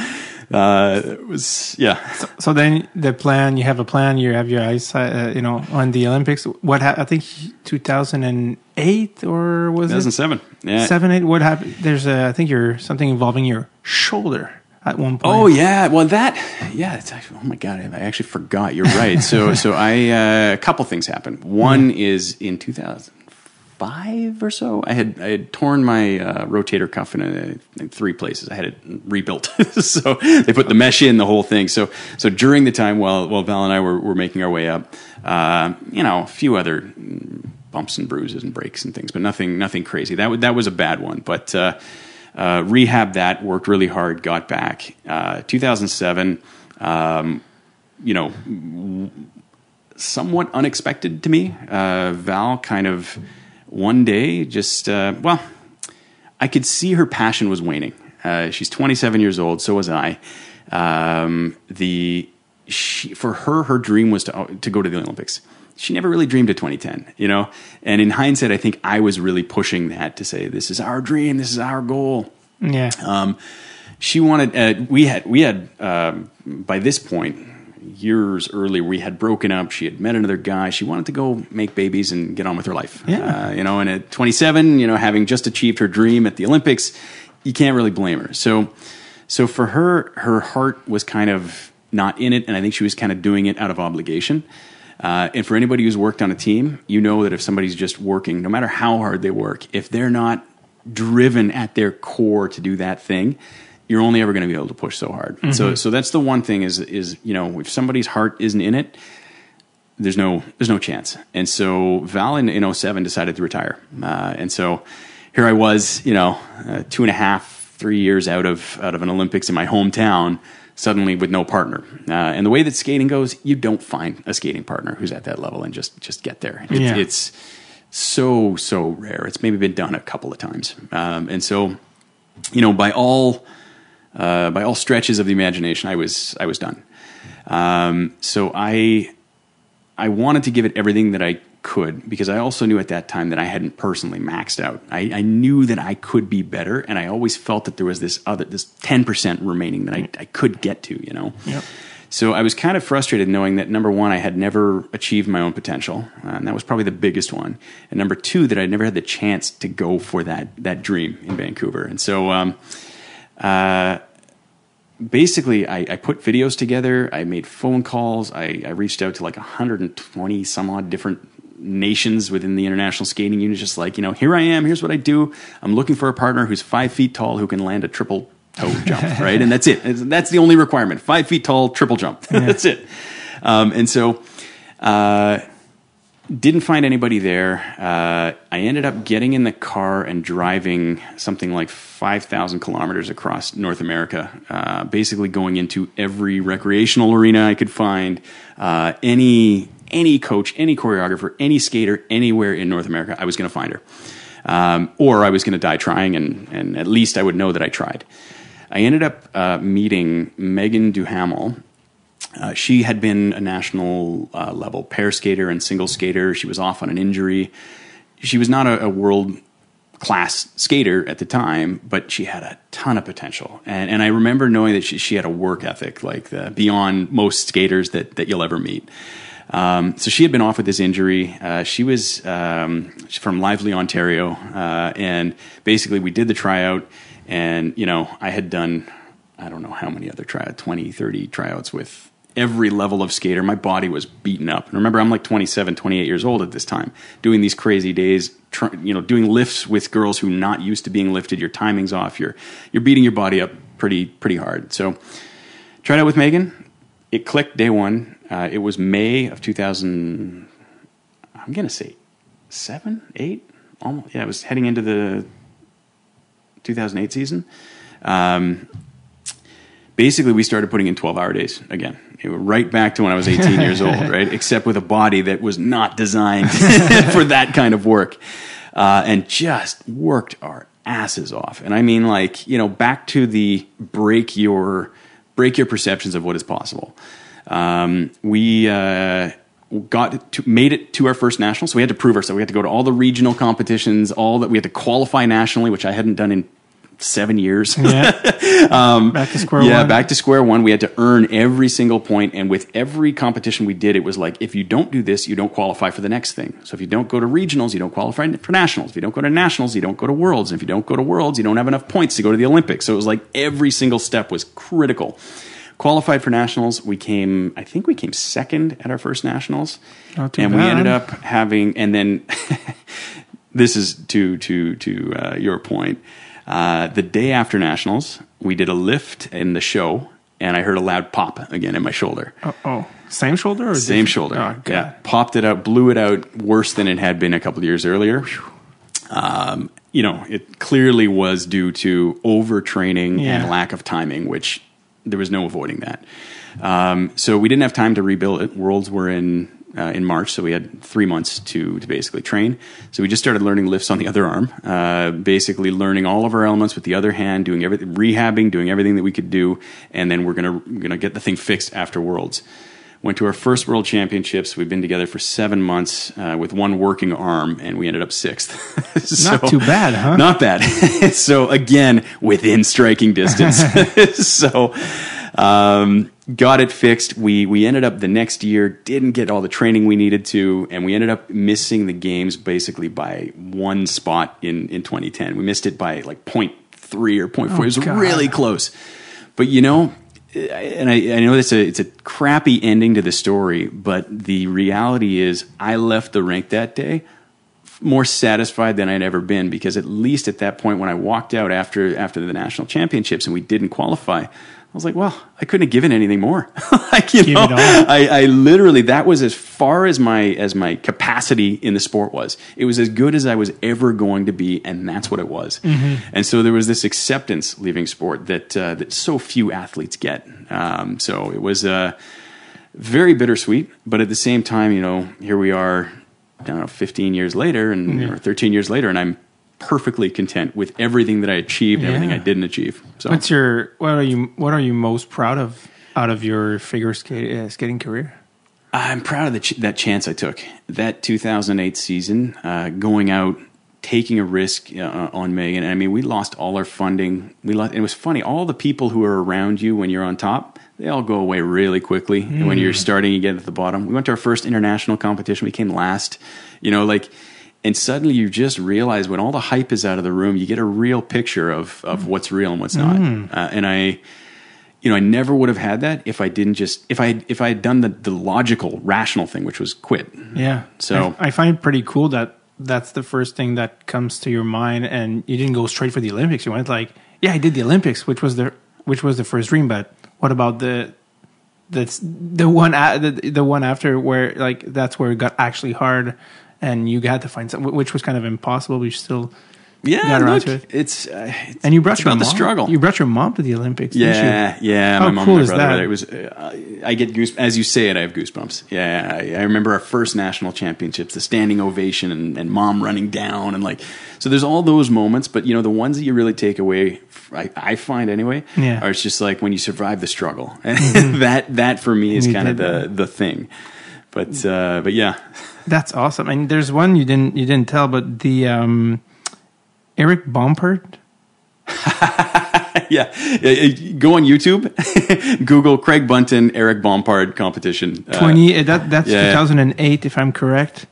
uh, it was, yeah. So then the plan, you have a plan, you have your eyes, uh, you know, on the Olympics. What ha- I think 2008 or was it 2007. Yeah. seven, eight? What happened? There's a, I think you're something involving your shoulder at one point. Oh yeah, well that yeah, it's actually, oh my god, I actually forgot. You're right. So so I uh, a couple things happened. One is in 2005 or so, I had I had torn my uh, rotator cuff in, a, in three places. I had it rebuilt. so they put the mesh in the whole thing. So so during the time while while Val and I were, were making our way up, uh, you know, a few other bumps and bruises and breaks and things, but nothing nothing crazy. That wa- that was a bad one, but. Uh, uh, rehab that, worked really hard, got back. Uh, 2007, um, you know, w- somewhat unexpected to me. Uh, Val kind of one day just, uh, well, I could see her passion was waning. Uh, she's 27 years old, so was I. Um, the she, for her, her dream was to to go to the Olympics. She never really dreamed of 2010, you know. And in hindsight, I think I was really pushing that to say, "This is our dream. This is our goal." yeah. Um, she wanted. Uh, we had. We had. Um, by this point, years earlier, we had broken up. She had met another guy. She wanted to go make babies and get on with her life. Yeah. Uh, you know, and at 27, you know, having just achieved her dream at the Olympics, you can't really blame her. So, so for her, her heart was kind of not in it, and I think she was kind of doing it out of obligation. Uh, and for anybody who's worked on a team, you know that if somebody's just working, no matter how hard they work, if they're not driven at their core to do that thing, you're only ever going to be able to push so hard. So, so that's the one thing is is you know if somebody's heart isn't in it, there's no there's no chance. And so Val in, in 07 decided to retire, uh, and so here I was, you know, uh, two and a half, three years out of out of an Olympics in my hometown, suddenly with no partner. Uh, and the way that skating goes, you don't find a skating partner who's at that level and just just get there. It's, Yeah. it's so so rare. It's maybe been done a couple of times, um, and so you know by all uh, by all stretches of the imagination, I was I was done. Um, so I I wanted to give it everything that I could because I also knew at that time that I hadn't personally maxed out. I, I knew that I could be better, and I always felt that there was this other this ten percent remaining that I, I could get to. You know. Yep. So I was kind of frustrated knowing that number one, I had never achieved my own potential, uh, and that was probably the biggest one. And number two, that I never had the chance to go for that that dream in Vancouver. And so, um, uh, basically, I, I put videos together. I made phone calls. I, I reached out to like 120 some odd different nations within the international skating union. Just like you know, here I am. Here's what I do. I'm looking for a partner who's five feet tall who can land a triple toe jump, right? And that's it. That's the only requirement. Five feet tall, triple jump. that's it. Um, and so, uh, didn't find anybody there. Uh, I ended up getting in the car and driving something like 5,000 kilometers across North America, uh, basically going into every recreational arena I could find, uh, any any coach, any choreographer, any skater, anywhere in North America, I was going to find her. Um, or I was going to die trying, and, and at least I would know that I tried. I ended up uh, meeting Megan Duhamel, uh, she had been a national uh, level pair skater and single skater. She was off on an injury. She was not a, a world class skater at the time, but she had a ton of potential. And, and I remember knowing that she, she had a work ethic like the, beyond most skaters that, that you'll ever meet. Um, so she had been off with this injury. Uh, she was um, from Lively, Ontario, uh, and basically we did the tryout. And you know, I had done I don't know how many other tryouts, 20, 30 tryouts with every level of skater. My body was beaten up. And remember, I'm like 27, 28 years old at this time, doing these crazy days, you know, doing lifts with girls who not used to being lifted. Your timing's off. You're you're beating your body up pretty pretty hard. So tried out with Megan. it clicked day one. Uh, it was May of 2000. I'm gonna say seven, eight, almost. Yeah, it was heading into the 2008 season. Um, basically, we started putting in 12 hour days again. Right back to when I was 18 years old, right? Except with a body that was not designed for that kind of work, uh, and just worked our asses off. And I mean, like you know, back to the break your break your perceptions of what is possible. Um, we uh, got to, made it to our first national, so we had to prove ourselves. We had to go to all the regional competitions, all that we had to qualify nationally, which I hadn't done in seven years. Yeah. back to square one. yeah, one. back to square one. We had to earn every single point, and with every competition we did, it was like if you don't do this, you don't qualify for the next thing. So if you don't go to regionals, you don't qualify for nationals. If you don't go to nationals, you don't go to worlds. And if you don't go to worlds, you don't have enough points to go to the Olympics. So it was like every single step was critical. Qualified for nationals, we came. I think we came second at our first nationals, and we ended up having. And then this is to to to uh, your point. Uh, the day after nationals, we did a lift in the show, and I heard a loud pop again in my shoulder. Oh, oh, same shoulder or Same shoulder. Oh, yeah, popped it out, blew it out worse than it had been a couple of years earlier. Um, you know, it clearly was due to overtraining Yeah. and lack of timing, which there was no avoiding that. Um, so we didn't have time to rebuild it. Worlds were in uh, in March, so we had three months to to basically train. So we just started learning lifts on the other arm, uh, basically learning all of our elements with the other hand, doing everything, rehabbing, doing everything that we could do, and then we're gonna gonna get the thing fixed after Worlds. Went to our first World Championships. We've been together for seven months uh, with one working arm, and we ended up sixth. Not too bad, huh? Not bad. so again, within striking distance. so um, got it fixed. We we ended up the next year didn't get all the training we needed to, and we ended up missing the games basically by one spot in in 2010. We missed it by like 0.3 or 0.4. it was God. really close. But you know, and I, I know it's a it's a crappy ending to the story, but the reality is, I left the rink that day more satisfied than I'd ever been because at least at that point when I walked out after after the national championships and we didn't qualify, I was like, well, I couldn't have given anything more. like you Give know. I, I literally that was as far as my as my capacity in the sport was. It was as good as I was ever going to be, and that's what it was. And so there was this acceptance leaving sport that uh, that so few athletes get. Um, so it was uh, very bittersweet, but at the same time, you know, here we are. I don't know, 15 years later, and or 13 years later, and I'm perfectly content with everything that I achieved, and everything I didn't achieve. So What's your what are you what are you most proud of out of your figure skate, uh, skating career? I'm proud of the ch- that chance I took. That 2008 season, uh, going out, taking a risk uh, on Megan. I mean, we lost all our funding. We lost. It was funny. All the people who are around you when you're on top, they all go away really quickly. And when you're starting again at the bottom, we went to our first international competition. We came last. You know, like. And suddenly you just realize when all the hype is out of the room, you get a real picture of, of what's real and what's not. Uh, and I, you know, I never would have had that if I didn't just if I if I had done the the logical, rational thing, which was quit. Yeah. So- I, I find it pretty cool that that's the first thing that comes to your mind, and you didn't go straight for the Olympics. You went like, yeah, I did the Olympics, which was the which was the first dream. But what about the that's the one a, the, the one after where like that's where it got actually hard, and you had to find something which was kind of impossible. But you still Yeah, got around look, to it. it's uh, it's, and you brought your mom. the struggle. You brought your mom to the Olympics. yeah, yeah. How my mom cool my is brother. that? It was. Uh, I get goose as you say it. I have goosebumps. Yeah, I, I remember our first national championships, the standing ovation, and, and mom running down, and like. So there's all those moments, but you know the ones that you really take away, I, I find anyway, Yeah. are it's just like when you survive the struggle, and that that for me is kind of the the thing. But uh, but yeah, That's awesome. And there's one you didn't you didn't tell, but the um, Eric Bompard. yeah. Yeah, Go on YouTube, Google Craig Buntin, Eric Bompard competition. Uh, Twenty. uh, that that's yeah. 2008, if I'm correct.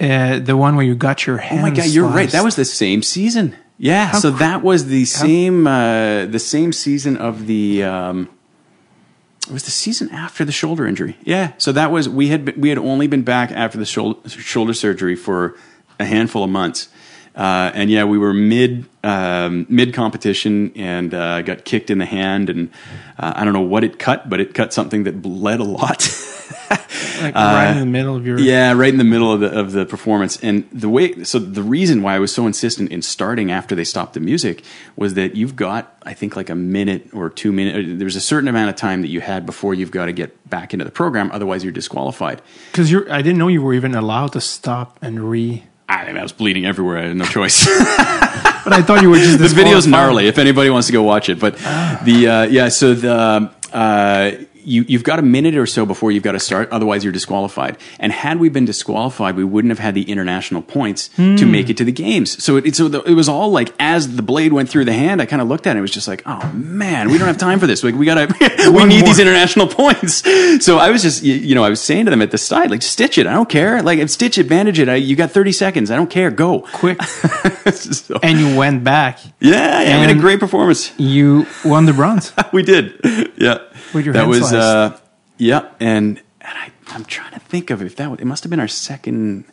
Uh, the one where you got your hands. oh my god, you're right. That was the same season. Yeah. How so cr- that was the same uh, the same season of the. Um, it was the season after the shoulder injury. Yeah. So that was we had we had only been back after the shoulder surgery for a handful of months. Uh, and yeah, we were mid um, mid competition and uh, got kicked in the hand, and uh, I don't know what it cut, but it cut something that bled a lot. Like right in the middle of your. Uh, Yeah, right in the middle of the of the performance, and the way. So the reason why I was so insistent in starting after they stopped the music was that you've got, I think, like a minute or two minutes. There's a certain amount of time that you had before you've got to get back into the program, otherwise you're disqualified. Because you're, I didn't know you were even allowed to stop and re. I, I was bleeding everywhere. I had no choice. But I thought you were just. the video's gnarly. If anybody wants to go watch it, but the uh, yeah. So the uh, you you've got a minute or so before you've got to start. Otherwise, you're disqualified. And had we been disqualified, we wouldn't have had the international points to hmm. make it to the games. So it, so the, it was all like as the blade went through the hand, I kind of looked at it. It was just like, oh man, we don't have time for this. Like we gotta we need more. these international points. So I was just you, you know I was saying to them at the side like stitch it. I don't care. Like stitch it, bandage it. I, you got 30 seconds. I don't care. Go Quick. So- and you went back. yeah, yeah, we had a great performance. You won the bronze. we did. Yeah. With your that hand was sliced. uh yeah, and and I I'm trying to think of if that was, it must have been our second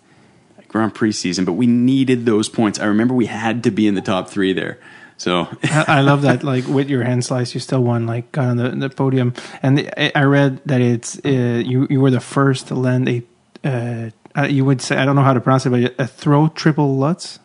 Grand Prix season, but we needed those points. I remember we had to be in the top 3 there. So I, love that. Like with your hand slice, you still won. Like got on the, the podium, and I, I read that it's uh, you. You were the first to land a. Uh, uh, you would say I don't know how to pronounce it, but a throw triple Lutz.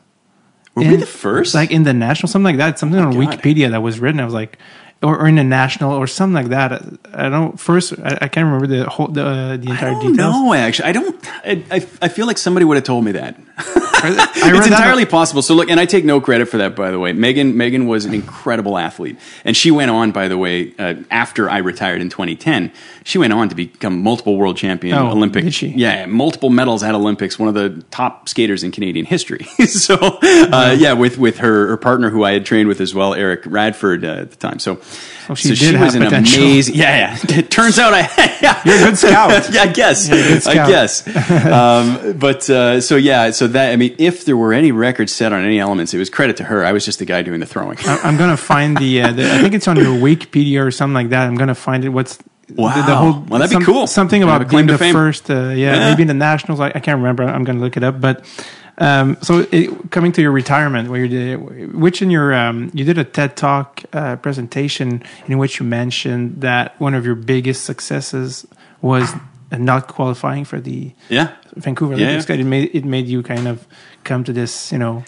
were we in- the first? Like in the national, something like that. Something on God. Wikipedia that was written. I was like, or, or in the national, or something like that. I, I don't. First, I, I can't remember the whole the, uh, the I entire don't details. know. Actually, I don't. I, I, I feel like somebody would have told me that. It's that- entirely possible. So look, and I take no credit for that, by the way. Megan, Megan was an incredible athlete, and she went on, by the way, uh, after I retired in 2010, she went on to become multiple world champion, Oh, Olympic, did she? yeah, multiple medals at Olympics, one of the top skaters in Canadian history. so uh, yeah, with with her, her partner, who I had trained with as well, Eric Radford uh, at the time. So. Oh, she did was have an potential. amazing, yeah, yeah. It turns out I, yeah. You're a good scout. yeah, I guess. You're a good I guess. um, but uh, so yeah, so that I mean, if there were any records set on any elements, it was credit to her. I was just the guy doing the throwing. I'm gonna find the, uh, the. I think it's on your Wikipedia or something like that. I'm gonna find it. What's Wow. Well, that'd be cool. Something about claim being to the fame. first. Uh, yeah, Yeah. maybe in the nationals. I, I can't remember. I'm gonna look it up. But um, so it, coming to your retirement, where you did, which in your um, you did a TED Talk uh, presentation in which you mentioned that one of your biggest successes was not qualifying for the yeah. Vancouver Yeah, yeah. It made it made you kind of come to this, you know.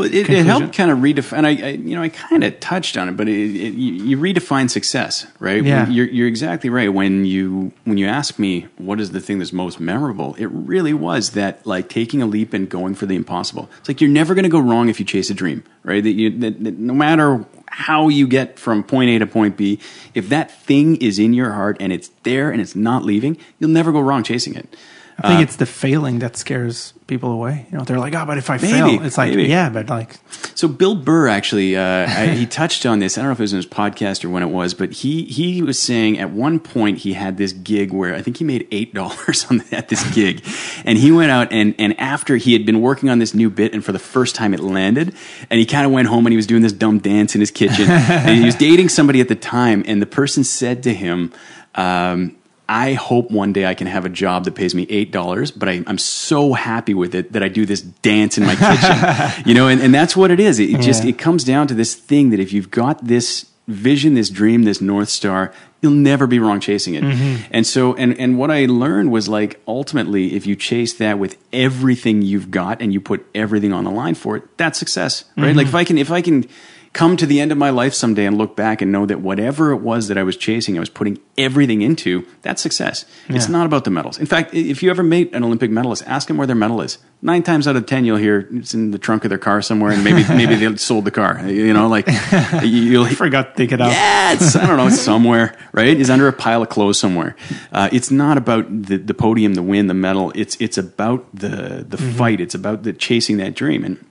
Well, it, it helped kind of redefine. I, I, you know, I kind of touched on it, but it, it, you, you redefine success, right? Yeah. When- You're, you're exactly right. When you when you ask me what is the thing that's most memorable, it really was that like taking a leap and going for the impossible. It's like you're never going to go wrong if you chase a dream, right? That you that, that no matter how you get from point A to point B, if that thing is in your heart and it's there and it's not leaving, you'll never go wrong chasing it. I think it's the failing that scares people away. You know, they're like, "Oh, but if I Maybe, fail, it's like, maybe. yeah, but like, So Bill Burr actually, uh, I, he touched on this. I don't know if it was in his podcast or when it was, but he he was saying at one point he had this gig where I think he made eight dollars on at this gig, and he went out and and after he had been working on this new bit, and for the first time it landed, and he kind of went home and he was doing this dumb dance in his kitchen, and he was dating somebody at the time, and the person said to him. Um, I hope one day I can have a job that pays me eight dollars, but I, I'm so happy with it that I do this dance in my kitchen, you know, and, and that's what it is. It, it just it comes down to this thing that if you've got this vision, this dream, this north star, you'll never be wrong chasing it. Mm-hmm. And so, and and what I learned was like ultimately, if you chase that with everything you've got and you put everything on the line for it, that's success, right? Like mm-hmm. if I can, if I can come to the end of my life someday and look back and know that whatever it was that I was chasing, I was putting everything into, that's success. It's not about the medals. In fact, if you ever meet an Olympic medalist, ask them where their medal is. Nine times out of ten, you'll hear it's in the trunk of their car somewhere, and maybe maybe they sold the car. You know, like you'll I forgot to take it out. yeah, it's, I don't know, it's somewhere, right? It's under a pile of clothes somewhere. Uh, it's not about the, the podium, the win, the medal. It's it's about the the Mm-hmm. fight. It's about the chasing that dream. And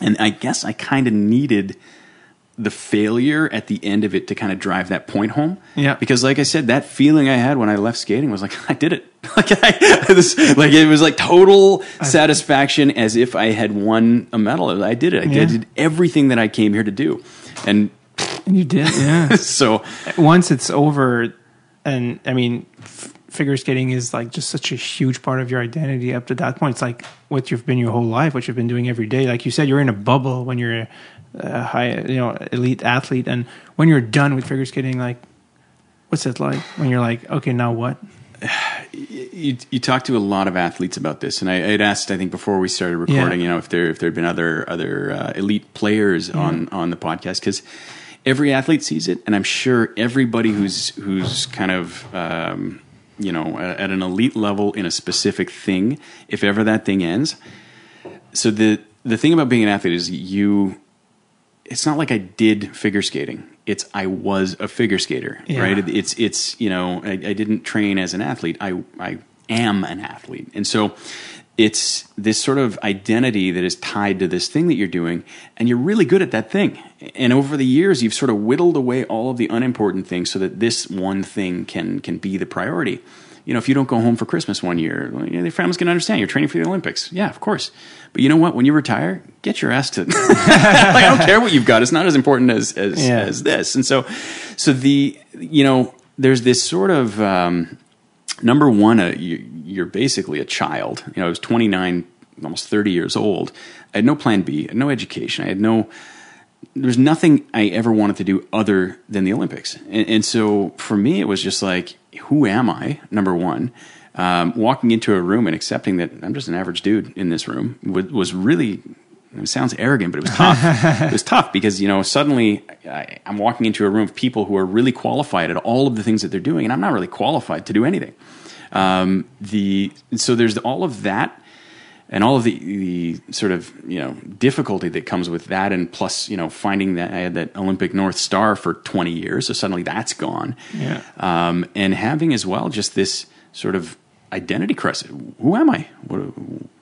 and I guess I kind of needed the failure at the end of it to kind of drive that point home. Yeah. Because like I said, that feeling I had when I left skating was like I did it. Like I this, like it was like total satisfaction as if I had won a medal. I did it. I Yeah. did everything that I came here to do. And You did, yeah. so Once it's over, and I mean, f- figure skating is like just such a huge part of your identity up to that point. It's like what you've been your whole life, what you've been doing every day. Like you said, you're in a bubble when you're a high, you know, elite athlete, and when you're done with figure skating, like, what's it like when you're like, okay, now what? You, you talk to a lot of athletes about this, and I had asked, I think, before we started recording, Yeah. you know, if there if there had been other other uh, elite players on on the podcast because every athlete sees it, and I'm sure everybody who's who's kind of um, you know at, at an elite level in a specific thing, if ever that thing ends. So the the thing about being an athlete is you. It's not like I did figure skating. It's I was a figure skater, Yeah. right? It's it's you know I, I didn't train as an athlete. I I am an athlete, and so it's this sort of identity that is tied to this thing that you're doing, and you're really good at that thing. And over the years, you've sort of whittled away all of the unimportant things so that this one thing can can be the priority. You know, if you don't go home for Christmas one year, well, you know, your family's going to understand you're training for the Olympics. Yeah, of course. But you know what? When you retire, get your ass to. like, I don't care what you've got. It's not as important as as, Yeah. as this. And so, so the you know, there's this sort of um, number one, uh, you, you're basically a child. You know, I was 29, almost 30 years old. I had no plan B, I had no education. I had no, there was nothing I ever wanted to do other than the Olympics. And, and so for me, it was just like, who am I? Number one. Um, walking into a room and accepting that I'm just an average dude in this room was, was really it sounds arrogant, but it was tough. it was tough because you know suddenly I, I'm walking into a room of people who are really qualified at all of the things that they're doing, and I'm not really qualified to do anything. Um, the so there's all of that, and all of the the sort of you know difficulty that comes with that, and plus you know finding that I had that Olympic North Star for 20 years, so suddenly that's gone. Yeah. Um, and having as well just this sort of identity crisis. Who am I? What,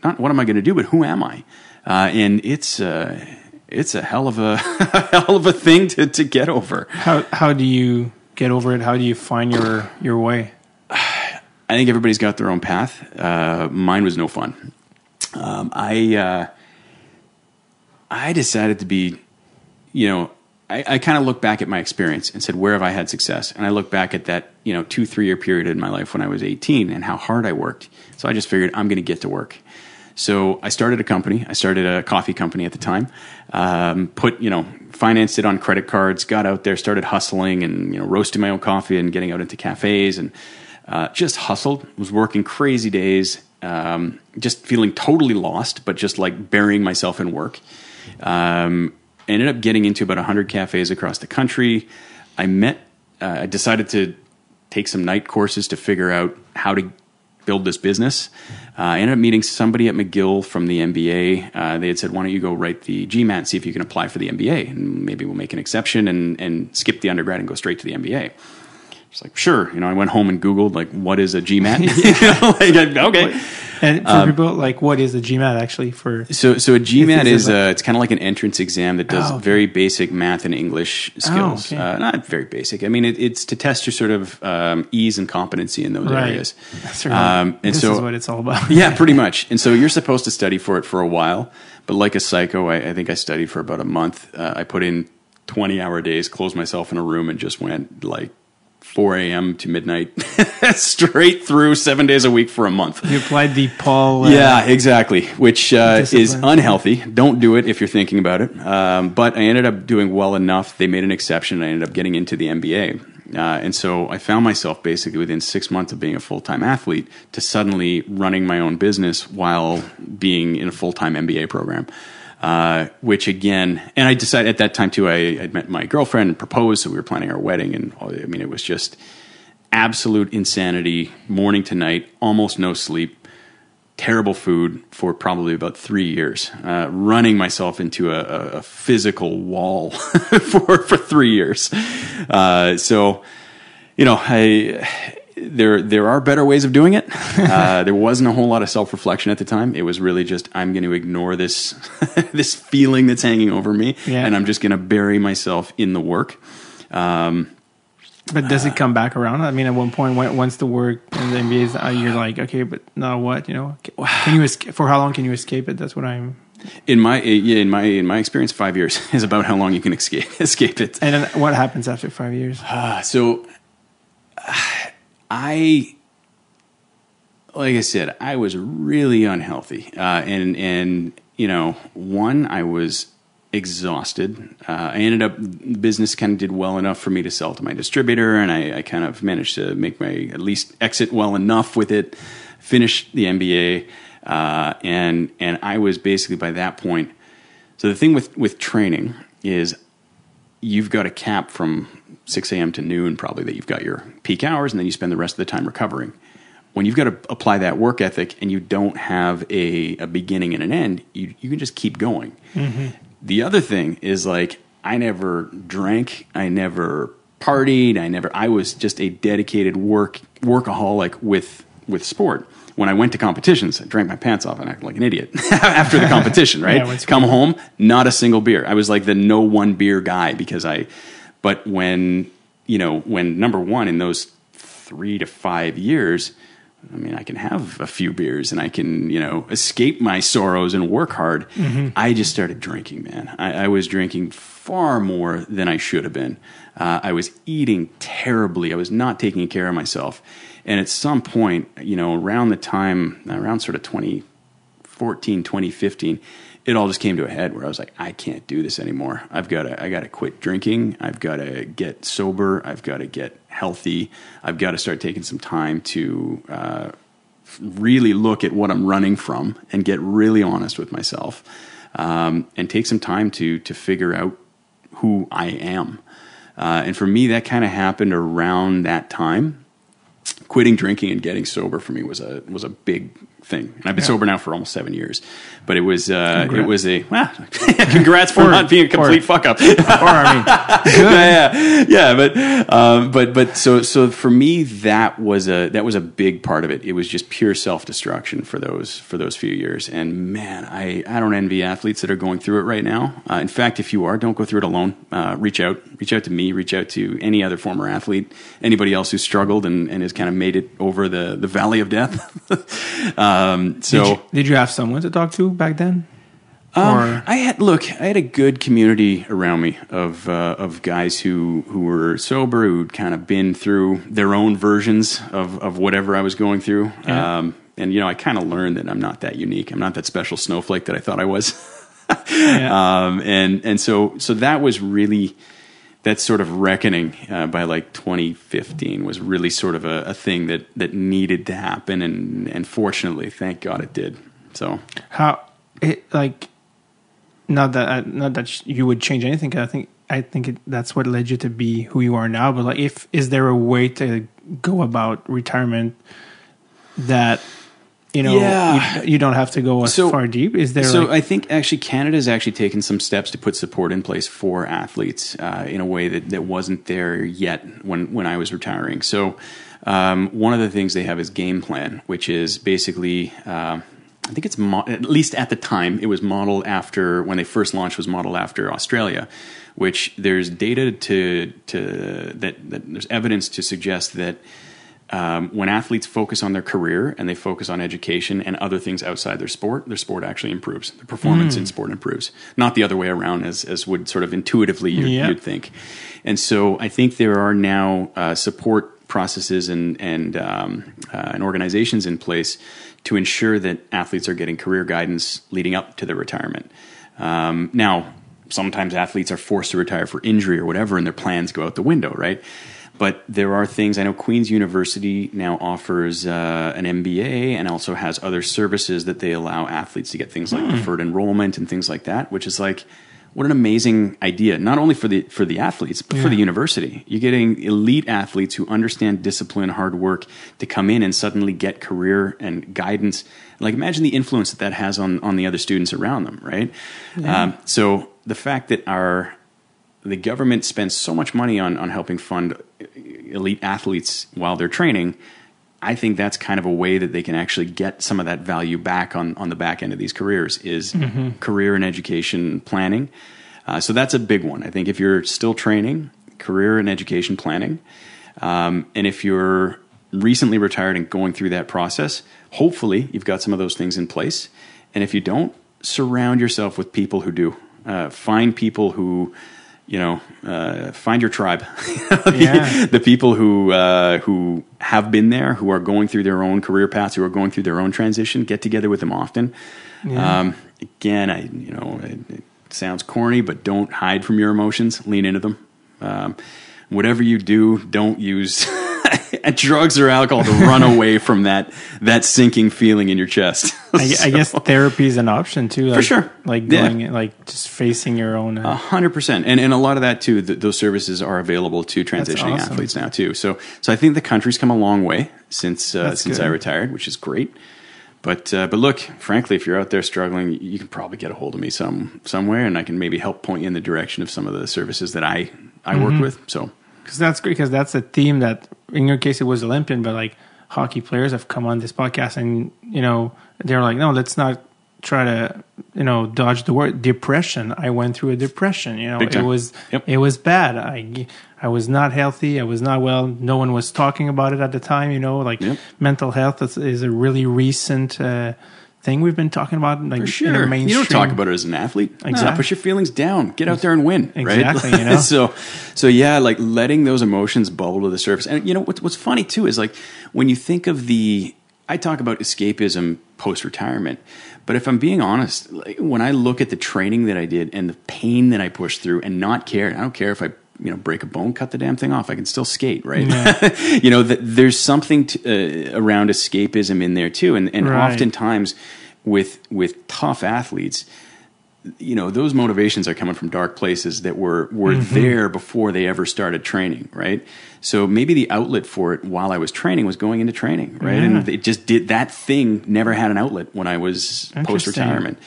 not what am I going to do, but who am I? Uh, and it's uh, it's a hell of a hell of a thing to, to get over. How how do you get over it? How do you find your your way? I think everybody's got their own path. Uh, mine was no fun. Um, I uh, I decided to be, you know, I, I kind of look back at my experience and said, where have I had success? And I look back at that, you know, two three year period in my life when I was 18 and how hard I worked. So I just figured I'm going to get to work. So I started a company. I started a coffee company at the time. Um, put you know financed it on credit cards. Got out there, started hustling, and you know roasting my own coffee and getting out into cafes and uh, just hustled. Was working crazy days. Um, just feeling totally lost, but just like burying myself in work. Um, ended up getting into about 100 cafes across the country. I met, uh, I decided to take some night courses to figure out how to build this business. Uh, I ended up meeting somebody at McGill from the MBA. Uh, they had said, "Why don't you go write the GMAT, see if you can apply for the MBA, and maybe we'll make an exception and and skip the undergrad and go straight to the MBA." It's like, sure. You know, I went home and Googled like, what is a GMAT? like, okay. And for Um, people, like, what is a GMAT actually? For So, so a GMAT Is is uh, it's kind of like an entrance exam that does Oh, okay. very basic math and English skills. okay. uh, not very basic. I mean, it, it's to test your sort of um, ease and competency in those right, areas. that's right. Um, and this so, is what it's all about. yeah, pretty much. And so you're supposed to study for it for a while, but like a psycho, I, I think I studied for about a month. Uh, I put in 20 hour days, closed myself in a room, and just went like 4 a.m. to midnight, straight through seven days a week for a month. You applied the Paul. Uh, Yeah, exactly. Which uh, is unhealthy. Don't do it if you're thinking about it. Um, but I ended up doing well enough. They made an exception. I ended up getting into the MBA. Uh, and so I found myself basically within six months of being a full time athlete to suddenly running my own business while being in a full time MBA program. Uh, which again, and I decided at that time too, I met my girlfriend and proposed, so we were planning our wedding. And I mean, it was just absolute insanity, morning to night, almost no sleep, terrible food for probably about three years, uh, running myself into a, a, a physical wall for for three years. Uh, so, you know, I. There, there are better ways of doing it. Uh, there wasn't a whole lot of self reflection at the time. It was really just I'm going to ignore this, this feeling that's hanging over me, Yeah. and I'm just going to bury myself in the work. Um, But does it come back around? I mean, at one point, when, once the work and the MBA is, uh, you're like, okay, but now what? You know, can you escape? For how long can you escape it? That's what I'm. In my yeah, in my in my experience, five years is about how long you can escape escape it. And then what happens after five years? Uh, so I like I said, I was really unhealthy, uh, and and you know, one, I was exhausted. Uh, I ended up business kind of did well enough for me to sell to my distributor, and I, I, kind of managed to make my at least exit well enough with it. Finish the MBA, uh, and and I was basically by that point. So the thing with with training is you've got a cap from 6 a.m. to noon, probably that you've got your peak hours, and then you spend the rest of the time recovering. When you've got to apply that work ethic and you don't have a, a beginning and an end, you, you can just keep going. Mm-hmm. The other thing is like, I never drank, I never partied, I never, I was just a dedicated work workaholic with with sport. When I went to competitions, I drank my pants off and acted like an idiot after the competition, right? yeah, Come home, not a single beer. I was like the no one beer guy because I, but when, you know, when number one in those three to five years, I mean, I can have a few beers and I can, you know, escape my sorrows and work hard. Mm-hmm. I just started drinking, man. I, I, was drinking far more than I should have been. Uh, I was eating terribly. I was not taking care of myself. And at some point, you know, around the time, around sort of 2014, 2015, it all just came to a head where I was like, I can't do this anymore. I've got to, I got to quit drinking. I've got to get sober. I've got to get healthy. I've got to start taking some time to uh, really look at what I'm running from and get really honest with myself, um, and take some time to to figure out who I am. Uh, and for me, that kind of happened around that time. Quitting drinking and getting sober for me was a was a big thing. And I've been yeah. sober now for almost seven years. But it was uh, it was a well, congrats for or, not being a complete or, fuck up. or I mean, good. yeah, yeah, yeah. But um, but but so so for me that was a that was a big part of it. It was just pure self destruction for those for those few years. And man, I I don't envy athletes that are going through it right now. Uh, in fact, if you are, don't go through it alone. Uh, reach out, reach out to me, reach out to any other former athlete, anybody else who struggled and, and has kind of made it over the the valley of death. Um, so did you, did you, have someone to talk to back then? Um, I had look. I had a good community around me of uh, of guys who who were sober, who'd kind of been through their own versions of of whatever I was going through. Yeah. Um, and you know, I kind of learned that I'm not that unique. I'm not that special snowflake that I thought I was. yeah. um, and and so so that was really that sort of reckoning uh, by like 2015 was really sort of a, a, thing that that needed to happen, and and fortunately, thank God it did. So how it like not that uh, not that you would change anything. I think I think it, that's what led you to be who you are now. But like, if is there a way to go about retirement that you know yeah. you, you, don't have to go as so, far deep is there so like- i think actually canada has actually taken some steps to put support in place for athletes uh, in a way that, that wasn't there yet when, when i was retiring so um, one of the things they have is game plan which is basically uh, I think it's mo- at least at the time it was modeled after when they first launched was modeled after Australia, which there's data to to that, that there's evidence to suggest that um, when athletes focus on their career and they focus on education and other things outside their sport, their sport actually improves. Their performance mm. in sport improves, not the other way around, as as would sort of intuitively you'd, yeah. you'd think. And so I think there are now uh, support processes and and um, uh, and organizations in place to ensure that athletes are getting career guidance leading up to their retirement. Um, now, sometimes athletes are forced to retire for injury or whatever, and their plans go out the window, right? But there are things. I know Queen's University now offers uh, an MBA and also has other services that they allow athletes to get things like mm. preferred enrollment and things like that, which is like what an amazing idea not only for the for the athletes but yeah. for the university you're getting elite athletes who understand discipline hard work to come in and suddenly get career and guidance like imagine the influence that that has on on the other students around them right yeah. um, so the fact that our the government spends so much money on, on helping fund elite athletes while they're training. I think that's kind of a way that they can actually get some of that value back on, on the back end of these careers is mm-hmm. career and education planning. Uh, so that's a big one. I think if you're still training, career and education planning, um, and if you're recently retired and going through that process, hopefully you've got some of those things in place. And if you don't, surround yourself with people who do. Uh, find people who you know, uh, find your tribe. Yeah. the people who uh, who have been there, who are going through their own career paths, who are going through their own transition. Get together with them often. Um, again, I you know, it, it sounds corny, but don't hide from your emotions. Lean into them. Um, whatever you do, don't use drugs or alcohol to run away from that that sinking feeling in your chest. I, I guess therapy is an option too. Like, sure. Like Yeah. going, like just facing your own. A Uh, hundred percent, and and a lot of that too. Th- those services are available to transitioning awesome. athletes now too. So so I think the country's come a long way since uh, since good. I retired, which is great. But uh, but look, frankly, if you're out there struggling, you can probably get a hold of me some somewhere, and I can maybe help point you in the direction of some of the services that I I Mm-hmm. work with. So because that's great. Because that's a theme that, in your case, it was Olympian, but like hockey players have come on this podcast, and you know they're like, no, let's not try to you know dodge the word depression. I went through a depression. You know, it was Yep. it was bad. I I was not healthy. I was not well. No one was talking about it at the time. You know, like Yep. mental health is, is a really recent. Uh, Thing we've been talking about, like for sure, mainstream. you don't talk about it as an athlete. No, Exactly. push your feelings down. Get out there and win. Exactly, Right? you know? so so yeah, like letting those emotions bubble to the surface. And you know what's what's funny too is like when you think of the I talk about escapism post retirement. But if I'm being honest, like when I look at the training that I did and the pain that I pushed through and not care, I don't care if I you know break a bone, cut the damn thing off. I can still skate, right? you know, that there's something to, uh, around escapism in there too, and and Right. oftentimes with with tough athletes, you know those motivations are coming from dark places that were were Mm-hmm. there before they ever started training right so maybe the outlet for it while i was training was going into training right and it just did that thing never had an outlet when i was post retirement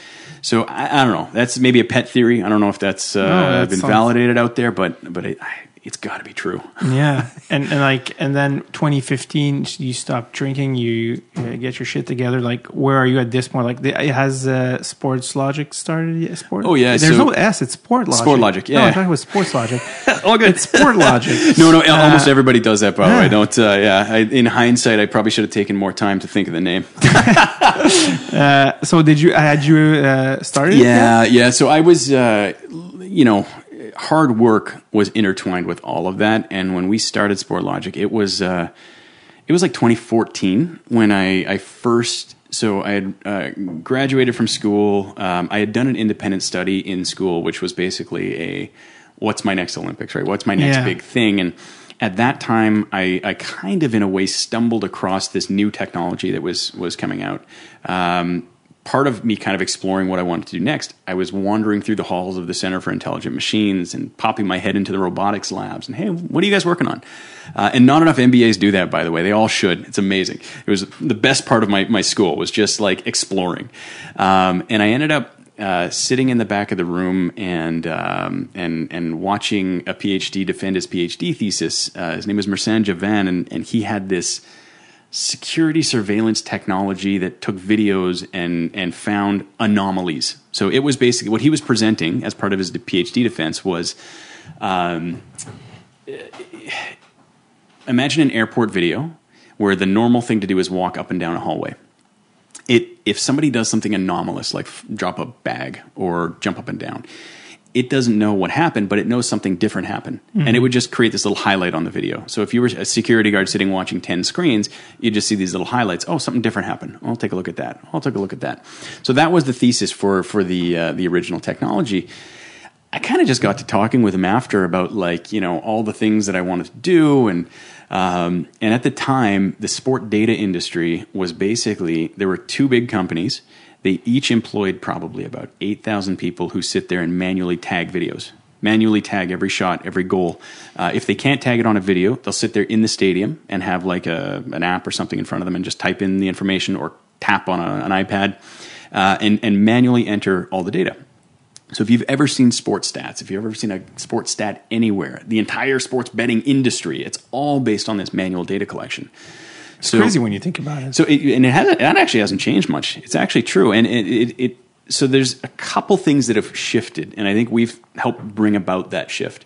so I, I don't know. That's maybe a pet theory. I don't know if that's uh, that been sounds- validated out there but but it, I, it's got to be true yeah and, and like and then 2015 you stop drinking you uh, get your shit together like where are you at this point like the, has uh, sports logic started yet sport Oh, yeah, there's so- no s it's Sportlogiq Sport Logic, no yeah. i'm talking about sports logic oh good it's Sportlogiq no, no. almost everybody does that. By the way, yeah. I don't. Uh, yeah, I, in hindsight, I probably should have taken more time to think of the name. uh, so did you had you uh, started Yeah, yeah. So I was, uh, you know, hard work was intertwined with all of that. And when we started Sportlogiq, it was, uh, it was like 2014 when I, I first. So I had uh, graduated from school. Um, I had done an independent study in school, which was basically a what's my next Olympics, right? What's my next Yeah. big thing? And at that time, I, I kind of, in a way, stumbled across this new technology that was was coming out. Um, part of me kind of exploring what I wanted to do next, I was wandering through the halls of the Center for Intelligent Machines and popping my head into the robotics labs. And hey, what are you guys working on? Uh, and not enough MBAs do that, by the way. They all should. It's amazing. It was the best part of my my school was just like exploring. Um, and I ended up uh, sitting in the back of the room and um, and and watching a PhD defend his PhD thesis. Uh, his name was Mehrsan Javan, and and he had this security surveillance technology that took videos and and found anomalies. So it was basically what he was presenting as part of his PhD defense was. Um, imagine an airport video where the normal thing to do is walk up and down a hallway it if somebody does something anomalous like f- drop a bag or jump up and down it doesn't know what happened but it knows something different happened. And it would just create this little highlight on the video. So if you were a security guard sitting watching 10 screens you'd just see these little highlights. Oh something different happened. I'll take a look at that. I'll take a look at that. So that was the thesis for for the uh, the original technology. I kind of just got to talking with him after about like you know all the things that I wanted to do. And um, and at the time the sport data industry was basically there were two big companies they each employed probably about 8,000 people who sit there and manually tag videos. Manually tag every shot every goal. Uh, if they can't tag it on a video they'll sit there in the stadium and have like a, an app or something in front of them and just type in the information or tap on a, an iPad uh, and, and manually enter all the data. So if you've ever seen sports stats, if you've ever seen a sports stat anywhere, the entire sports betting industry, it's all based on this manual data collection. So, crazy when you think about it so it, and it hasn't, that actually hasn't changed much. It's actually true, and it, it, it so there's a couple things that have shifted, and I think we've helped bring about that shift.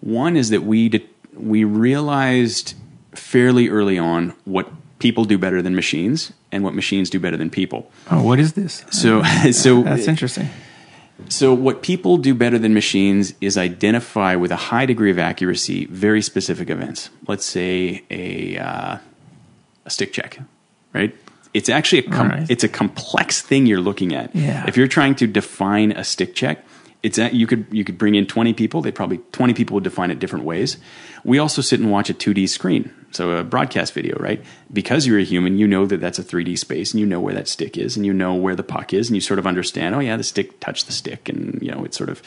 One is that we did, we realized fairly early on what people do better than machines, and what machines do better than people. oh what is this So so that's interesting So, what people do better than machines is identify with a high degree of accuracy very specific events. Let's say a, uh, a stick check, right? It's actually a com- Right. it's a complex thing you're looking at. Yeah. If you're trying to define a stick check, it's a, you could you could bring in 20 people. They probably 20 people would define it different ways. We also sit and watch a 2D screen, so a broadcast video, right? Because you're a human, you know that that's a 3D space, and you know where that stick is, and you know where the puck is, and you sort of understand. Oh yeah, the stick touched the stick, and you know it's sort of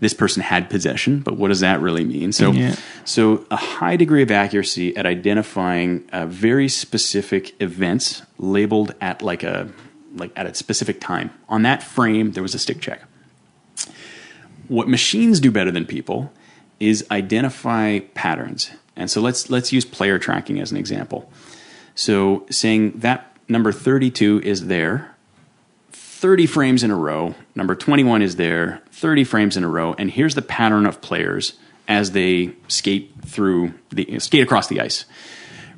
this person had possession, but what does that really mean? So, Yeah. so a high degree of accuracy at identifying uh, very specific events labeled at like a like at a specific time. On that frame, there was a stick check. What machines do better than people is identify patterns. And so let's let's use player tracking as an example. So saying that number 32 is there 30 frames in a row, number 21 is there 30 frames in a row and here's the pattern of players as they skate through the skate across the ice.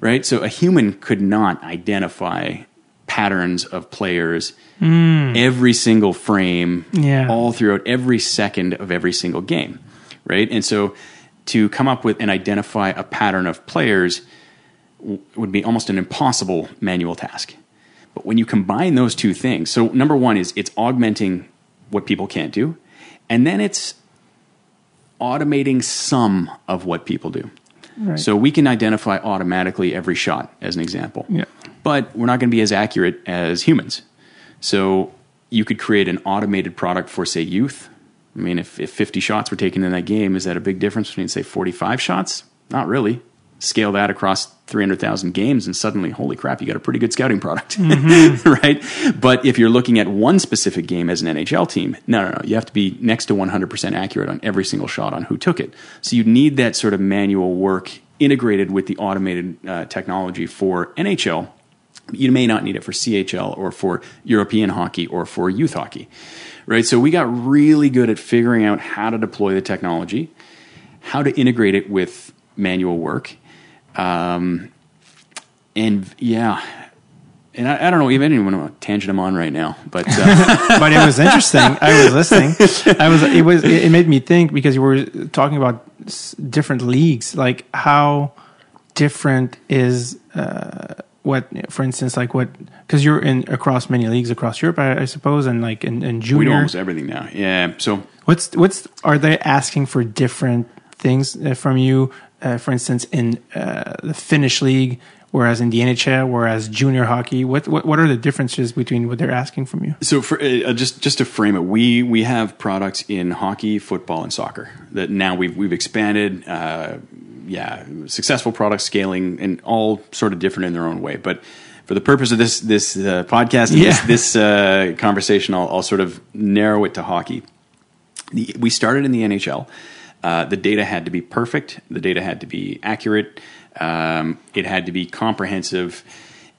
Right? So a human could not identify patterns of players hmm. every single frame Yeah. all throughout every second of every single game, right? And so to come up with and identify a pattern of players w- would be almost an impossible manual task. But when you combine those two things, so number one is it's augmenting what people can't do, and then it's automating some of what people do. Right. So we can identify automatically every shot, as an example. Yeah. But we're not going to be as accurate as humans. So you could create an automated product for, say, youth. I mean, if, if 50 shots were taken in that game, is that a big difference between, say, 45 shots? Not really. Scale that across 300,000 games, and suddenly, holy crap, you got a pretty good scouting product, right? But if you're looking at one specific game as an NHL team, no, no, no. You have to be next to 100% accurate on every single shot on who took it. So you need that sort of manual work integrated with the automated uh, technology for NHL you may not need it for CHL or for European hockey or for youth hockey, right? So we got really good at figuring out how to deploy the technology, how to integrate it with manual work, um, and yeah. And I, I don't know even anyone tangent I'm on right now, but uh, but it was interesting. I was listening. I was. It was. It made me think because you were talking about s- different leagues, like how different is uh, what, for instance, like what because you're in across many leagues across Europe, I, I suppose, and like in, in we do almost everything now. Yeah. So What's what's are they asking for different things uh, from you? Uh, for instance, in uh, the Finnish league, whereas in the NHL, whereas junior hockey, what, what what are the differences between what they're asking from you? So for uh, just just to frame it, we we have products in hockey, football, and soccer that now we've we've expanded. Uh, yeah, successful product scaling and all sort of different in their own way. But for the purpose of this this uh, podcast, and Yeah. this, this uh, conversation, I'll, I'll sort of narrow it to hockey. The, we started in the NHL. Uh, the data had to be perfect. The data had to be accurate. Um, it had to be comprehensive,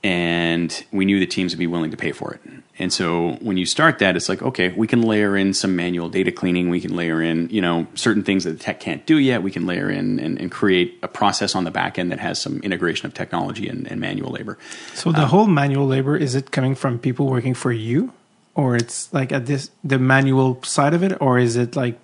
and we knew the teams would be willing to pay for it. And so when you start that, it's like okay, we can layer in some manual data cleaning. We can layer in you know certain things that the tech can't do yet. We can layer in and, and create a process on the back end that has some integration of technology and, and manual labor. So the whole manual labor is it coming from people working for you, or it's like at this the manual side of it, or is it like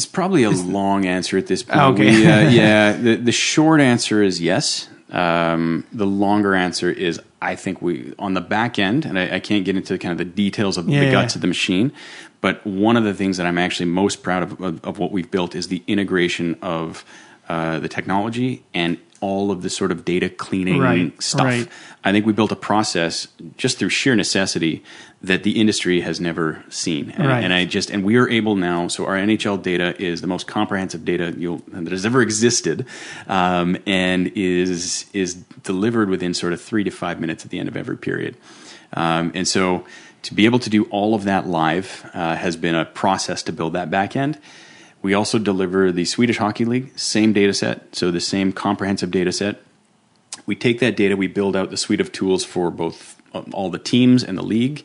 It's probably a long answer at this point. Ah, okay. We, uh, yeah, the, the short answer is yes. Um, the longer answer is I think we on the back end, and I, I can't get into kind of the details of Yeah, the yeah. guts of the machine, but one of the things that I'm actually most proud of of, of what we've built is the integration of uh, the technology and all of the sort of data cleaning Right, stuff. right. I think we built a process just through sheer necessity that the industry has never seen, and, Right. and I just and we are able now. So our NHL data is the most comprehensive data you'll, that has ever existed, um, and is is delivered within sort of three to five minutes at the end of every period. Um, and so to be able to do all of that live uh, has been a process to build that back end. We also deliver the Swedish Hockey League, same data set, so the same comprehensive data set. We take that data, we build out the suite of tools for both um, all the teams and the league.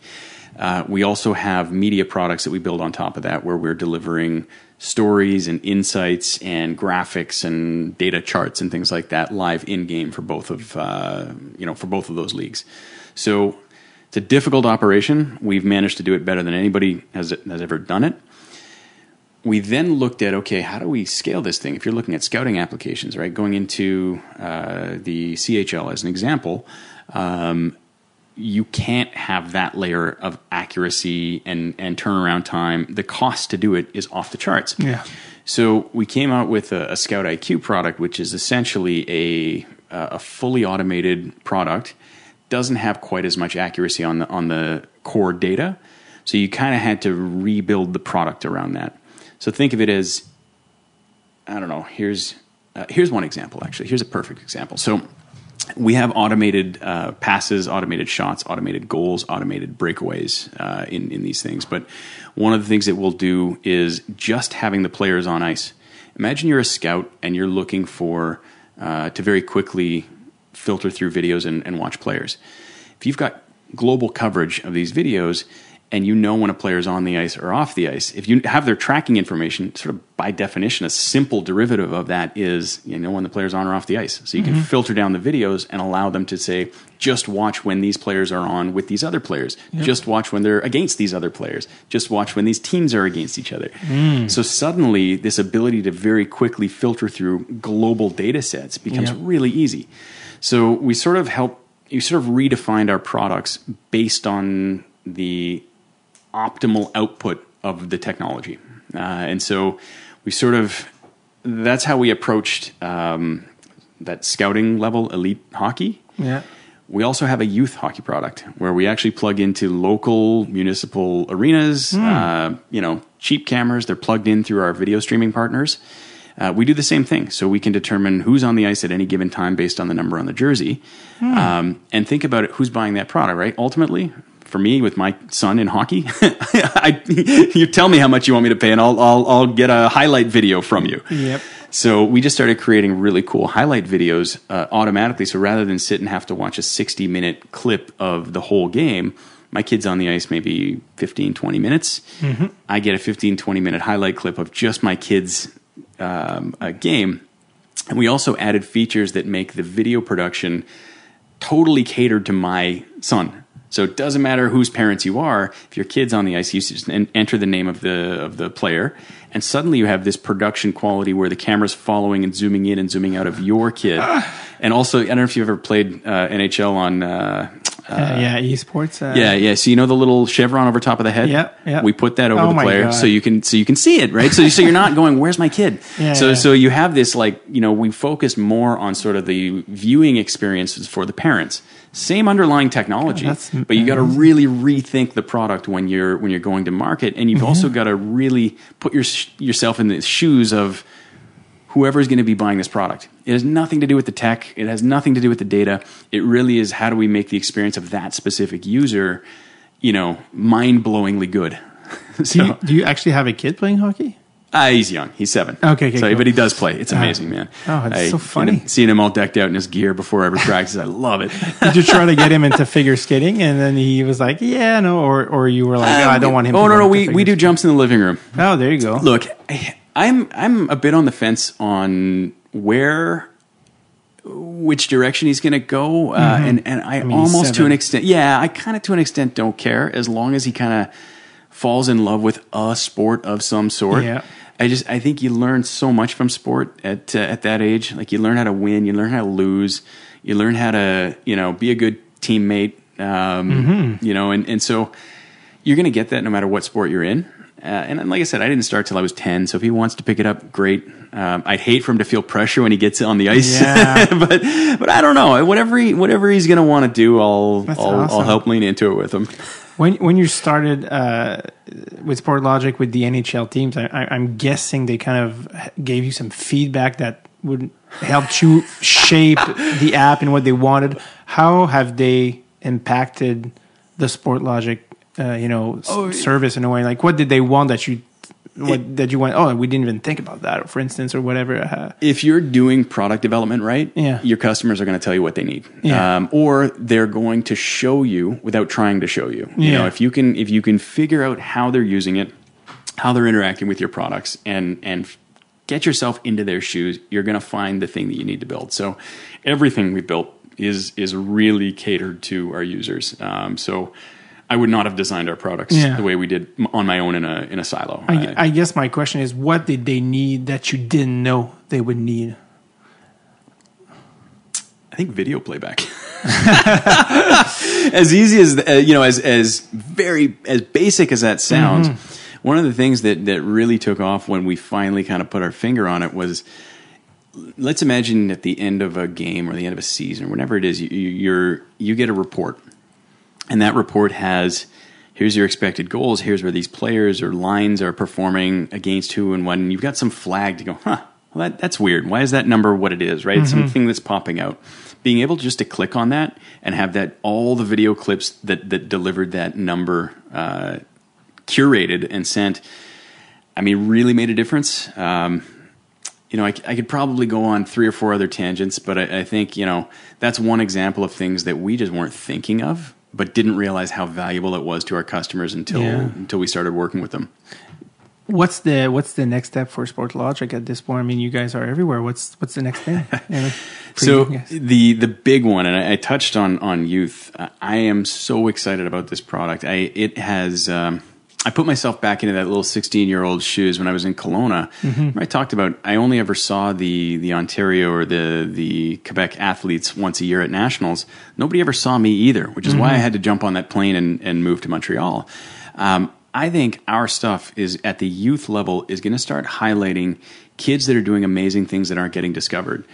Uh, we also have media products that we build on top of that, where we're delivering stories and insights and graphics and data charts and things like that live in game for both of uh, you know for both of those leagues. So It's a difficult operation. We've managed to do it better than anybody has, has ever done it. We then looked at okay, how do we scale this thing? If you're looking at scouting applications, right, going into uh, the CHL as an example, um, you can't have that layer of accuracy and, and turnaround time. The cost to do it is off the charts. Yeah. So we came out with a, a Scout IQ product, which is essentially a a fully automated product. Doesn't have quite as much accuracy on the on the core data, so you kind of had to rebuild the product around that. So think of it as I don't know. Here's uh, here's one example. Actually, here's a perfect example. So we have automated uh, passes, automated shots, automated goals, automated breakaways uh, in in these things. But one of the things that we'll do is just having the players on ice. Imagine you're a scout and you're looking for uh, to very quickly filter through videos and, and watch players. If you've got global coverage of these videos, and you know when a player is on the ice or off the ice. If you have their tracking information, sort of by definition, a simple derivative of that is you know when the player's on or off the ice. So you can mm-hmm. filter down the videos and allow them to say, just watch when these players are on with these other players. Just watch when they're against these other players. Just watch when these teams are against each other. Mm. So suddenly, this ability to very quickly filter through global data sets becomes Yeah. really easy. So we sort of help you sort of redefined our products based on the optimal output of the technology. Uh, and so we sort of, that's how we approached um, that scouting level elite hockey. Yeah. We also have a youth hockey product where we actually plug into local municipal arenas, uh, you know, cheap cameras. They're plugged in through our video streaming partners. Uh, we do the same thing. So we can determine who's on the ice at any given time based on the number on the jersey. Um, and think about it who's buying that product, right? Ultimately, for me, with my son in hockey, I, you tell me how much you want me to pay, and I'll, I'll, I'll get a highlight video from you. Yep. So we just started creating really cool highlight videos uh, automatically. So rather than sit and have to watch a 60 minute clip of the whole game, my kid's on the ice maybe 15, 20 minutes. I get a 15, 20 minute highlight clip of just my kid's um, uh, game. And we also added features that make the video production totally catered to my son. So it doesn't matter whose parents you are. If your kid's on the ice, you just enter the name of the of the player, and suddenly you have this production quality where the camera's following and zooming in and zooming out of your kid. And also, I don't know if you've ever played uh, NHL on. Uh, Uh, yeah. Esports. Uh, yeah, yeah. So you know the little chevron over top of the head. Yeah, yeah. We put that over Oh the player, God. so you can so you can see it, right? So so you're not going, "Where's my kid?" Yeah, so yeah. so you have this like you know we focus more on sort of the viewing experiences for the parents. Same underlying technology, Oh, but you got to really rethink the product when you're when you're going to market, and you've mm-hmm. also got to really put your yourself in the shoes of whoever is going to be buying this product. It has nothing to do with the tech. It has nothing to do with the data. It really is how do we make the experience of that specific user, you know, mind blowingly good. Do so you, do you actually have a kid playing hockey? Ah, he's young. He's seven. Okay, okay, so, cool. but he does play. It's amazing, man. Oh, it's I- so funny. you know, seeing him all decked out in his gear before every practice, I love it. Did you try to get him into figure skating, and then he was like, "Yeah, no," or or you were like, "Oh, I don't want him." Oh no, no, we we do jumps in the living room. Oh, there you go. Look, I'm I'm a bit on the fence on where which direction he's going to go, uh, and and I, Mm-hmm. mean, almost to an extent, yeah, I kind of to an extent don't care as long as he kind of falls in love with a sport of some sort. Yeah. I just I think you learn so much from sport at uh, at that age. Like you learn how to win, you learn how to lose, you learn how to you know be a good teammate. Um, Mm-hmm. You know, and and so you're going to get that no matter what sport you're in. Uh, and like I said, I didn't start till I was 10. So if he wants to pick it up, great. Um, I'd hate for him to feel pressure when he gets on the ice. Yeah. but but I don't know. Whatever he whatever he's going to want to do, I'll I'll, I'll help lean into it with him. When when you started uh, with Sportlogiq with the NHL teams, I, I, I'm guessing they kind of gave you some feedback that would help you shape the app and what they wanted. How have they impacted the Sportlogiq, uh, you know, s- Oh, service in a way? Like, what did they want that you, what that you went? Oh, we didn't even think about that, for instance, or whatever. Uh, if you're doing product development right, Yeah. your customers are going to tell you what they need, Yeah. um, or they're going to show you without trying to show you. You know, if you can if you can figure out how they're using it, how they're interacting with your products, and and get yourself into their shoes, you're going to find the thing that you need to build. So everything we built is is really catered to our users. Um, so I would not have designed our products Yeah. the way we did on my own in a in a silo. I, I guess my question is, what did they need that you didn't know they would need? I think video playback. as easy as uh, you know, as as very as basic as that sounds, one of the things that that really took off when we finally kind of put our finger on it was. Let's imagine at the end of a game or the end of a season, whenever it is, you, you- you're you get a report, and that report has here's your expected goals, here's where these players or lines are performing against who and when. And you've got some flag to go, huh? Well, that, that's weird. Why is that number what it is? Right? Something that's popping out. Being able just to click on that and have that all the video clips that that delivered that number uh, curated and sent. I mean, really made a difference. Um, you know, I, I could probably go on three or four other tangents, but I, I think you know that's one example of things that we just weren't thinking of, but didn't realize how valuable it was to our customers until Yeah. until we started working with them. What's the what's the next step for Sportlogiq at this point? I mean, you guys are everywhere. What's what's the next thing? So guys. the the big one, and I, I touched on on youth. Uh, I am so excited about this product. I it has. Um, I put myself back into that little 16 year old shoes when I was in Kelowna. Where I talked about I only ever saw the the Ontario or the the Quebec athletes once a year at nationals. Nobody ever saw me either, which is why I had to jump on that plane and, and move to Montreal. Um, I think our stuff is at the youth level is going to start highlighting kids that are doing amazing things that aren't getting discovered.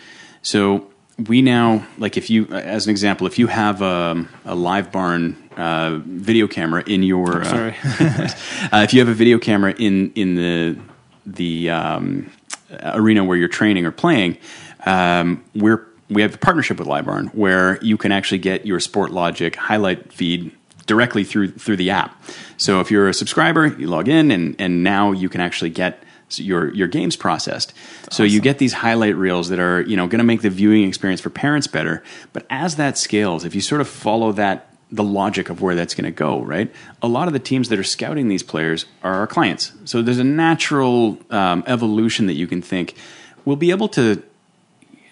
So we now, like, if you, as an example, if you have a, a LiveBarn uh, video camera in your, uh, Sorry. uh, if you have a video camera in in the the um, arena where you're training or playing, um, we're we have a partnership with LiveBarn where you can actually get your Sportlogiq highlight feed directly through through the app. So if you're a subscriber, you log in and and now you can actually get your your games processed. so you get these highlight reels that are you know going to make the viewing experience for parents better. But as that scales, if you sort of follow that the logic of where that's going to go, right? A lot of the teams that are scouting these players are our clients. So there's a natural um, evolution that you can think we'll be able to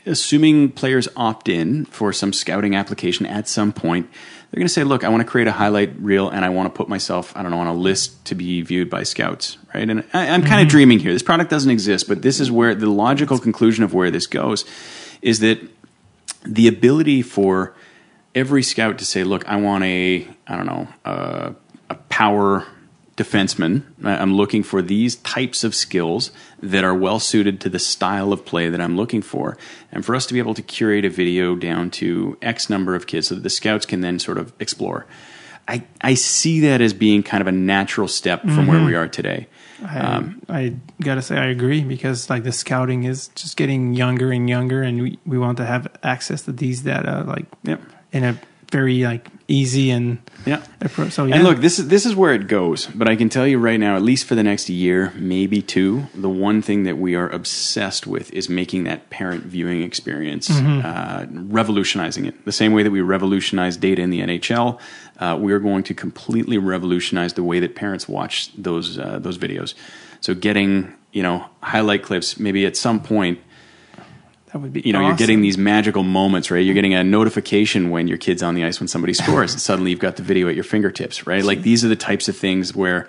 assuming players opt in for some scouting application at some point, they're going to say, "Look, I want to create a highlight reel, and I want to put myself, I don't know, on a list to be viewed by scouts." Right? And I, I'm kind of mm-hmm. dreaming here. This product doesn't exist, but this is where the logical conclusion of where this goes is that the ability for every scout to say, "Look, I want a, I don't know, a, a power defenseman. I'm looking for these types of skills that are well suited to the style of play that I'm looking for. And for us to be able to curate a video down to X number of kids so that the scouts can then sort of explore. I, I see that as being kind of a natural step from where mm-hmm. we are today. I, I gotta say I agree because like the scouting is just getting younger and younger, and we, we want to have access to these data like Yep. in a very like easy and Yeah. appro- so yeah. And look, this is this is where it goes. But I can tell you right now, at least for the next year, maybe two, the one thing that we are obsessed with is making that parent viewing experience, uh, revolutionizing it. The same way that we revolutionized data in the NHL, uh, we are going to completely revolutionize the way that parents watch those uh, those videos. So getting you know highlight clips, maybe at some point that would be you know you're getting these magical moments right? You're getting a notification when your kid's on the ice when somebody scores and suddenly you've got the video at your fingertips right? Like these are the types of things where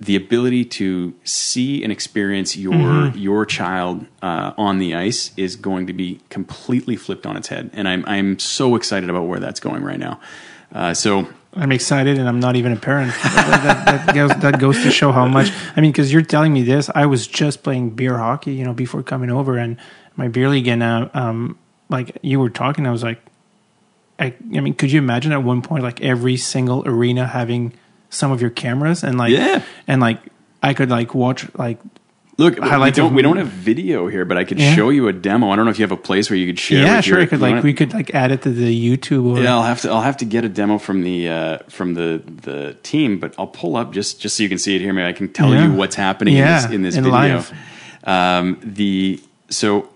the ability to see and experience your Mm-hmm. your child uh, on the ice is going to be completely flipped on its head. And i'm i'm so excited about where that's going right now. Uh, so I'm excited, and I'm not even a parent. that, that, that goes that goes to show how much. I mean, because you're telling me this, I was just playing beer hockey, you know, before coming over, and my beer league, and uh, um, like you were talking, I was like, I, I mean, could you imagine at one point like every single arena having some of your cameras and like, Yeah. and like I could like watch like look we don't we don't have video here but i could Yeah. show you a demo i don't know if you have a place where you could share yeah, sure, your, I could like wanna- we could like add it to the YouTube or Yeah, I'll have to. I'll have to get a demo from the uh, from the the team, but I'll pull up just just so you can see it here. Maybe I can tell Yeah. you what's happening Yeah, in this, in this in video. Um, the so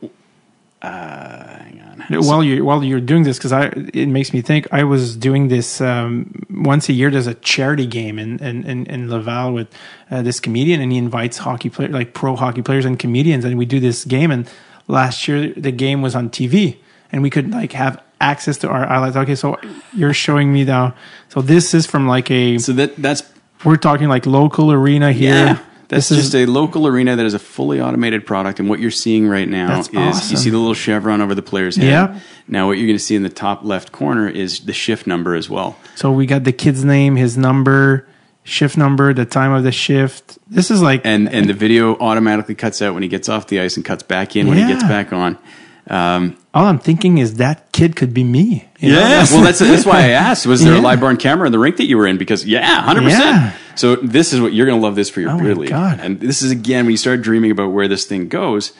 uh, hang while you while you're doing this because I it makes me think I was doing this um, once a year. There's a charity game in in, in, in Laval with uh, this comedian, and he invites hockey players, like pro hockey players and comedians, and we do this game. And last year the game was on TV, and we could like have access to our highlights. Okay, so you're showing me now. So this is from like a. So that that's we're talking like local arena here. Yeah. That's This is- just a local arena that is a fully automated product, and what you're seeing right now is you see the little chevron over the player's head. Yep. Now, what you're going to see in the top left corner is the shift number as well. So we got the kid's name, his number, shift number, the time of the shift. This is like and and the video automatically cuts out when he gets off the ice and cuts back in when he gets back on. Um, all I'm thinking is that kid could be me. Yeah. know? well, that's that's why I asked. Was there a live born camera in the rink that you were in? Because yeah, hundred Yeah. percent. So this is what you're going to love this for your Oh my beer league. God. And this is again when you start dreaming about where this thing goes.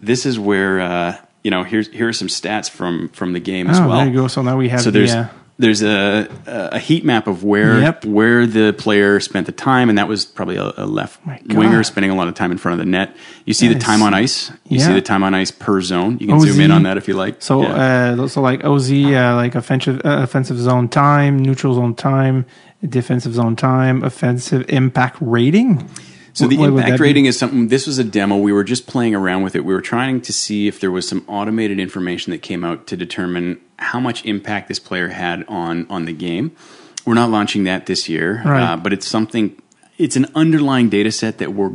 This is where uh, you know here's here are some stats from from the game as Oh, well. there you go. So now we have So there's the. Uh, there's a a heat map of where Yep. where the player spent the time, and that was probably a, a left God. winger spending a lot of time in front of the net. You see the time on ice. You Yeah. see the time on ice per zone. You can OZ. zoom in on that if you like. so Yeah. uh, so like OZ, uh, like offensive uh, offensive zone time, neutral zone time, defensive zone time, offensive impact rating. So the What impact rating is something. This was a demo. We were just playing around with it. We were trying to see if there was some automated information that came out to determine how much impact this player had on on the game. We're not launching that this year, Right. uh, but it's something. It's an underlying data set that we're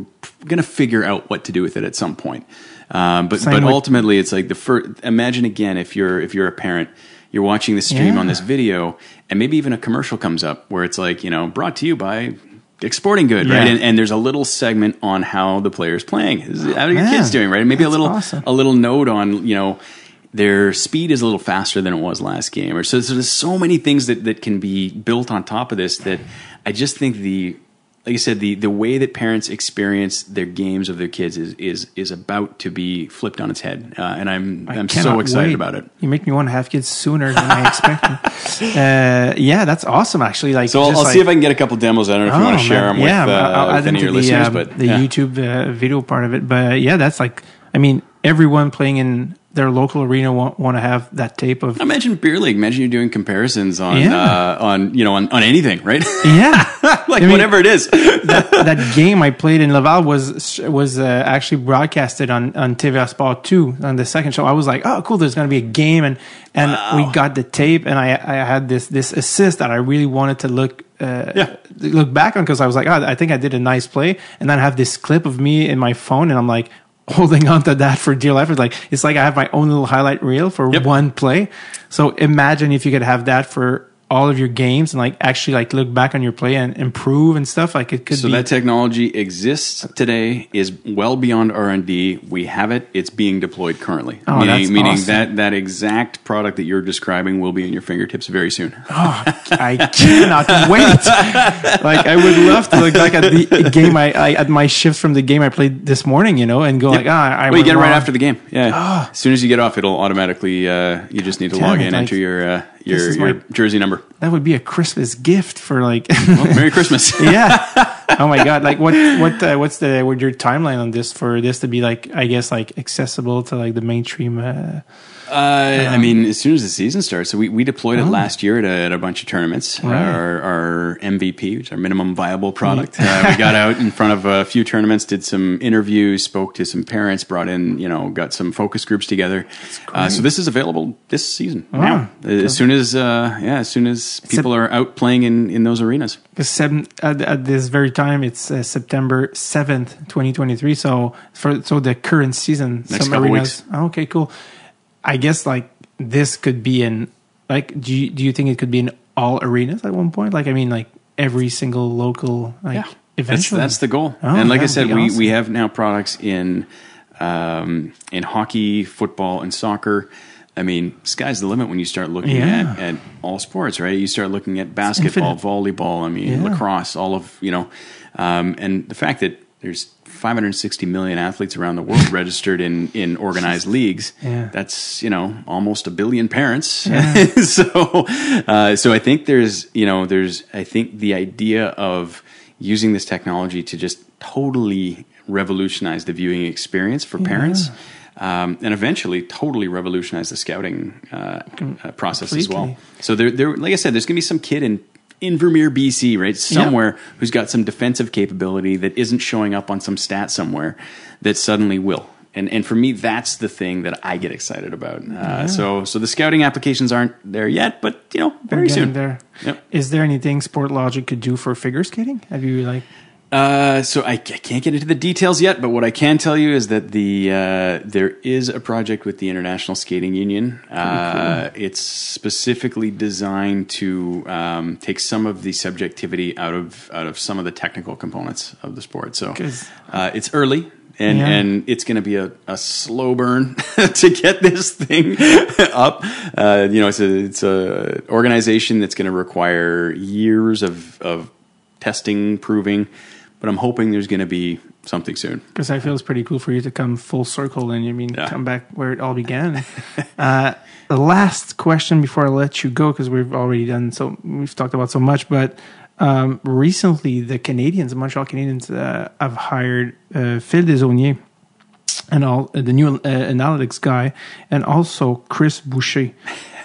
going to figure out what to do with it at some point. Um, but Same but with- ultimately, it's like the first. Imagine again if you're if you're a parent, you're watching the stream on this video, and maybe even a commercial comes up where it's like you know brought to you by Dick's Sporting Good, right? And, and there's a little segment on how the player's playing. How are your oh, man. kids doing, right? Maybe a little awesome. a little note on you know their speed is a little faster than it was last game, or so, so there's so many things that that can be built on top of this that I just think the like I said, the, the way that parents experience their games of their kids is is is about to be flipped on its head, uh, and I'm I I'm so excited wait. about it. You make me want to have kids sooner than I expected. uh, yeah, that's awesome. Actually, like So I'll, I'll like- see if I can get a couple demos. I don't know if you Oh, want to share man. them with, yeah, uh, I'll, I'll with any of your the, listeners, uh, but the yeah. YouTube uh, video part of it. But yeah, that's like, I mean, everyone playing in their local arena want, want to have that tape of. Imagine beer league. Imagine you're doing comparisons on Yeah. uh, on you know on, on anything, right? Yeah, like I mean- whatever it is. that game I played in Laval was was uh, actually broadcasted on on TVA Sport two on the second show. I was like, oh, cool. There's going to be a game, and and we got the tape, and I I had this this assist that I really wanted to look. Uh, Yeah. look back on because I was like, oh, I think I did a nice play, and then I have this clip of me in my phone, and I'm like holding on to that for dear life. It's like it's like I have my own little highlight reel for Yep. one play. So imagine if you could have that for all of your games and like actually like look back on your play and improve and stuff. Like it could So be that technology exists today, is well beyond R and D. We have it; it's being deployed currently. Oh, meaning, that's meaning awesome. that that exact product that you're describing will be in your fingertips very soon. Oh, I cannot wait. Like I would love to look back at the game I, I at my shift from the game I played this morning, you know, and go like, ah, I well, you get it right after the game. Yeah, as soon as you get off, it'll automatically. Uh, you just need to Damn log it, in, like, enter your uh, your, is your my- jersey number. That would be a Christmas gift for like, Well, Merry Christmas. yeah. Oh my god! Like what? What? Uh, what's the? What your timeline on this for this to be like? I guess like accessible to like the mainstream. Uh, Uh, I mean, as soon as the season starts, so we, we deployed it last year at a, at a bunch of tournaments. Oh. Right. Our, our MVP, which is our minimum viable product, uh, we got out in front of a few tournaments, did some interviews, spoke to some parents, brought in, you know, got some focus groups together. Uh, so this is available this season now. As soon as uh, yeah, as soon as people are out playing in, in those arenas. Seven, at, at this very time, it's uh, September seventh, twenty twenty three. So for so the current season, Next some arenas. Oh, okay, cool. I guess like this could be in like. Do you do you think it could be in all arenas at one point? Like I mean, like every single local like That's, eventually. that's the goal. Oh, and like I said, we, awesome. we have now products in um, in hockey, football, and soccer. I mean, sky's the limit when you start looking Yeah. at, at all sports, right? You start looking at basketball, volleyball, I mean, Yeah. lacrosse, all of, you know, um, and the fact that there's 560 million athletes around the world registered in, in organized leagues. Yeah. That's, you know, almost a billion parents. so, uh, so I think there's, you know, there's, I think the idea of using this technology to just totally revolutionize the viewing experience for parents. Um, and eventually, totally revolutionize the scouting uh, uh, process as well. So there, there, like I said, there's going to be some kid in in Vermeer, BC, right somewhere who's got some defensive capability that isn't showing up on some stat somewhere that suddenly will. And and for me, that's the thing that I get excited about. Uh, So so the scouting applications aren't there yet, but you know, very soon. there. Yep. Is there anything Sportlogiq could do for figure skating? Have you like? Uh, so I, I can't get into the details yet, but what I can tell you is that the uh, there is a project with the International Skating Union. Uh, It's specifically designed to um, take some of the subjectivity out of out of some of the technical components of the sport. So uh, it's early. And, Yeah. and it's going to be a, a slow burn to get this thing up. Uh, you know, it's a it's a organization that's going to require years of of testing, proving. But I'm hoping there's going to be something soon. Because I feel it's pretty cool for you to come full circle and you mean Yeah. come back where it all began. uh, the last question before I let you go, because we've already done so, we've talked about so much, but um, recently the Canadians, the Montreal Canadiens, uh, have hired uh, Phil Desaulniers and all uh, the new uh, analytics guy, and also Chris Boucher.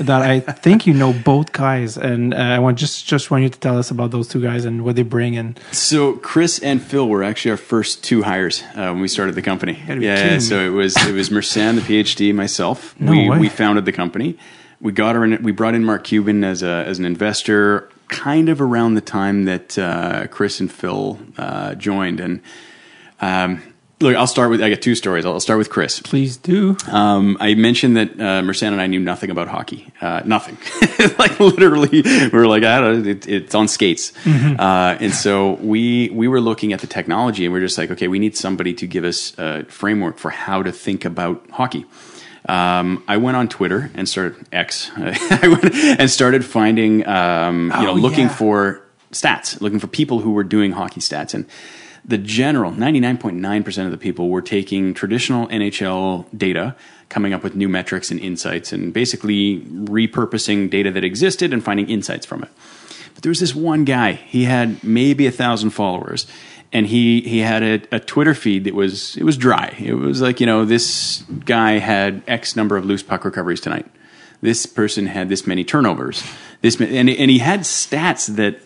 That I think you know both guys, and uh, I want just just want you to tell us about those two guys and what they bring. And So Chris and Phil were actually our first two hires uh, when we started the company. Yeah, kidding yeah, me. so it was it was Mehrsan, the PhD, myself. No we way. we founded the company. We got her in, we brought in Mark Cuban as a as an investor, kind of around the time that uh, Chris and Phil uh, joined. And um, look, I'll start with I got two stories. I'll start with Chris. please do. Um, I mentioned that uh, Mehrsan and I knew nothing about hockey. Uh, nothing. like literally, we were like, I don't know, it, it's on skates. Uh, and so we we were looking at the technology, and we are just like, okay, we need somebody to give us a framework for how to think about hockey. Um, I went on Twitter and started X. I went and started finding, um, you know, Oh, looking yeah. for stats, looking for people who were doing hockey stats. And the general 99.9% of the people were taking traditional NHL data, coming up with new metrics and insights, and basically repurposing data that existed and finding insights from it. But there was this one guy, he had maybe a thousand followers. And he, he had a, a Twitter feed that was it was dry. It was like you know this guy had X number of loose puck recoveries tonight. This person had this many turnovers. This and and he had stats that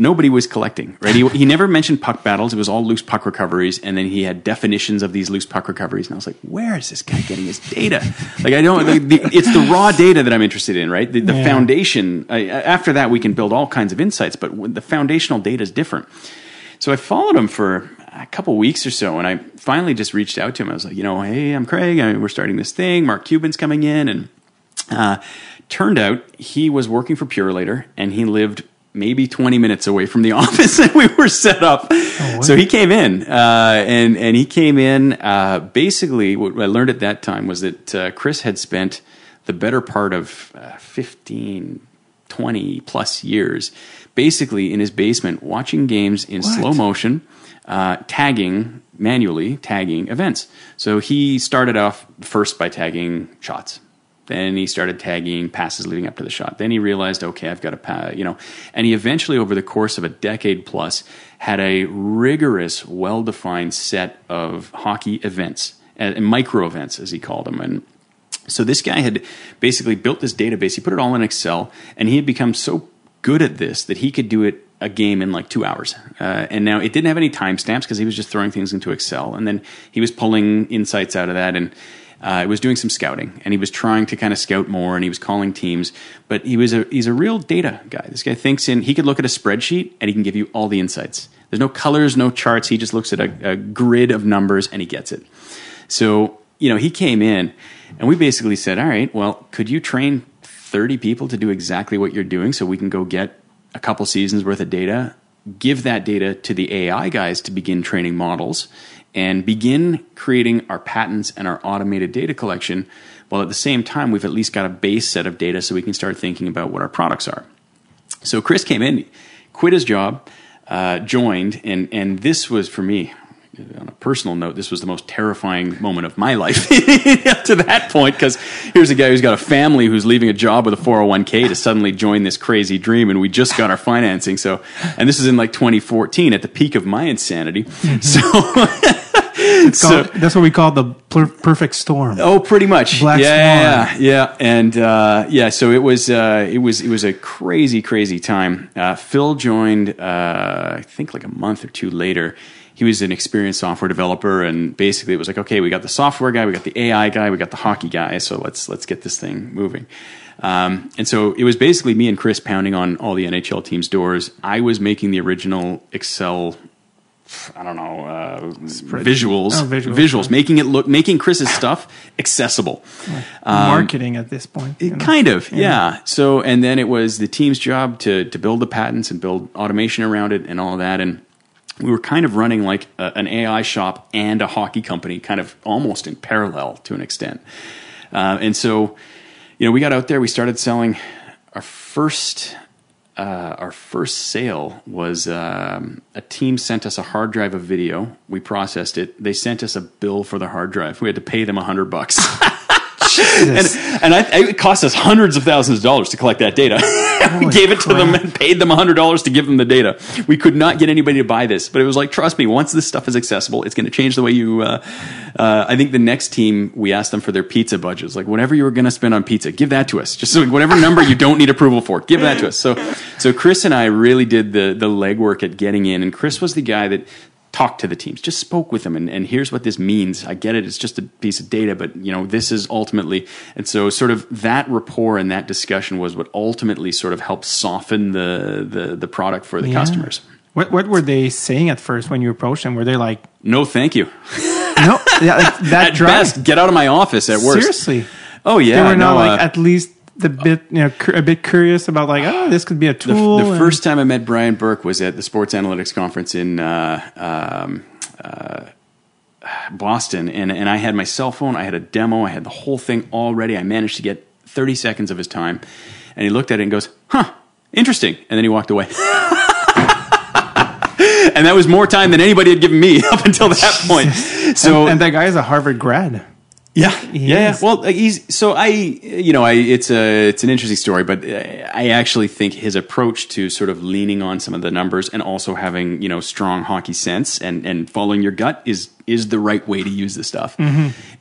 nobody was collecting, right? He, he never mentioned puck battles. It was all loose puck recoveries. And then he had definitions of these loose puck recoveries. And I was like, where is this guy getting his data? Like, I don't, like, the, it's the raw data that I'm interested in, right? The, the Yeah. foundation, I, after that, we can build all kinds of insights, but the foundational data is different. So I followed him for a couple weeks or so, and I finally just reached out to him. I was like, you know, hey, I'm Craig. I we're starting this thing. Mark Cuban's coming in, and uh, turned out he was working for Purolator, and he lived maybe 20 minutes away from the office that we were set up. so he came in, uh, and and he came in. Uh, basically, what I learned at that time was that uh, Chris had spent the better part of uh, 15, 20 plus years, basically in his basement, watching games in What? slow motion, uh, tagging manually, tagging events. So he started off first by tagging shots. Then he started tagging passes leading up to the shot. Then he realized, okay, I've got to, you know, and he eventually, over the course of a decade plus, had a rigorous, well-defined set of hockey events, uh, micro events, as he called them, and so this guy had basically built this database. He put it all in Excel, and he had become so good at this that he could do it a game in like two hours. Uh, and now it didn't have any timestamps because he was just throwing things into Excel, and then he was pulling insights out of that and. Uh, was doing some scouting, and he was trying to kind of scout more, and he was calling teams. But he was a he's a real data guy. This guy thinks in he could look at a spreadsheet and he can give you all the insights. There's no colors, no charts. He just looks at a, a grid of numbers and he gets it. So, you know, he came in and we basically said, all right, well, could you train 30 people to do exactly what you're doing so we can go get a couple seasons worth of data, give that data to the AI guys to begin training models, and begin creating our patents and our automated data collection, while at the same time, we've at least got a base set of data so we can start thinking about what our products are. So Chris came in, quit his job, uh, joined, and and this was for me. On a personal note, this was the most terrifying moment of my life up to that point. Because here's a guy who's got a family who's leaving a job with a 401k to suddenly join this crazy dream, and we just got our financing. So, and this is in like 2014 at the peak of my insanity. So, It's called, that's what we call the per- perfect storm. Oh, pretty much. Black yeah, Swan. yeah, yeah, and uh, yeah. So it was, uh, it was, it was a crazy, crazy time. Uh, Phil joined, uh, I think, like a month or two later. He was an experienced software developer, and basically it was like, okay, we got the software guy, we got the AI guy, we got the hockey guy. So let's let's get this thing moving. Um, and so it was basically me and Chris pounding on all the NHL teams' doors. I was making the original Excel I don't know, uh, visuals, Oh, visuals, making it look, making Chris's stuff accessible. Marketing at this point. know. Kind of, yeah. So, and then it was the team's job to to build the patents and build automation around it and all that. And we were kind of running like a, an AI shop and a hockey company, kind of almost in parallel to an extent. Uh, and so, you know, we got out there, we started selling our first. Uh, our first sale was um, a team sent us a hard drive of video. We processed it. They sent us a bill for the hard drive. We had to pay them a hundred bucks. and and I, it cost us hundreds of thousands of dollars to collect that data. we gave it to them and paid them hundred dollars to give them the data. We could not get anybody to buy this, but it was like, trust me, once this stuff is accessible, it's going to change the way you. Uh, uh, I think the next team we asked them for their pizza budgets, like whatever you were going to spend on pizza, give that to us. Just so whatever number you don't need approval for, give that to us. So, so Chris and I really did the the legwork at getting in, and Chris was the guy that talked to the teams, just spoke with them, and, and here's what this means. I get it; it's just a piece of data, but you know this is ultimately, and so sort of that rapport and that discussion was what ultimately sort of helped soften the the, the product for the Yeah. customers. What what were they saying at first when you approached them? Were they like, No, thank you. no, yeah, like that At drive? best, get out of my office. At worst, Seriously, Oh yeah, they were not no, like uh, at least the bit you know a bit curious about like oh this could be a the, tool. the and- first time I met Brian Burke was at the Sports Analytics Conference in uh, um, uh, Boston, and and I had my cell phone, I had a demo, I had the whole thing all ready. I managed to get 30 seconds of his time, and he looked at it and goes, "Huh, interesting," and then he walked away. and that was more time than anybody had given me up until that point. So and that guy is a Harvard grad. Yeah, He yeah. yeah. Well, he's so I, you know, I it's a it's an interesting story, but uh, I actually think his approach to sort of leaning on some of the numbers and also having you know strong hockey sense and and following your gut is is the right way to use this stuff.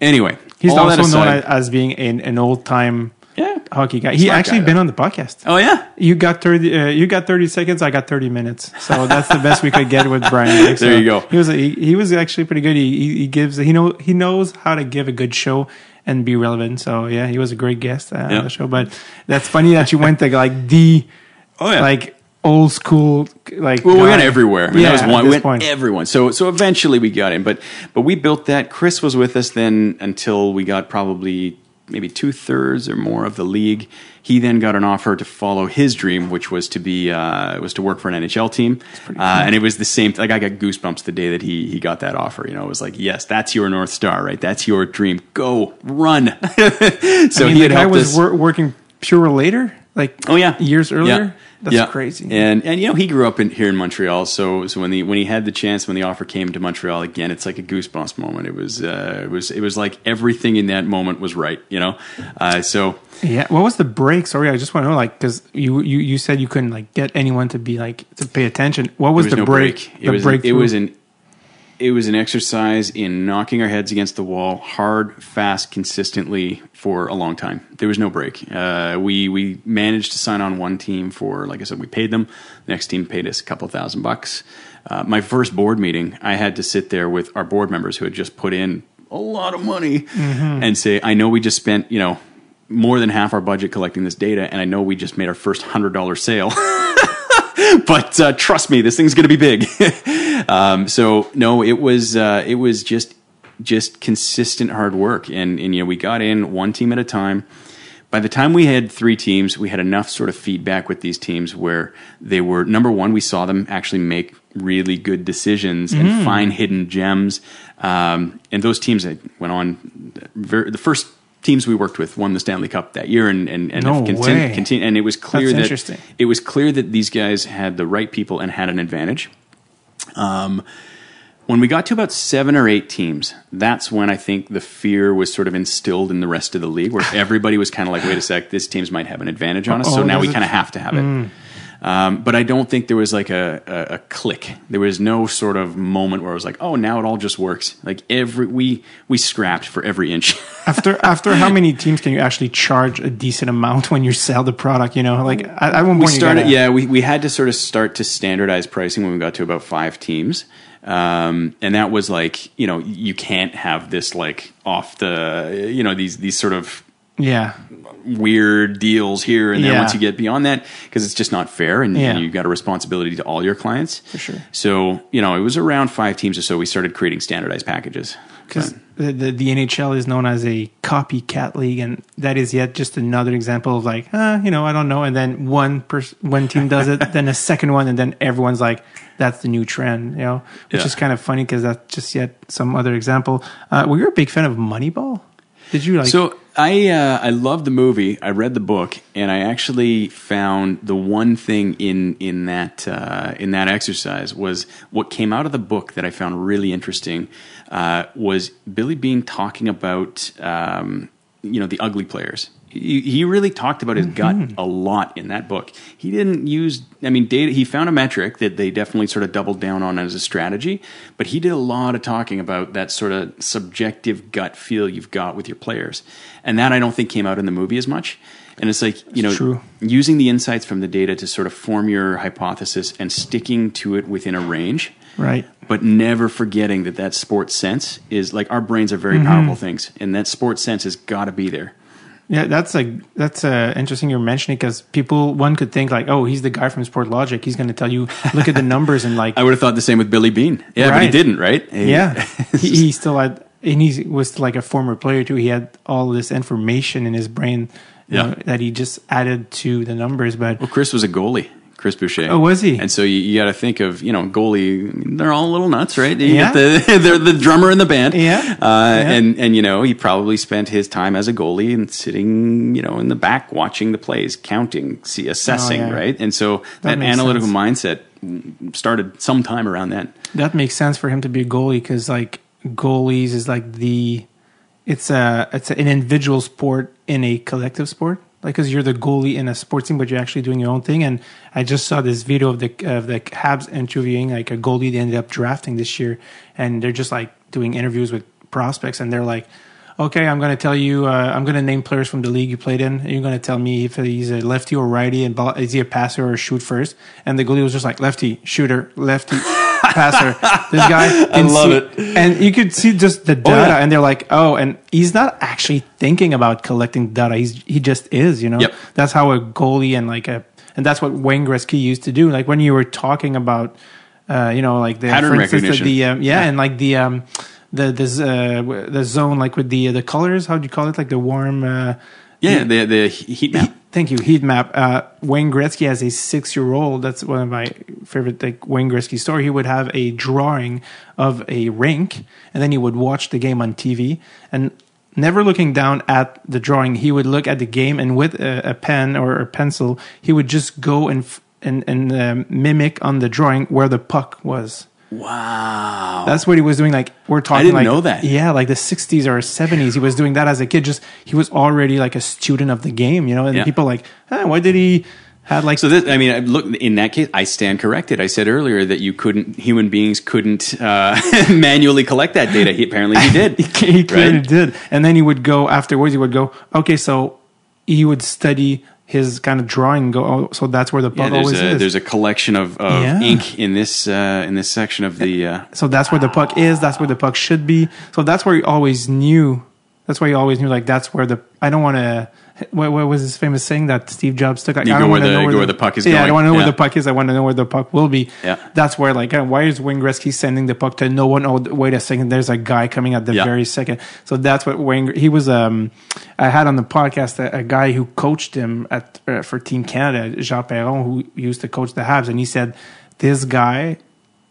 Anyway, Mm-hmm. He's all that also known as being an, an old time yeah. hockey guy. He Smart actually guy, been on the podcast. Oh yeah, You got thirty. Uh, you got thirty seconds. I got thirty minutes. So that's the best we could get with Brian. Like, There so you go. He was he, he was actually pretty good. He, he he gives he know he knows how to give a good show and be relevant. So yeah, he was a great guest uh, Yeah. on the show. But that's funny that you went to like the oh yeah. like old school like. Well, we guy. went everywhere. I mean, Yeah, that was one. We went point. everyone. So so eventually we got in, but but we built that. Chris was with us then until we got probably maybe two thirds or more of the league. He then got an offer to follow his dream, which was to be uh, was to work for an NHL team, uh, and it was the same. Like I got goosebumps the day that he he got that offer. You know, it was like, yes, that's your north star, right? That's your dream. Go run. so I mean, he the had guy helped was us. wor- working pure later. Like Oh yeah, years earlier. Yeah. That's Yeah. crazy. And and you know he grew up in here in Montreal, so so when the when he had the chance when the offer came to Montreal again, it's like a goosebumps moment. It was uh, it was it was like everything in that moment was right, you know. Uh, so Yeah. What was the break? Sorry, I just want to know, like, because you, you you said you couldn't like get anyone to be like to pay attention. What was, was the no break? break. It the was breakthrough? it was an it was an exercise in knocking our heads against the wall, hard, fast, consistently for a long time. There was no break. Uh, we we managed to sign on one team for, like I said, we paid them. The next team paid us a couple thousand bucks. Uh, my first board meeting, I had to sit there with our board members who had just put in a lot of money and say, "I know we just spent, you know." More than half our budget collecting this data, and I know we just made our first hundred dollar sale. but uh, trust me, this thing's going to be big. um, so no, it was uh, it was just just consistent hard work, and and you know we got in one team at a time. By the time we had three teams, we had enough sort of feedback with these teams where they were number one. We saw them actually make really good decisions and find hidden gems. Um, and those teams that went on, the first teams we worked with won the Stanley Cup that year, and and, and No have contin- way. contin- and it was clear That's that it was clear that these guys had the right people and had an advantage. Um, when we got to about seven or eight teams, that's when I think the fear was sort of instilled in the rest of the league, where everybody was kind of like, "Wait a sec, this teams might have an advantage on us, so Oh, now we kind of have to have it." Um, but I don't think there was like a, a, a click. There was no sort of moment where I was like, oh, now it all just works. Like every we we scrapped for every inch. after after how many teams can you actually charge a decent amount when you sell the product? You know, like at, at one point we started. gotta- yeah, we we had to sort of start to standardize pricing when we got to about five teams. Um, and that was like, you know, you can't have this like off the, you know, these these sort of yeah, weird deals here and then Yeah. once you get beyond that because it's just not fair and Yeah. you've got a responsibility to all your clients For sure. so you know it was around five teams or so we started creating standardized packages because the, the the NHL is known as a copycat league, and that is yet just another example of like, uh, you know, I don't know, and then one pers- one team does it, then a second one, and then everyone's like, that's the new trend, you know, which Yeah. is kind of funny because that's just yet some other example. Uh, were you a big fan of Moneyball? Did you like? So I uh, I love the movie. I read the book, and I actually found the one thing in in that uh, in that exercise was what came out of the book that I found really interesting uh, was Billy Beane talking about um, you know the ugly players. He, he really talked about his mm-hmm. gut a lot in that book. He didn't use, I mean, data. He found a metric that they definitely sort of doubled down on as a strategy, but he did a lot of talking about that sort of subjective gut feel you've got with your players, and that I don't think came out in the movie as much. And it's like you know, true. using the insights from the data to sort of form your hypothesis and sticking to it within a range right. but never forgetting that that sports sense is like our brains are very mm-hmm. powerful things, and that sports sense has got to be there. Yeah, that's a that's uh, interesting you're mentioning because people one could think like, oh, he's the guy from Sportlogiq. He's going to tell you look at the numbers and like I would have thought the same with Billy Beane. Yeah, but he didn't, right? He- Yeah, he, he still had, and he was like a former player too. He had all this information in his brain, you Yeah. know, that he just added to the numbers. But Well, Chris was a goalie. Chris Boucher. Oh, was he? And so you, you got to think of you know goalie. They're all a little nuts, right? You Yeah. the, they're the drummer in the band. Yeah. Uh, Yeah. And and you know he probably spent his time as a goalie and sitting you know in the back watching the plays, counting, see, assessing, Oh, yeah. right? And so that, makes analytical sense. mindset started sometime around then. that makes sense for him to be a goalie because like goalies is like the it's a it's an individual sport in a collective sport. Like, because you're the goalie in a sports team, but you're actually doing your own thing. And I just saw this video of the of the Habs interviewing like a goalie they ended up drafting this year, and they're just like doing interviews with prospects, and they're like, "Okay, I'm going to tell you, uh, I'm going to name players from the league you played in, and you're going to tell me if he's a lefty or righty, and ball, is he a passer or a shoot first? And the goalie was just like lefty, shooter, lefty. passer. This guy, I love see- it. and you could see just the data, yeah. and they're like, "Oh," and he's not actually thinking about collecting data. He's he just is, you know. Yep. That's how a goalie and like a, and that's what Wayne Gretzky used to do. Like when you were talking about, uh, you know, like the Pattern for instance, the- um, yeah, and like the um, the this uh, the zone, like with the the colors. How do you call it? Like the warm. Uh, Yeah, the the heat map. Thank you, heat map. Uh, Wayne Gretzky as a six-year-old. That's one of my favorite like Wayne Gretzky story. He would have a drawing of a rink, and then he would watch the game on TV, and never looking down at the drawing, he would look at the game, and with a, a pen or a pencil, he would just go and f- and and um, mimic on the drawing where the puck was. Wow. That's what he was doing. Like we're talking. I didn't like, know that. Yeah, like the '60s or '70s. He was doing that as a kid. Just he was already like a student of the game, you know. And Yeah. people like, huh, why did he had like? So this, I mean, I- look. In that case, I stand corrected. I said earlier that you couldn't, human beings couldn't uh, manually collect that data. He, apparently, he did. he clearly Right? did. And then he would go afterwards. He would go, okay, so he would study his kind of drawing. Go, oh, so that's where the Yeah, puck there's always a, is. there's a collection of, of Yeah. ink in this uh, in this section of the. Uh, so that's where the puck is. That's where the puck should be. So that's where he always knew. That's why he always knew. Like that's where the. I don't want to. What, what was his famous saying that Steve Jobs took? Like, You I go don't where the- know go where the puck is Yeah, I don't want to know Yeah. where the puck is. I want to know where the puck will be. Yeah. That's where like, uh, why is Wayne Gretzky sending the puck to no one? Oh, wait a second. There's a guy coming at the Yeah. very second. So that's what Wayne. He was. Um, I had on the podcast a, a guy who coached him at uh, for Team Canada, Jean Perron, who used to coach the Habs, and he said this guy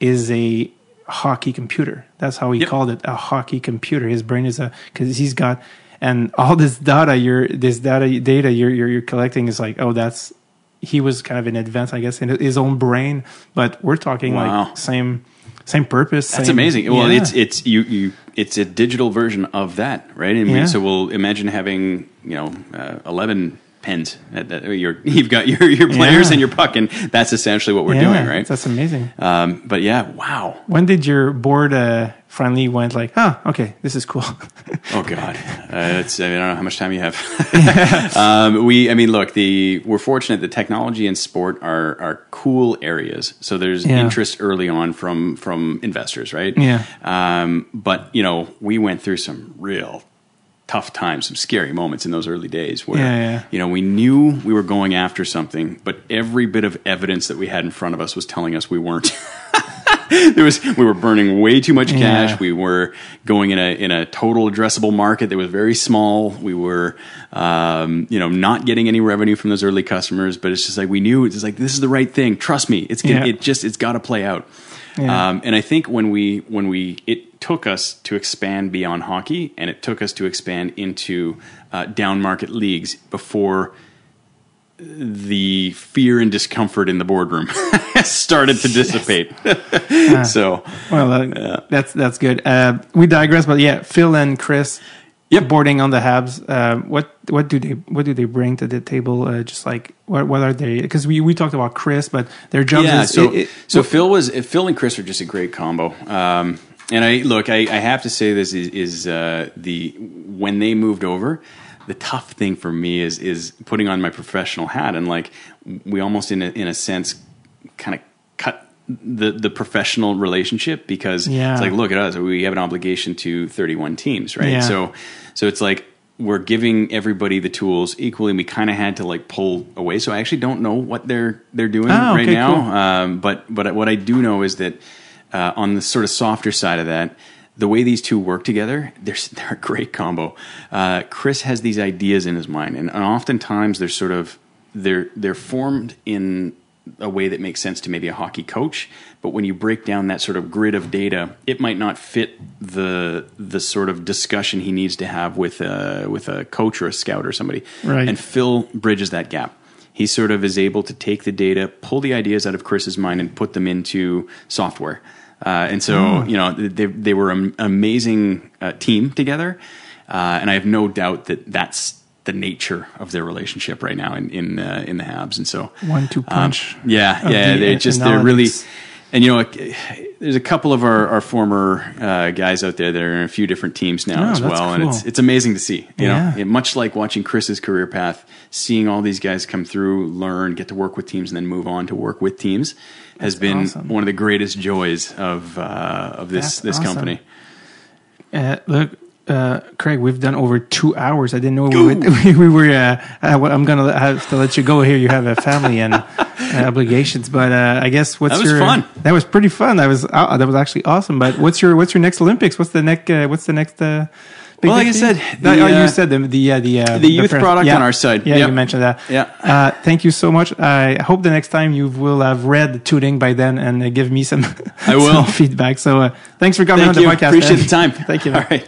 is a hockey computer. That's how he Yep. called it, a hockey computer. His brain is a because he's got and all this data you're this data data you're, you're, you're collecting is like oh that's he was kind of in advance i guess in his own brain but we're talking wow. like same same purpose that's same, amazing well yeah. it's it's you you it's a digital version of that right I mean, so we'll imagine having you know uh, 11 pins. You're, you've got your, your players yeah. and your puck, and that's essentially what we're yeah, doing, right? That's amazing. Um, but yeah, wow. When did your board uh, finally went like, oh, okay, this is cool? oh God, uh, I don't know how much time you have. um, we, I mean, look, the we're fortunate The technology and sport are are cool areas, so there's yeah. interest early on from from investors, right? Yeah. Um, but you know, we went through some real tough times, some scary moments in those early days where Yeah, yeah. you know we knew we were going after something, but every bit of evidence that we had in front of us was telling us we weren't. there was we were burning way too much cash. Yeah. We were going in a in a total addressable market that was very small. We were um, you know not getting any revenue from those early customers, but it's just like we knew it's just like this is the right thing. Trust me, it's gonna, Yeah. it just it's got to play out. Yeah. Um, and I think when we when we it took us to expand beyond hockey, and it took us to expand into uh, down market leagues before the fear and discomfort in the boardroom started to dissipate. so Well, uh, that's that's good. Uh, we digress, but yeah, Phil and Chris, Yep. boarding on the Habs. Uh, what what do they what do they bring to the table? Uh, just like what what are they? Because we, we talked about Chris, but their jobs. yeah, is, so it- it- so Phil was Phil and Chris are just a great combo. Um, and I look, I, I have to say this is, is uh, the when they moved over, the tough thing for me is is putting on my professional hat and like we almost in a, in a sense kind of cut the the professional relationship because Yeah. it's like look at us we have an obligation to 31 teams right Yeah. so so it's like we're giving everybody the tools equally and we kind of had to like pull away so i actually don't know what they're they're doing Oh, right okay, now cool. um, but but what i do know is that uh, on the sort of softer side of that the way these two work together, they're, they're a great combo. Uh, Chris has these ideas in his mind, and, and oftentimes they're sort of they're they're formed in a way that makes sense to maybe a hockey coach. But when you break down that sort of grid of data, it might not fit the the sort of discussion he needs to have with a with a coach or a scout or somebody. Right. And Phil bridges that gap. He sort of is able to take the data, pull the ideas out of Chris's mind, and put them into software. Uh, and so, you know, they they were an amazing uh, team together, uh, and I have no doubt that that's the nature of their relationship right now in in, uh, in the Habs. And so, One-two punch Um, yeah, yeah, the they just they're really. And you know, there's a couple of our, our former uh, guys out there that are in a few different teams now Oh, as that's well, and it's it's amazing to see. You Yeah. know, it, much like watching Chris's career path, seeing all these guys come through, learn, get to work with teams, and then move on to work with teams has been awesome. one of the greatest joys of uh, of this That's this awesome. company. Uh, look, uh, Craig, we've done over two hours. I didn't know we, would, we, we were. Uh, uh, I'm gonna have to let you go here. You have a family and uh, obligations, but uh, I guess what's That was your fun. That was pretty fun. That was uh, that was actually awesome. But what's your what's your next Olympics? What's the next? Uh, what's the next? Uh, big Well, like I said, the, oh, you said the the uh, the, uh, the youth press- product yeah. on our side. Yeah, Yep. you mentioned that. Yeah. Uh, thank you so much. I hope the next time you will have read Tune In by then and uh, give me some, I will. some feedback. So uh, thanks for coming Thank on you. the podcast. Appreciate man. the time. Thank you. All right.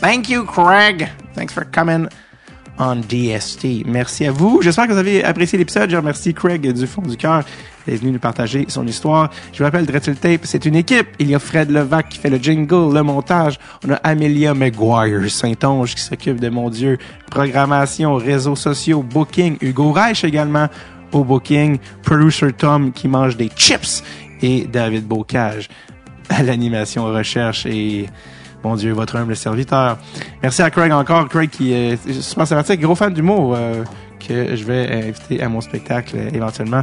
Thank you, Craig. Thanks for coming on DST. Merci à vous. J'espère que vous avez apprécié l'épisode. Je remercie Craig du fond du cœur d'être venu nous partager son histoire. Je vous rappelle, Dreadful Tape, c'est une équipe. Il y a Fred Levac qui fait le jingle, le montage. On a Amelia McGuire Saint-Onge qui s'occupe de, mon Dieu, programmation, réseaux sociaux, booking. Hugo Reich également au booking. Producer Tom qui mange des chips. Et David Bocage à l'animation recherche et mon Dieu, votre humble serviteur. Merci à Craig encore. Craig qui est super sympathique, gros fan d'humour euh, que je vais inviter à mon spectacle euh, éventuellement.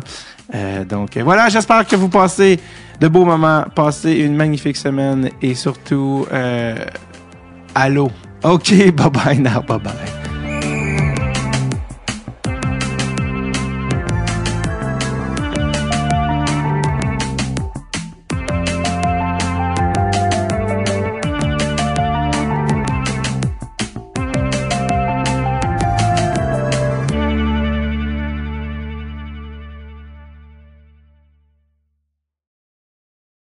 Euh, donc euh, voilà, j'espère que vous passez de beaux moments, passez une magnifique semaine et surtout, euh, allô. OK, bye bye now, bye bye.